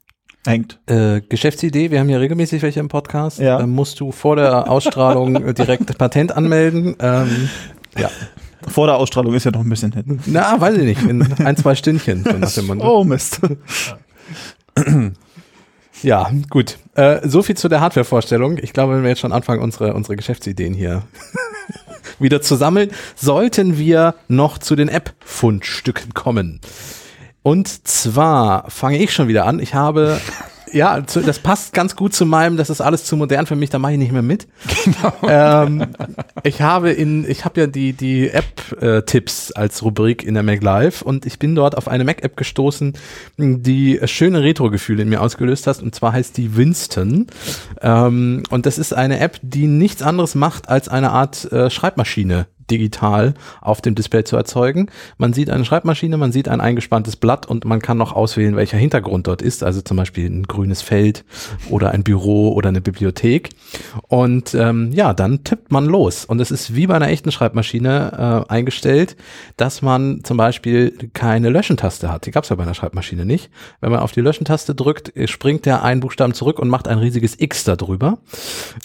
hängt. Äh, Geschäftsidee, wir haben ja regelmäßig welche im Podcast. Ja. Dann musst du vor der Ausstrahlung äh, direkt Patent anmelden. Ähm, ja. Vor der Ausstrahlung ist ja noch ein bisschen hin. Na, weiß ich nicht. In ein, zwei Stündchen. So. Oh Mist. Ja, gut. Äh, so viel zu der Hardware-Vorstellung. Ich glaube, wenn wir jetzt schon anfangen, unsere, unsere Geschäftsideen hier wieder zu sammeln, sollten wir noch zu den App-Fundstücken kommen. Und zwar fange ich schon wieder an. Ich habe, ja, zu, das passt ganz gut zu meinem, das ist alles zu modern für mich, da mache ich nicht mehr mit. Genau. Ähm, ich habe in, ich habe ja die, die App-Tipps als Rubrik in der Mac Live und ich bin dort auf eine Mac-App gestoßen, die schöne Retro-Gefühle in mir ausgelöst hat und zwar heißt die Winston. Ähm, und das ist eine App, die nichts anderes macht, als eine Art äh, Schreibmaschine digital auf dem Display zu erzeugen. Man sieht eine Schreibmaschine, man sieht ein eingespanntes Blatt und man kann noch auswählen, welcher Hintergrund dort ist, also zum Beispiel ein grünes Feld oder ein Büro oder eine Bibliothek. Und ähm, ja, dann tippt man los. Und es ist wie bei einer echten Schreibmaschine äh, eingestellt, dass man zum Beispiel keine Löschentaste hat. Die gab es ja bei einer Schreibmaschine nicht. Wenn man auf die Löschentaste drückt, springt der einen Buchstaben zurück und macht ein riesiges X darüber.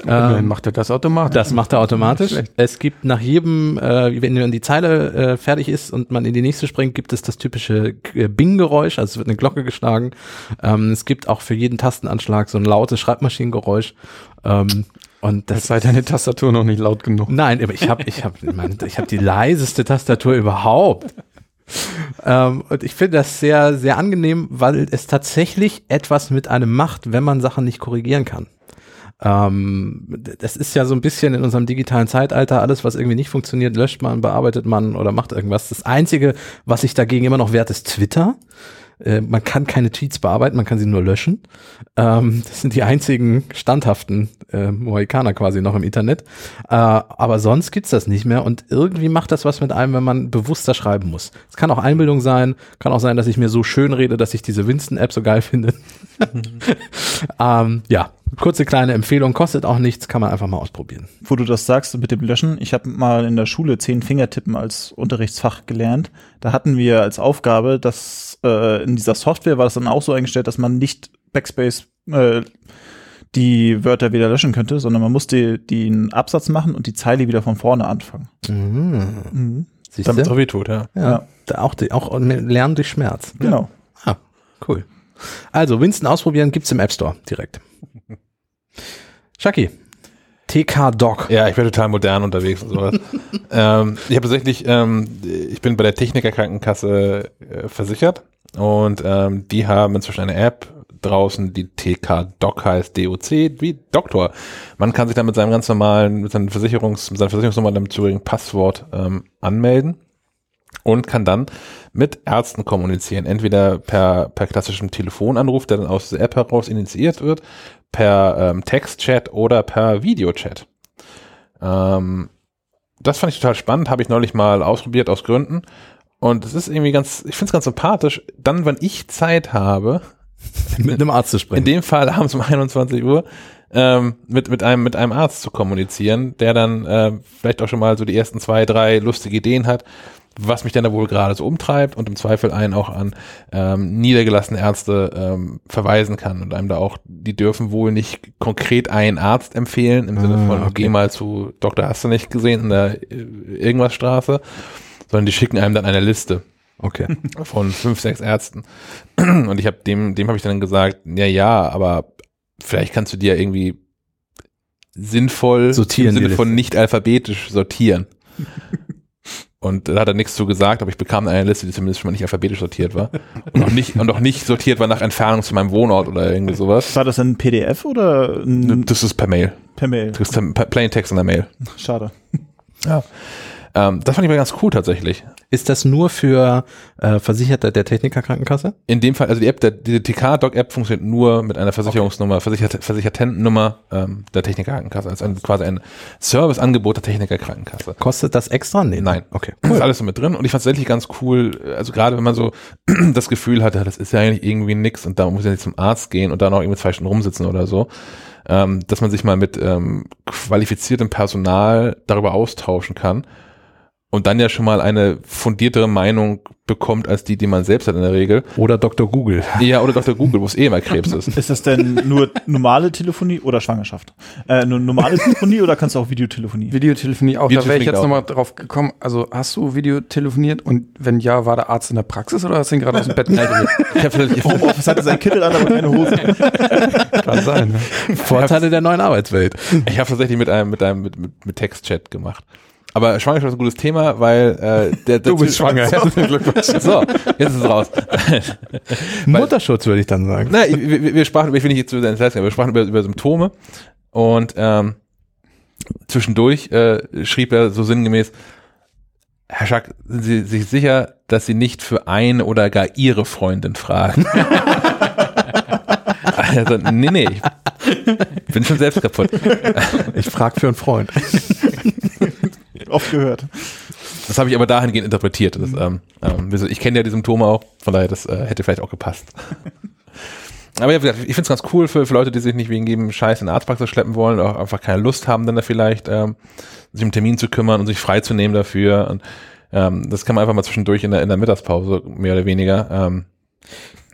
Dann macht er das automatisch. Das macht er automatisch. Es gibt nach jedem, äh, wenn dann die Zeile äh, fertig ist und man in die nächste springt, gibt es das typische äh, Bing-Geräusch, also es wird eine Glocke geschlagen. Ähm, es gibt auch für jeden Tastenanschlag so ein lautes Schreibmaschinengeräusch. Ähm, und Das sei deine Tastatur noch nicht laut genug. Nein, aber ich habe ich hab, ich hab die leiseste Tastatur überhaupt. Ähm, und ich finde das sehr, sehr angenehm, weil es tatsächlich etwas mit einem macht, wenn man Sachen nicht korrigieren kann. Ähm, das ist ja so ein bisschen in unserem digitalen Zeitalter, alles, was irgendwie nicht funktioniert, löscht man, bearbeitet man oder macht irgendwas. Das Einzige, was sich dagegen immer noch wehrt, ist Twitter. Äh, man kann keine Tweets bearbeiten, man kann sie nur löschen. Ähm, das sind die einzigen standhaften äh, Mohikaner quasi noch im Internet. Äh, aber sonst gibt's das nicht mehr und irgendwie macht das was mit einem, wenn man bewusster schreiben muss. Es kann auch Einbildung sein, kann auch sein, dass ich mir so schön rede, dass ich diese Winston-App so geil finde. ähm, ja, kurze kleine Empfehlung, kostet auch nichts, kann man einfach mal ausprobieren. Wo du das sagst mit dem Löschen, ich habe mal in der Schule zehn Fingertippen als Unterrichtsfach gelernt. Da hatten wir als Aufgabe, dass äh, in dieser Software war das dann auch so eingestellt, dass man nicht Backspace äh, die Wörter wieder löschen könnte, sondern man musste den Absatz machen und die Zeile wieder von vorne anfangen. Mhm. Siehst Damit es auch wehtut, ja. Ja, da auch, die- auch lernen durch Schmerz. Genau. Ah, cool. Also, Winston ausprobieren gibt's im App Store direkt. Shaki. TK Doc. Ja, ich bin total modern unterwegs und sowas. ähm, ich habe tatsächlich, ähm, ich bin bei der Techniker Krankenkasse äh, versichert und ähm, die haben inzwischen eine App draußen, die TK Doc heißt, DOC, wie Doktor. Man kann sich dann mit seinem ganz normalen, mit seinem Versicherungs, mit seiner Versicherungsnummer und dem zugehörigen Passwort ähm, anmelden. und kann dann mit Ärzten kommunizieren. Entweder per, per klassischem Telefonanruf, der dann aus der App heraus initiiert wird, per ähm, Textchat oder per Videochat. Ähm, das fand ich total spannend, habe ich neulich mal ausprobiert aus Gründen. Und es ist irgendwie ganz, ich finde es ganz sympathisch, dann, wenn ich Zeit habe, Mit einem Arzt zu sprechen. in dem Fall abends um 21 Uhr, ähm, mit, mit, einem, mit einem Arzt zu kommunizieren, der dann äh, vielleicht auch schon mal so die ersten zwei, drei lustige Ideen hat, was mich denn da wohl gerade so umtreibt und im Zweifel einen auch an ähm, niedergelassene Ärzte ähm, verweisen kann und einem da auch, die dürfen wohl nicht konkret einen Arzt empfehlen, im Sinne Ah, von, okay. geh mal zu Doktor hast du nicht gesehen in der äh, irgendwas Straße, sondern die schicken einem dann eine Liste okay. von fünf, sechs Ärzten. Und ich habe dem, dem habe ich dann gesagt, ja, ja, aber vielleicht kannst du dir irgendwie sinnvoll Sortieren, im Sinne von nicht alphabetisch sortieren. Und da hat er nichts zu gesagt, aber ich bekam eine Liste, die zumindest schon mal nicht alphabetisch sortiert war. Und auch nicht, und auch nicht sortiert war nach Entfernung zu meinem Wohnort oder irgendwie sowas. War das ein PDF oder ein, Das ist per Mail. per Mail? Du kriegst dann Plain Text in der Mail. Schade. Ja. Ähm, das fand ich aber ganz cool tatsächlich. Ist das nur für äh, Versicherte der Technikerkrankenkasse? In dem Fall, also die App, der, die TK-Doc-App funktioniert nur mit einer Versicherungsnummer, Versichert, Versichertentennummer ähm, der Technikerkrankenkasse. Also ein, quasi ein Serviceangebot der Technikerkrankenkasse. Kostet das extra? Nee. Nein. Okay. Das ist alles so mit drin und ich fand es tatsächlich ganz cool, also gerade wenn man so das Gefühl hatte, das ist ja eigentlich irgendwie nix und da muss ich ja nicht zum Arzt gehen und da noch irgendwie zwei Stunden rumsitzen oder so, ähm, dass man sich mal mit ähm, qualifiziertem Personal darüber austauschen kann und dann ja schon mal eine fundiertere Meinung bekommt als die, die man selbst hat in der Regel. Oder Dr. Google. Ja, oder Dr. Google, wo es eh immer Krebs ist. Ist das denn nur normale Telefonie oder Schwangerschaft? Äh, nur normale Telefonie oder kannst du auch Videotelefonie? Videotelefonie auch, da wäre Videotelefonie ich jetzt nochmal drauf gekommen. Also hast du Videotelefoniert und wenn ja, war der Arzt in der Praxis oder hast du ihn gerade aus dem Bett geholt? Ich hab tatsächlich- Homeoffice hatte sein Kittel an, aber keine Hose. Kann sein. Ne? Vorteile der neuen Arbeitswelt. Ich habe tatsächlich mit einem, mit einem, mit, mit, mit Textchat gemacht. Aber Schwangerschaft ist ein gutes Thema, weil äh, der, Du bist schwanger. Herzlichen Glückwunsch. So, jetzt ist es raus. Mutterschutz würde ich dann sagen. Na, ich- wir, wir sprachen, ich will nicht jetzt zu sehr ins Detail gehen, aber wir sprachen über, über Symptome und ähm, zwischendurch äh, schrieb er so sinngemäß, Herr Schack, sind Sie sich sicher, dass Sie nicht für eine oder gar Ihre Freundin fragen? also, nee, nee, ich bin schon selbst kaputt. Ich frage für einen Freund. Oft gehört. Das habe ich aber dahingehend interpretiert. Das, ähm, ähm, also ich kenne ja die Symptome auch, von daher, das äh, hätte vielleicht auch gepasst. aber ja, wie gesagt, ich finde es ganz cool für, für Leute, die sich nicht wegen jedem Scheiß in eine Arztpraxis schleppen wollen, oder auch einfach keine Lust haben, dann da vielleicht ähm, sich um einen Termin zu kümmern und sich freizunehmen dafür. Und ähm, das kann man einfach mal zwischendurch in der, in der Mittagspause, mehr oder weniger. Ähm,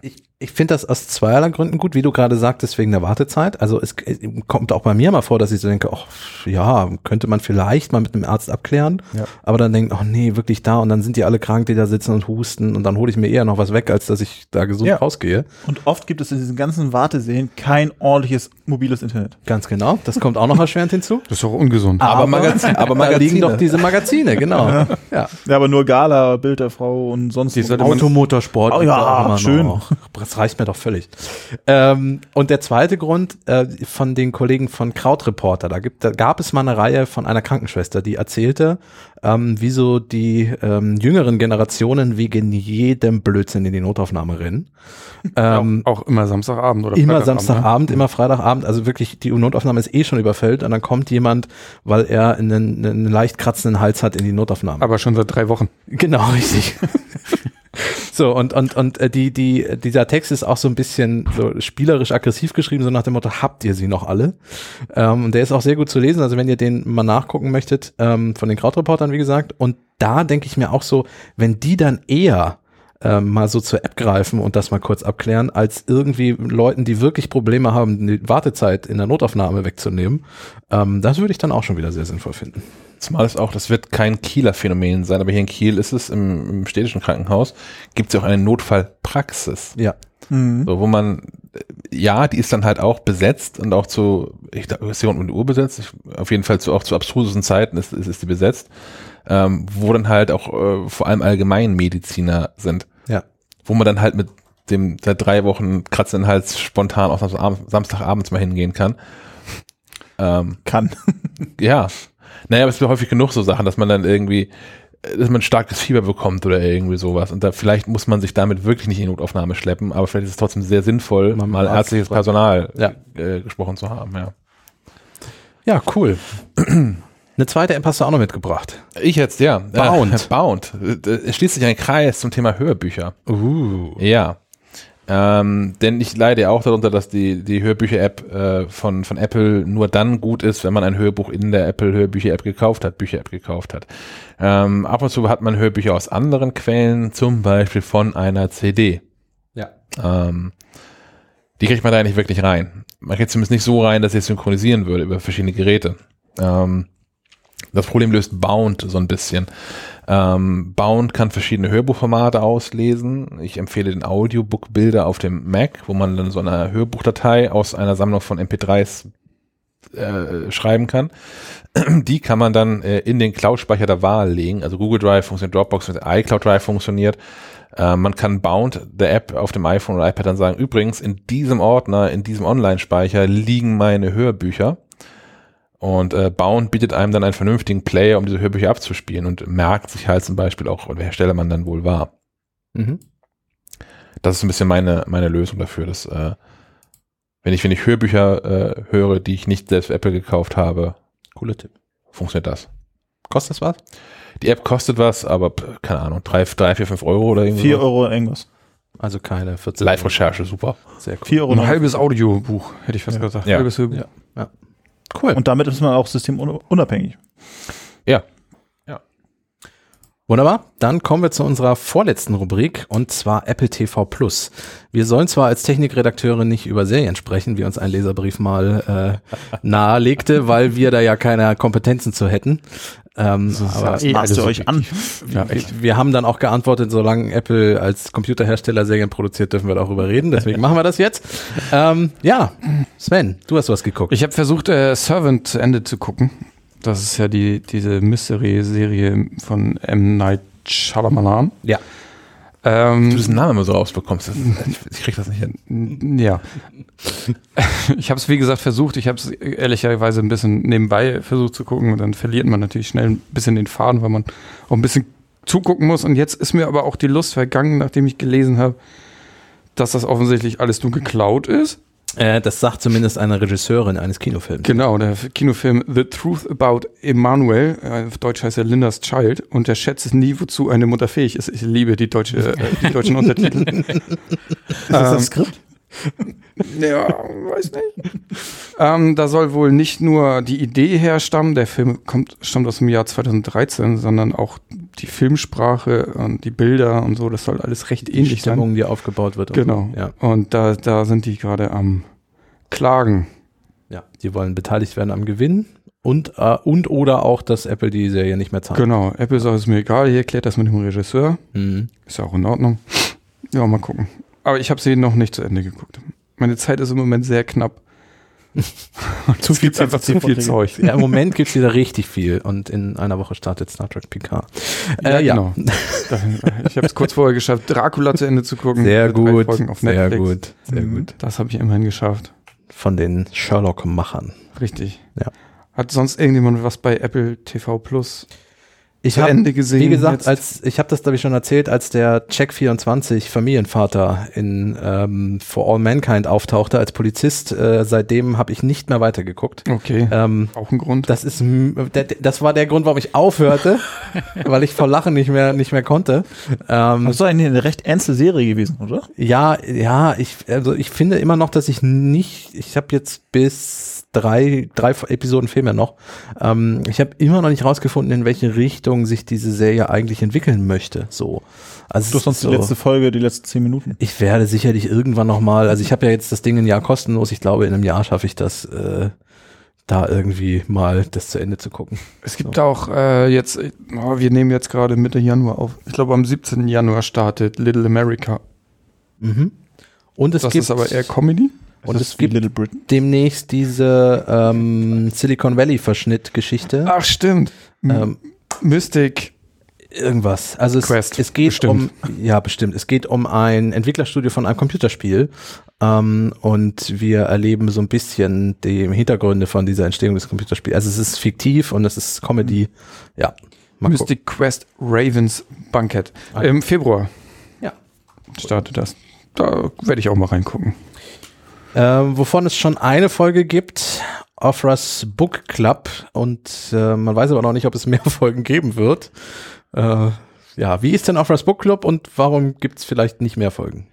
Ich, ich finde das aus zweierlei Gründen gut, wie du gerade sagtest, wegen der Wartezeit. Also es es kommt auch bei mir mal vor, dass ich so denke, ach, ja, könnte man vielleicht mal mit einem Arzt abklären. Ja. Aber dann denkt, oh nee, wirklich da und dann sind die alle krank, die da sitzen und husten und dann hole ich mir eher noch was weg, als dass ich da gesund Ja. rausgehe. Und oft gibt es in diesen ganzen Wartesälen kein ordentliches mobiles Internet. Ganz genau. Das kommt auch noch erschwerend hinzu. Das ist doch ungesund. Aber Magazin- aber da liegen Magazine. doch diese Magazine, genau. ja. Ja, aber nur Gala, Bild der Frau und sonst Die Automotorsport. Oh ja, auch immer schön. noch. Das reicht mir doch völlig. Ähm, und der zweite Grund äh, von den Kollegen von Krautreporter, da, gibt, da gab es mal eine Reihe von einer Krankenschwester, die erzählte, ähm, wieso die ähm, jüngeren Generationen wegen jedem Blödsinn in die Notaufnahme rennen. Ähm, auch, auch immer Samstagabend oder Immer Freitagabend, Samstagabend, immer Freitagabend, also wirklich, die Notaufnahme ist eh schon überfällt und dann kommt jemand, weil er einen, einen leicht kratzenden Hals hat in die Notaufnahme. Ne? Aber schon seit drei Wochen. Genau, richtig. so, und, und, und äh, die, die, dieser Text ist auch so ein bisschen so spielerisch aggressiv geschrieben, so nach dem Motto, habt ihr sie noch alle? Ähm, und der ist auch sehr gut zu lesen, also wenn ihr den mal nachgucken möchtet, ähm, von den Krautreportern, wie gesagt. Und da denke ich mir auch so, wenn die dann eher ähm, mal so zur App greifen und das mal kurz abklären, als irgendwie Leuten, die wirklich Probleme haben, die Wartezeit in der Notaufnahme wegzunehmen, ähm, das würde ich dann auch schon wieder sehr sinnvoll finden. Zumal es auch, das wird kein Kieler Phänomen sein, aber hier in Kiel ist es, im, im städtischen Krankenhaus, gibt es ja auch eine Notfallpraxis. Ja. Mhm. So, wo man, äh, ja, die ist dann halt auch besetzt und auch zu, ich glaube, ist hier rund um die Uhr besetzt, ich, auf jeden Fall zu, auch zu abstrusesten Zeiten ist, ist, ist die besetzt, ähm, wo dann halt auch äh, vor allem Allgemeinmediziner sind. Ja. Wo man dann halt mit dem seit drei Wochen kratzenden Hals spontan auch Samstagabend, Samstagabends mal hingehen kann. Ähm, Kann. ja. Naja, aber es ist häufig genug so Sachen, dass man dann irgendwie dass man starkes Fieber bekommt oder irgendwie sowas. Und da vielleicht muss man sich damit wirklich nicht in die Notaufnahme schleppen, aber vielleicht ist es trotzdem sehr sinnvoll, Mal mal, ärztliches. Personal Ja. äh, gesprochen zu haben. Ja. Ja, cool. Eine zweite App hast du auch noch mitgebracht. Ich jetzt, ja. Bound. Äh, Bound. Es schließt sich ein Kreis zum Thema Hörbücher. Uh. Ja. Ähm, denn ich leide ja auch darunter, dass die, die Hörbücher-App äh, von, von Apple nur dann gut ist, wenn man ein Hörbuch in der Apple Hörbücher-App gekauft hat, Bücher-App gekauft hat. Ähm, ab und zu hat man Hörbücher aus anderen Quellen, zum Beispiel von einer CD. Ja. Ähm, die kriegt man da nicht wirklich rein. Man kriegt zumindest nicht so rein, dass ich es synchronisieren würde über verschiedene Geräte. Ähm, das Problem löst Bound so ein bisschen. Ähm, Bound kann verschiedene Hörbuchformate auslesen. Ich empfehle den Audiobook-Bilder auf dem Mac, wo man dann so eine Hörbuchdatei aus einer Sammlung von MP3s äh, schreiben kann. Die kann man dann äh, in den Cloud-Speicher der Wahl legen. Also Google Drive funktioniert, Dropbox mit iCloud Drive funktioniert. Äh, man kann Bound der App auf dem iPhone oder iPad dann sagen, übrigens, in diesem Ordner, in diesem Online-Speicher liegen meine Hörbücher. Und äh, Bound bietet einem dann einen vernünftigen Player, um diese Hörbücher abzuspielen und merkt sich halt zum Beispiel auch, welcher Stelle man dann wohl war. Mhm. Das ist ein bisschen meine, meine Lösung dafür, dass äh, wenn ich, wenn ich Hörbücher äh, höre, die ich nicht selbst für Apple gekauft habe, Cooler Tipp. funktioniert das. Kostet das was? Die App kostet was, aber p- keine Ahnung, drei, drei, vier, fünf Euro oder irgendwie. Vier. Euro irgendwas. Also keine 14. Live-Recherche, super. Sehr cool. Vier Euro. Ein halbes Audiobuch, hätte ich fast Ja. gesagt. Ja. Halbes Hörbuch. Ja. Cool. Und damit ist man auch systemunabhängig. Ja. Wunderbar. Dann kommen wir zu unserer vorletzten Rubrik und zwar Apple TV Plus. Wir sollen zwar als Technikredakteure nicht über Serien sprechen, wie uns ein Leserbrief mal äh, nahelegte, weil wir da ja keine Kompetenzen zu hätten. Ähm, aber eh Maßt ihr euch an. Ja, wir, wir haben dann auch geantwortet, solange Apple als Computerhersteller Serien produziert, dürfen wir darüber reden. Deswegen machen wir das jetzt. Ähm, ja, Sven, du hast was geguckt. Ich habe versucht, äh, Servant zu Ende zu gucken. Das ist ja die, diese Mystery-Serie von M. Night Shyamalan. Ja. Ähm, Du diesen Namen immer so rausbekommst, das, ich, ich krieg das nicht hin. Ja. ich habe es, wie gesagt, versucht. Ich habe es ehrlicherweise ein bisschen nebenbei versucht zu gucken und dann verliert man natürlich schnell ein bisschen den Faden, weil man auch ein bisschen zugucken muss. Und jetzt ist mir aber auch die Lust vergangen, nachdem ich gelesen habe, dass das offensichtlich alles nur geklaut ist. Äh, das sagt zumindest eine Regisseurin eines Kinofilms. Genau, der Kinofilm The Truth About Emmanuel, äh, auf Deutsch heißt er Lindas Child, und der schätzt nie, wozu eine Mutter fähig ist. Ich liebe die, deutsche, äh, die deutschen Untertitel. Ist das Ähm, das Skript? Ja, weiß nicht. ähm, da soll wohl nicht nur die Idee herstammen, der Film kommt, stammt aus dem Jahr 2013, sondern auch die Filmsprache und die Bilder und so, das soll alles recht Die ähnlich sein. Stimmung, die aufgebaut wird. und Genau. so. Ja. Und da, da sind die gerade am Klagen. Ja, die wollen beteiligt werden am Gewinn und, äh, und oder auch, dass Apple die Serie nicht mehr zahlt. Genau. Apple sagt, ist mir egal, hier klärt das mit dem Regisseur. Mhm. Ist ja auch in Ordnung. Ja, mal gucken. Aber ich habe sie noch nicht zu Ende geguckt. Meine Zeit ist im Moment sehr knapp. zu viel, gibt's einfach zu viel. Zeug. Ja, im Moment gibt's wieder richtig viel und in einer Woche startet Star Trek Picard. Äh, ja, genau. Ich habe es kurz vorher geschafft, Dracula zu Ende zu gucken. Sehr gut, sehr gut, sehr Mhm. gut. Das habe ich immerhin geschafft. Von den Sherlock-Machern. Richtig. Ja. Hat sonst irgendjemand was bei Apple TV Plus Ich zu habe, Ende gesehen? wie gesagt, jetzt? als ich habe das glaube ich schon erzählt, als der Check 24 Familienvater in ähm, For All Mankind auftauchte als Polizist. Äh, seitdem habe ich nicht mehr weitergeguckt. okay. Ähm, auch ein Grund. Das ist, das war der Grund, warum ich aufhörte, weil ich vor Lachen nicht mehr, nicht mehr konnte. Ähm, Das ist eigentlich eine recht ernste Serie gewesen, oder? ja, ja, ich, also ich finde immer noch, dass ich nicht, ich habe jetzt bis drei, drei Episoden fehlen mir noch. Ähm, ich habe immer noch nicht rausgefunden, in welche Richtung sich diese Serie eigentlich entwickeln möchte. So, also Du hast sonst so, die letzte Folge, die letzten zehn Minuten. Ich werde sicherlich irgendwann noch mal, also ich habe ja jetzt das Ding ein Jahr kostenlos. Ich glaube, in einem Jahr schaffe ich das. Äh, da irgendwie mal das zu Ende zu gucken. Es gibt auch äh, jetzt, oh, wir nehmen jetzt gerade Mitte Januar auf. Ich glaube, am 17. Januar startet Little America. Mhm. Und es das gibt ist aber eher Comedy. Und es gibt Little Britain. demnächst diese ähm, Silicon Valley Verschnittgeschichte. Ach, stimmt. Ähm, Mystic. irgendwas. Also es, Quest, es geht bestimmt. um ja bestimmt. Es geht um ein Entwicklerstudio von einem Computerspiel ähm, und wir erleben so ein bisschen die Hintergründe von dieser Entstehung des Computerspiels. Also es ist fiktiv und es ist Comedy. Ja, Mal Mystic Quest Ravens Banquet. Ah. Im Februar Ja. startet das. Da werde ich auch mal reingucken. Ähm, wovon es schon eine Folge gibt, Offras Book Club. Und äh, man weiß aber noch nicht, ob es mehr Folgen geben wird. Äh, ja, wie ist denn Offras Book Club und warum gibt es vielleicht nicht mehr Folgen?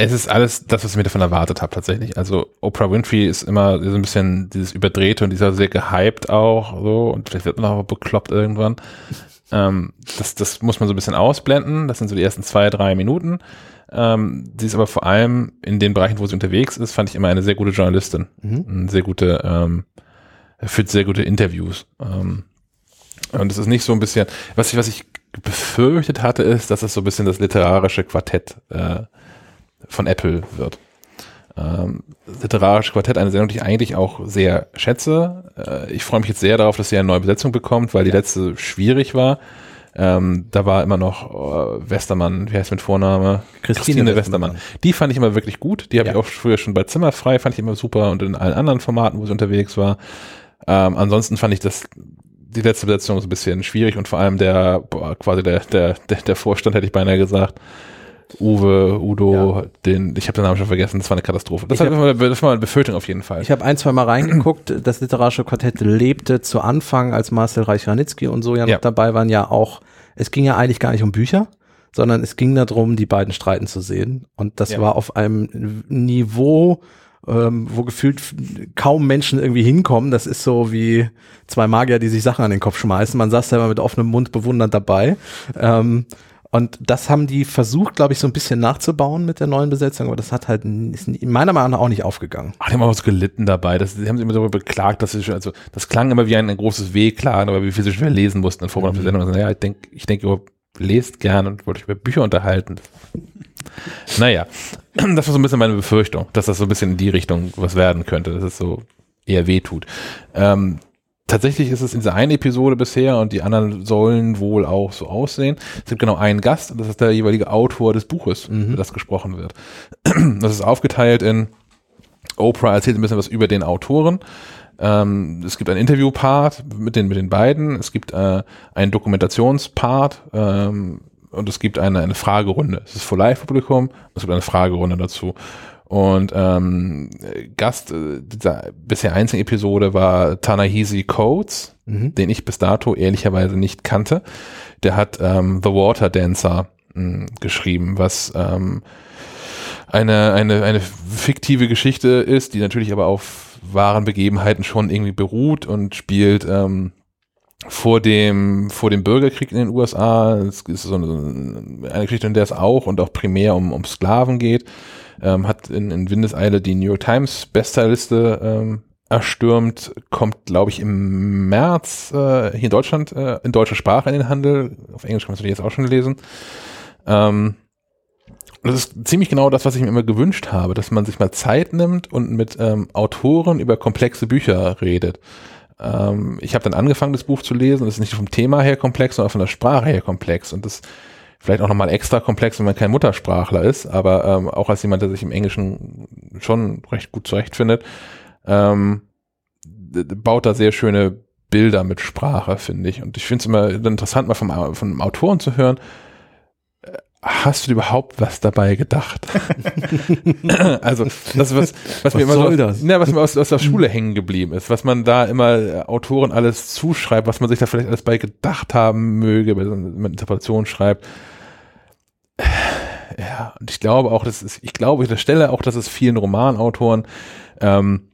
Es ist alles das, was ich mir davon erwartet habe tatsächlich. Also Oprah Winfrey ist immer so ein bisschen dieses überdrehte und dieser sehr gehypt auch so und vielleicht wird man auch bekloppt irgendwann. Ähm, das, das muss man so ein bisschen ausblenden. Das sind so die ersten zwei, drei Minuten. Ähm, sie ist aber vor allem in den Bereichen, wo sie unterwegs ist, fand ich immer eine sehr gute Journalistin. Mhm. Eine sehr gute, ähm, führt sehr gute Interviews. Ähm, und es ist nicht so ein bisschen, was ich, was ich befürchtet hatte, ist, dass es so ein bisschen das literarische Quartett äh, von Apple wird. Ähm, literarische Quartett, eine Sendung, die ich eigentlich auch sehr schätze. Äh, ich freue mich jetzt sehr darauf, dass sie eine neue Besetzung bekommt, weil die letzte schwierig war. Ähm, da war immer noch äh, Westermann, wie heißt mit Vorname? Christine Westermann. Westermann. Die fand ich immer wirklich gut. Die habe Ja. ich auch früher schon bei Zimmerfrei, fand ich immer super und in allen anderen Formaten, wo sie unterwegs war. Ähm, ansonsten fand ich das die letzte Besetzung so ein bisschen schwierig und vor allem der, boah, quasi der, der, der, der Vorstand, hätte ich beinahe gesagt. Uwe, Udo, den, ich habe den Namen schon vergessen, das war eine Katastrophe. Das, hab- das war eine Befürchtung auf jeden Fall. Ich habe ein, zwei Mal reingeguckt. Das literarische Quartett lebte zu Anfang, als Marcel Reich-Ranitzky und so ja noch Ja. dabei waren, ja auch, es ging ja eigentlich gar nicht um Bücher, sondern es ging darum, die beiden streiten zu sehen. Und das Ja. war auf einem Niveau, ähm, wo gefühlt kaum Menschen irgendwie hinkommen. Das ist so wie zwei Magier, die sich Sachen an den Kopf schmeißen. Man saß da immer mit offenem Mund bewundernd dabei. Ähm, und das haben die versucht, glaube ich, so ein bisschen nachzubauen mit der neuen Besetzung, aber das hat halt ist in meiner Meinung nach auch nicht aufgegangen. Ach, die haben auch was gelitten dabei. Das, die haben sich immer darüber beklagt, dass sie schon, also das klang immer wie ein, ein großes Wehklagen, aber wie viel sie schwer lesen mussten in Vorbereitung auf die Sendung. Also, ja, ich denke, ich denke, ihr lest gern und wollte euch über Bücher unterhalten. naja, das war so ein bisschen meine Befürchtung, dass das so ein bisschen in die Richtung was werden könnte, dass es so eher weh tut. Ähm, tatsächlich ist es in dieser einen Episode bisher und die anderen sollen wohl auch so aussehen. Es gibt genau einen Gast, und das ist der jeweilige Autor des Buches, über das gesprochen wird. Das ist aufgeteilt in Oprah erzählt ein bisschen was über den Autoren. Ähm, es gibt einen Interview-Part mit den, mit den beiden. Es gibt äh, einen Dokumentations-Part ähm, und es gibt eine, eine Fragerunde. Es ist für Live-Publikum. Es gibt eine Fragerunde dazu. Und ähm, Gast äh, dieser bisher einzigen Episode war Tanahisi Coates, den ich bis dato ehrlicherweise nicht kannte. Der hat ähm, The Water Dancer mh, geschrieben, was ähm, eine, eine, eine fiktive Geschichte ist, die natürlich aber auf wahren Begebenheiten schon irgendwie beruht und spielt ähm, vor dem, vor dem Bürgerkrieg in den USA. Es ist so eine, eine Geschichte, in der es auch und auch primär um, um Sklaven geht. Ähm, hat in, in Windeseile die New York Times Bestsellerliste ähm, erstürmt, kommt, glaube ich, im März äh, hier in Deutschland äh, in deutscher Sprache in den Handel. Auf Englisch kann man es natürlich jetzt auch schon lesen. Ähm, das ist ziemlich genau das, was ich mir immer gewünscht habe, dass man sich mal Zeit nimmt und mit ähm, Autoren über komplexe Bücher redet. Ähm, ich habe dann angefangen, das Buch zu lesen. Das ist nicht vom Thema her komplex, sondern von der Sprache her komplex. Und das vielleicht auch nochmal extra komplex, wenn man kein Muttersprachler ist, aber ähm, auch als jemand, der sich im Englischen schon recht gut zurechtfindet, ähm, baut da sehr schöne Bilder mit Sprache, finde ich. Und ich finde es immer interessant, mal vom, einem Autoren zu hören, hast du überhaupt was dabei gedacht? also, das, was, was, mir immer so, das? Ja, was mir aus, aus der Schule hängen geblieben ist, was man da immer äh, Autoren alles zuschreibt, was man sich da vielleicht alles bei gedacht haben möge, wenn man Interpretation schreibt. Ja, und ich glaube auch, dass es, ich glaube, ich unterstelle auch, dass es vielen Romanautoren ähm,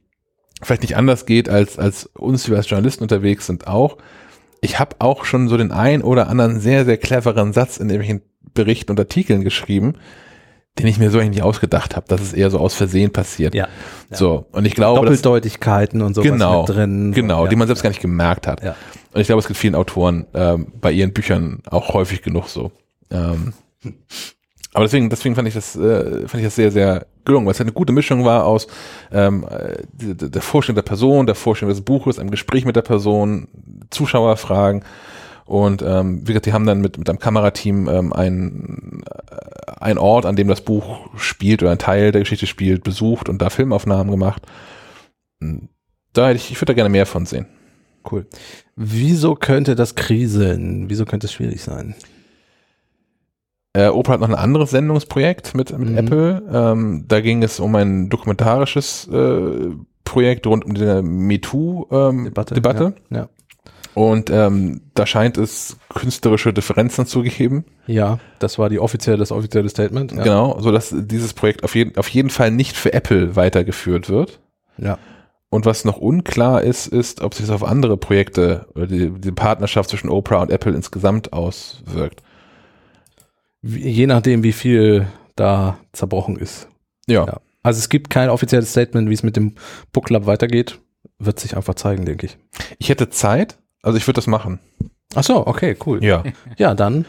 vielleicht nicht anders geht als, als uns, die wir als Journalisten unterwegs sind, auch. Ich habe auch schon so den ein oder anderen sehr, sehr cleveren Satz in irgendwelchen Berichten und Artikeln geschrieben, den ich mir so eigentlich nicht ausgedacht habe, dass es eher so aus Versehen passiert. Ja. So, und ich glaube, dass, Doppeldeutigkeiten und sowas genau, mit drin. genau, ja. die man selbst gar nicht gemerkt hat. Ja. Und ich glaube, es gibt vielen Autoren ähm, bei ihren Büchern auch häufig genug so. Ähm, aber deswegen, deswegen fand ich das, äh, fand ich das sehr, sehr gelungen, weil es halt eine gute Mischung war aus ähm, äh, der Vorstellung der Person, der Vorstellung des Buches, einem Gespräch mit der Person, Zuschauerfragen und ähm, wie gesagt, die haben dann mit, mit einem Kamerateam ähm, einen, äh, einen Ort, an dem das Buch spielt oder ein Teil der Geschichte spielt, besucht und da Filmaufnahmen gemacht. Da hätte ich, ich würde da gerne mehr von sehen. Cool. Wieso könnte das kriseln? Wieso könnte es schwierig sein? Äh, Oprah hat noch ein anderes Sendungsprojekt mit, mit Mhm. Apple. Ähm, da ging es um ein dokumentarisches äh, Projekt rund um die MeToo-Debatte. Debatte. Ja. ja. Und ähm, da scheint es künstlerische Differenzen zu geben. Ja, das war die offizielle, das offizielle Statement. Ja. Genau, so dass dieses Projekt auf jeden, auf jeden Fall nicht für Apple weitergeführt wird. Ja. Und was noch unklar ist, ist, ob sich das auf andere Projekte oder die, die Partnerschaft zwischen Oprah und Apple insgesamt auswirkt. Wie, je nachdem, wie viel da zerbrochen ist. Ja. Ja. Also es gibt kein offizielles Statement, wie es mit dem Book Club weitergeht. Wird sich einfach zeigen, denke ich. Ich hätte Zeit, also ich würde das machen. Ach so, okay, cool. Ja. Ja, dann,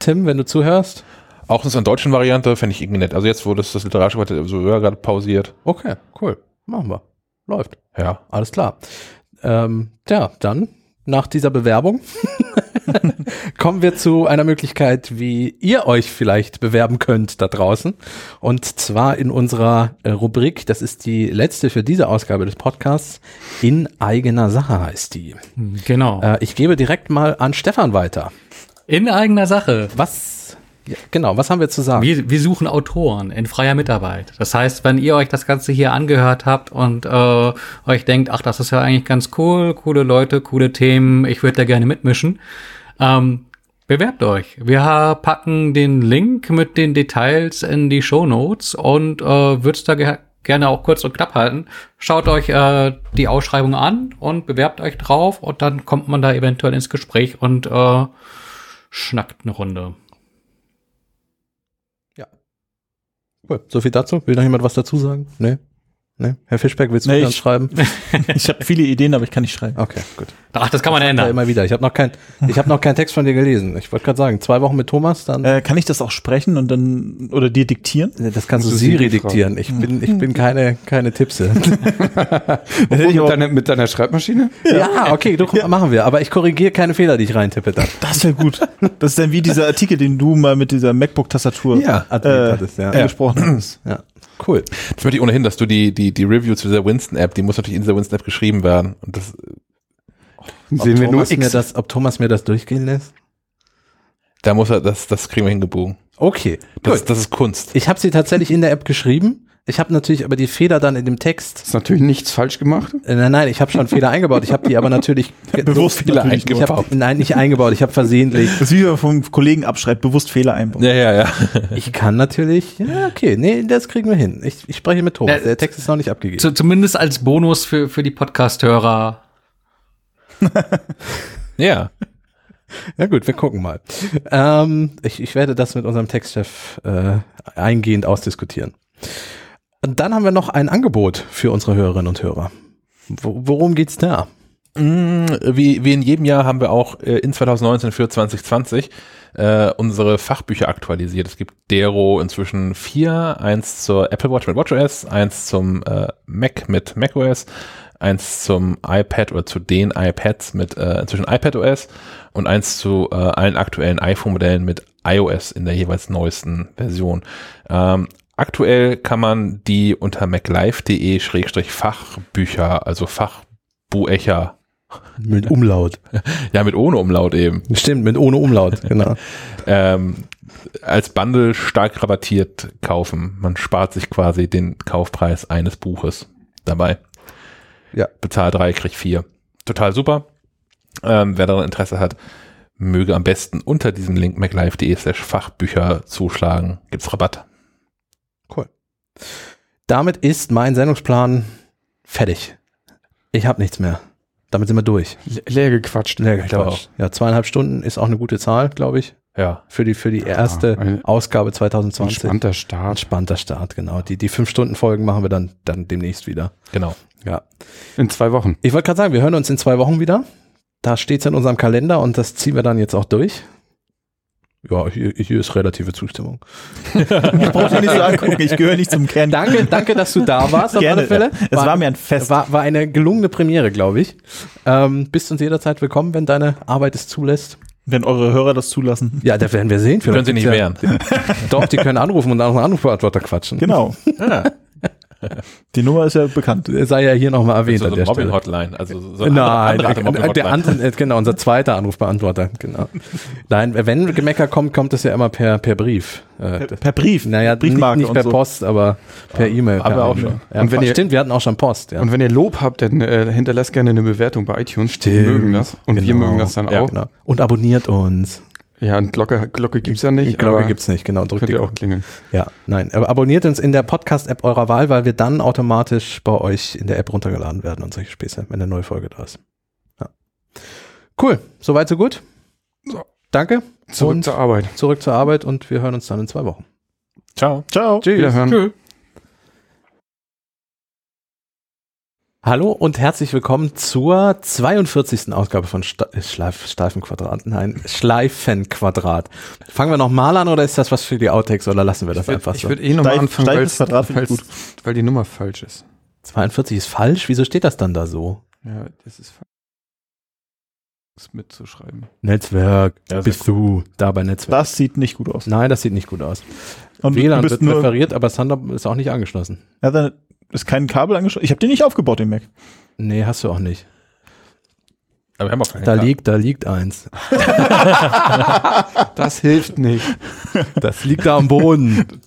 Tim, wenn du zuhörst. Auch in der deutschen Variante fände ich irgendwie nett. Also jetzt, wo das, das literarische so ja, gerade pausiert. Okay, cool. Machen wir. Läuft. Ja. Alles klar. Ähm, ja, dann nach dieser Bewerbung kommen wir zu einer Möglichkeit, wie ihr euch vielleicht bewerben könnt da draußen. Und zwar in unserer äh, Rubrik, das ist die letzte für diese Ausgabe des Podcasts, in eigener Sache heißt die. Genau. Äh, ich gebe direkt mal an Stefan weiter. In eigener Sache. Was, ja, genau, was haben wir zu sagen? Wir, wir suchen Autoren in freier Mitarbeit. Das heißt, wenn ihr euch das Ganze hier angehört habt und äh, euch denkt, ach, das ist ja eigentlich ganz cool, coole Leute, coole Themen, ich würde da gerne mitmischen, ähm, bewerbt euch. Wir packen den Link mit den Details in die Show Notes und äh, würd's da ge gerne auch kurz und knapp halten. Schaut euch äh, die Ausschreibung an und bewerbt euch drauf und dann kommt man da eventuell ins Gespräch und äh, schnackt eine Runde. Cool. So viel dazu. Will noch jemand was dazu sagen? Nee? Nee? Herr Fischberg, willst du Nee, ich- schreiben? Ich habe viele Ideen, aber ich kann nicht schreiben. Okay, gut. Ach, das kann man Ja, ändern. immer wieder. Ich habe noch kein, ich habe noch keinen Text von dir gelesen. Ich wollte gerade sagen, zwei Wochen mit Thomas, dann Äh, kann ich das auch sprechen und dann oder dir diktieren? das kannst du Siri diktieren. Ich bin, ich bin keine, keine Tippse. mit, auch- deiner, mit deiner Schreibmaschine? ja, okay, du, machen wir. Aber ich korrigiere keine Fehler, die ich reintippe dann. Das wäre gut. Das ist dann wie dieser Artikel, den du mal mit dieser MacBook-Tastatur Ja, äh, hattest, ja. angesprochen hast. Ja, cool. Das möchte ich ohnehin, dass du die, die, die Review zu dieser Winston-App, die muss natürlich in dieser Winston-App geschrieben werden. Und das, Sehen wir nur Thomas mir X. das, ob Thomas mir das durchgehen lässt? da muss er, das, das kriegen wir hingebogen. Okay, Das, gut. das ist Kunst. Ich habe sie tatsächlich in der App geschrieben. Ich habe natürlich aber die Fehler dann in dem Text. Ist natürlich nichts falsch gemacht. Äh, Nein, nein, ich habe schon Fehler eingebaut. Ich habe die aber natürlich Bewusst Fehler natürlich eingebaut. Ich hab, nein, nicht eingebaut. Ich habe versehentlich. Das ist wie wenn man vom Kollegen abschreibt, bewusst Fehler einbauen. Ja, ja, ja. Ich kann natürlich. Ja, okay, nee, das kriegen wir hin. Ich, ich spreche mit Thomas. Äh, Der Text ist noch nicht abgegeben. Zu, zumindest als Bonus für, für die Podcast-Hörer. Ja. Ja gut, wir gucken mal. Ähm, ich, ich werde das mit unserem Textchef äh, eingehend ausdiskutieren. Und dann haben wir noch ein Angebot für unsere Hörerinnen und Hörer. Wo, worum geht's da? Mm, Wie, wie in jedem Jahr haben wir auch äh, in 2019 für 2020 äh, unsere Fachbücher aktualisiert. Es gibt Dero inzwischen vier, eins zur Apple Watch mit WatchOS, eins zum äh, Mac mit macOS, eins zum iPad oder zu den iPads mit äh, inzwischen iPadOS und eins zu äh, allen aktuellen iPhone-Modellen mit iOS in der jeweils neuesten Version. Ähm, aktuell kann man die unter maclife.de-fachbücher, also Fachbuecher Mit Umlaut. ja, mit ohne Umlaut eben. Stimmt, mit ohne Umlaut, genau. Ähm, als Bundle stark rabattiert kaufen. Man spart sich quasi den Kaufpreis eines Buches dabei. Ja. Bezahl drei, krieg vier. Total super. Ähm, wer daran Interesse hat, möge am besten unter diesem Link maclife.de slash Fachbücher zuschlagen. Gibt's Rabatt. Damit ist mein Sendungsplan fertig. Ich habe nichts mehr. Damit sind wir durch. Le- Leer gequatscht. Leer gequatscht. Ja, zweieinhalb Stunden ist auch eine gute Zahl, glaube ich, Ja. für die, für die erste Ausgabe 2020. Entspannter Start. Entspannter Start, genau. Die, die fünf Stunden Folgen machen wir dann, dann demnächst wieder. Genau. Ja. In zwei Wochen. Ich wollte gerade sagen, wir hören uns in zwei Wochen wieder. Da steht's in unserem Kalender und das ziehen wir dann jetzt auch durch. Ja, hier, hier ist relative Zustimmung. Ich brauche dir nicht so angucken, ich gehöre nicht zum Kern. Danke, danke, dass du da warst auf Gerne. alle Fälle. Es war mir ein Fest. War, war eine gelungene Premiere, glaube ich. Ähm, bist uns jederzeit willkommen, wenn deine Arbeit es zulässt. Wenn eure Hörer das zulassen. Ja, da werden wir sehen. Können sie nicht Vielleicht wehren. Doch, die können anrufen und auch einen Anrufbeantworter quatschen. Genau. Ja. Die Nummer ist ja bekannt. Sei ja hier nochmal erwähnt so an eine der Stelle. Mobbing-Hotline. Also so eine Nein, andere, andere äh, der andere, äh, genau, unser zweiter Anrufbeantworter, genau. Nein, wenn Gemecker kommt, kommt es ja immer per, per Brief. Äh, Per, per Brief. naja, nicht, Briefmarke nicht und per so. Post, aber per E-Mail. haben per wir auch E-Mail. schon. Ja, Und wenn ihr- stimmt, wir hatten auch schon Post, ja. Und wenn ihr Lob habt, dann äh, hinterlasst gerne eine Bewertung bei iTunes. Stimmt. Wir mögen das. Und wir Genau. mögen das dann ja, auch. Genau. Und abonniert uns. Ja, und Glocke, Glocke gibt's ja nicht. Glocke gibt's nicht, genau. Drückt Könnt die ihr auch klingeln. Ja, nein. Aber abonniert uns in der Podcast-App eurer Wahl, weil wir dann automatisch bei euch in der App runtergeladen werden und solche Späße, wenn eine neue Folge da ist. Ja. Cool. Soweit, so gut. So. Danke. Zurück und zur Arbeit. zurück zur Arbeit und wir hören uns dann in zwei Wochen. Ciao. Ciao. Tschüss. Wiederhören. Hallo und herzlich willkommen zur 42. Ausgabe von Sta Schleif Streifenquadrat. Nein, Schleifenquadrat. Fangen wir nochmal an oder ist das was für die Outtakes oder lassen wir das Ich würde einfach so? würd eh nochmal Steif- anfangen, ich weil's- weil die Nummer falsch ist. 42 ist falsch? Wieso steht das dann da so? Ja, das ist falsch. Das mitzuschreiben. Netzwerk, Ja, bist du da bei Netzwerk? Das sieht nicht gut aus. Nein, das sieht nicht gut aus. Und WLAN du bist wird nur, referiert, aber Thunder ist auch nicht angeschlossen. ja, dann ist kein Kabel angeschlossen. Ich habe den nicht aufgebaut, den Mac. Nee, hast du auch nicht. Aber wir haben auch keinen Da Kabel. liegt, da liegt eins. Das hilft nicht. Das liegt da am Boden.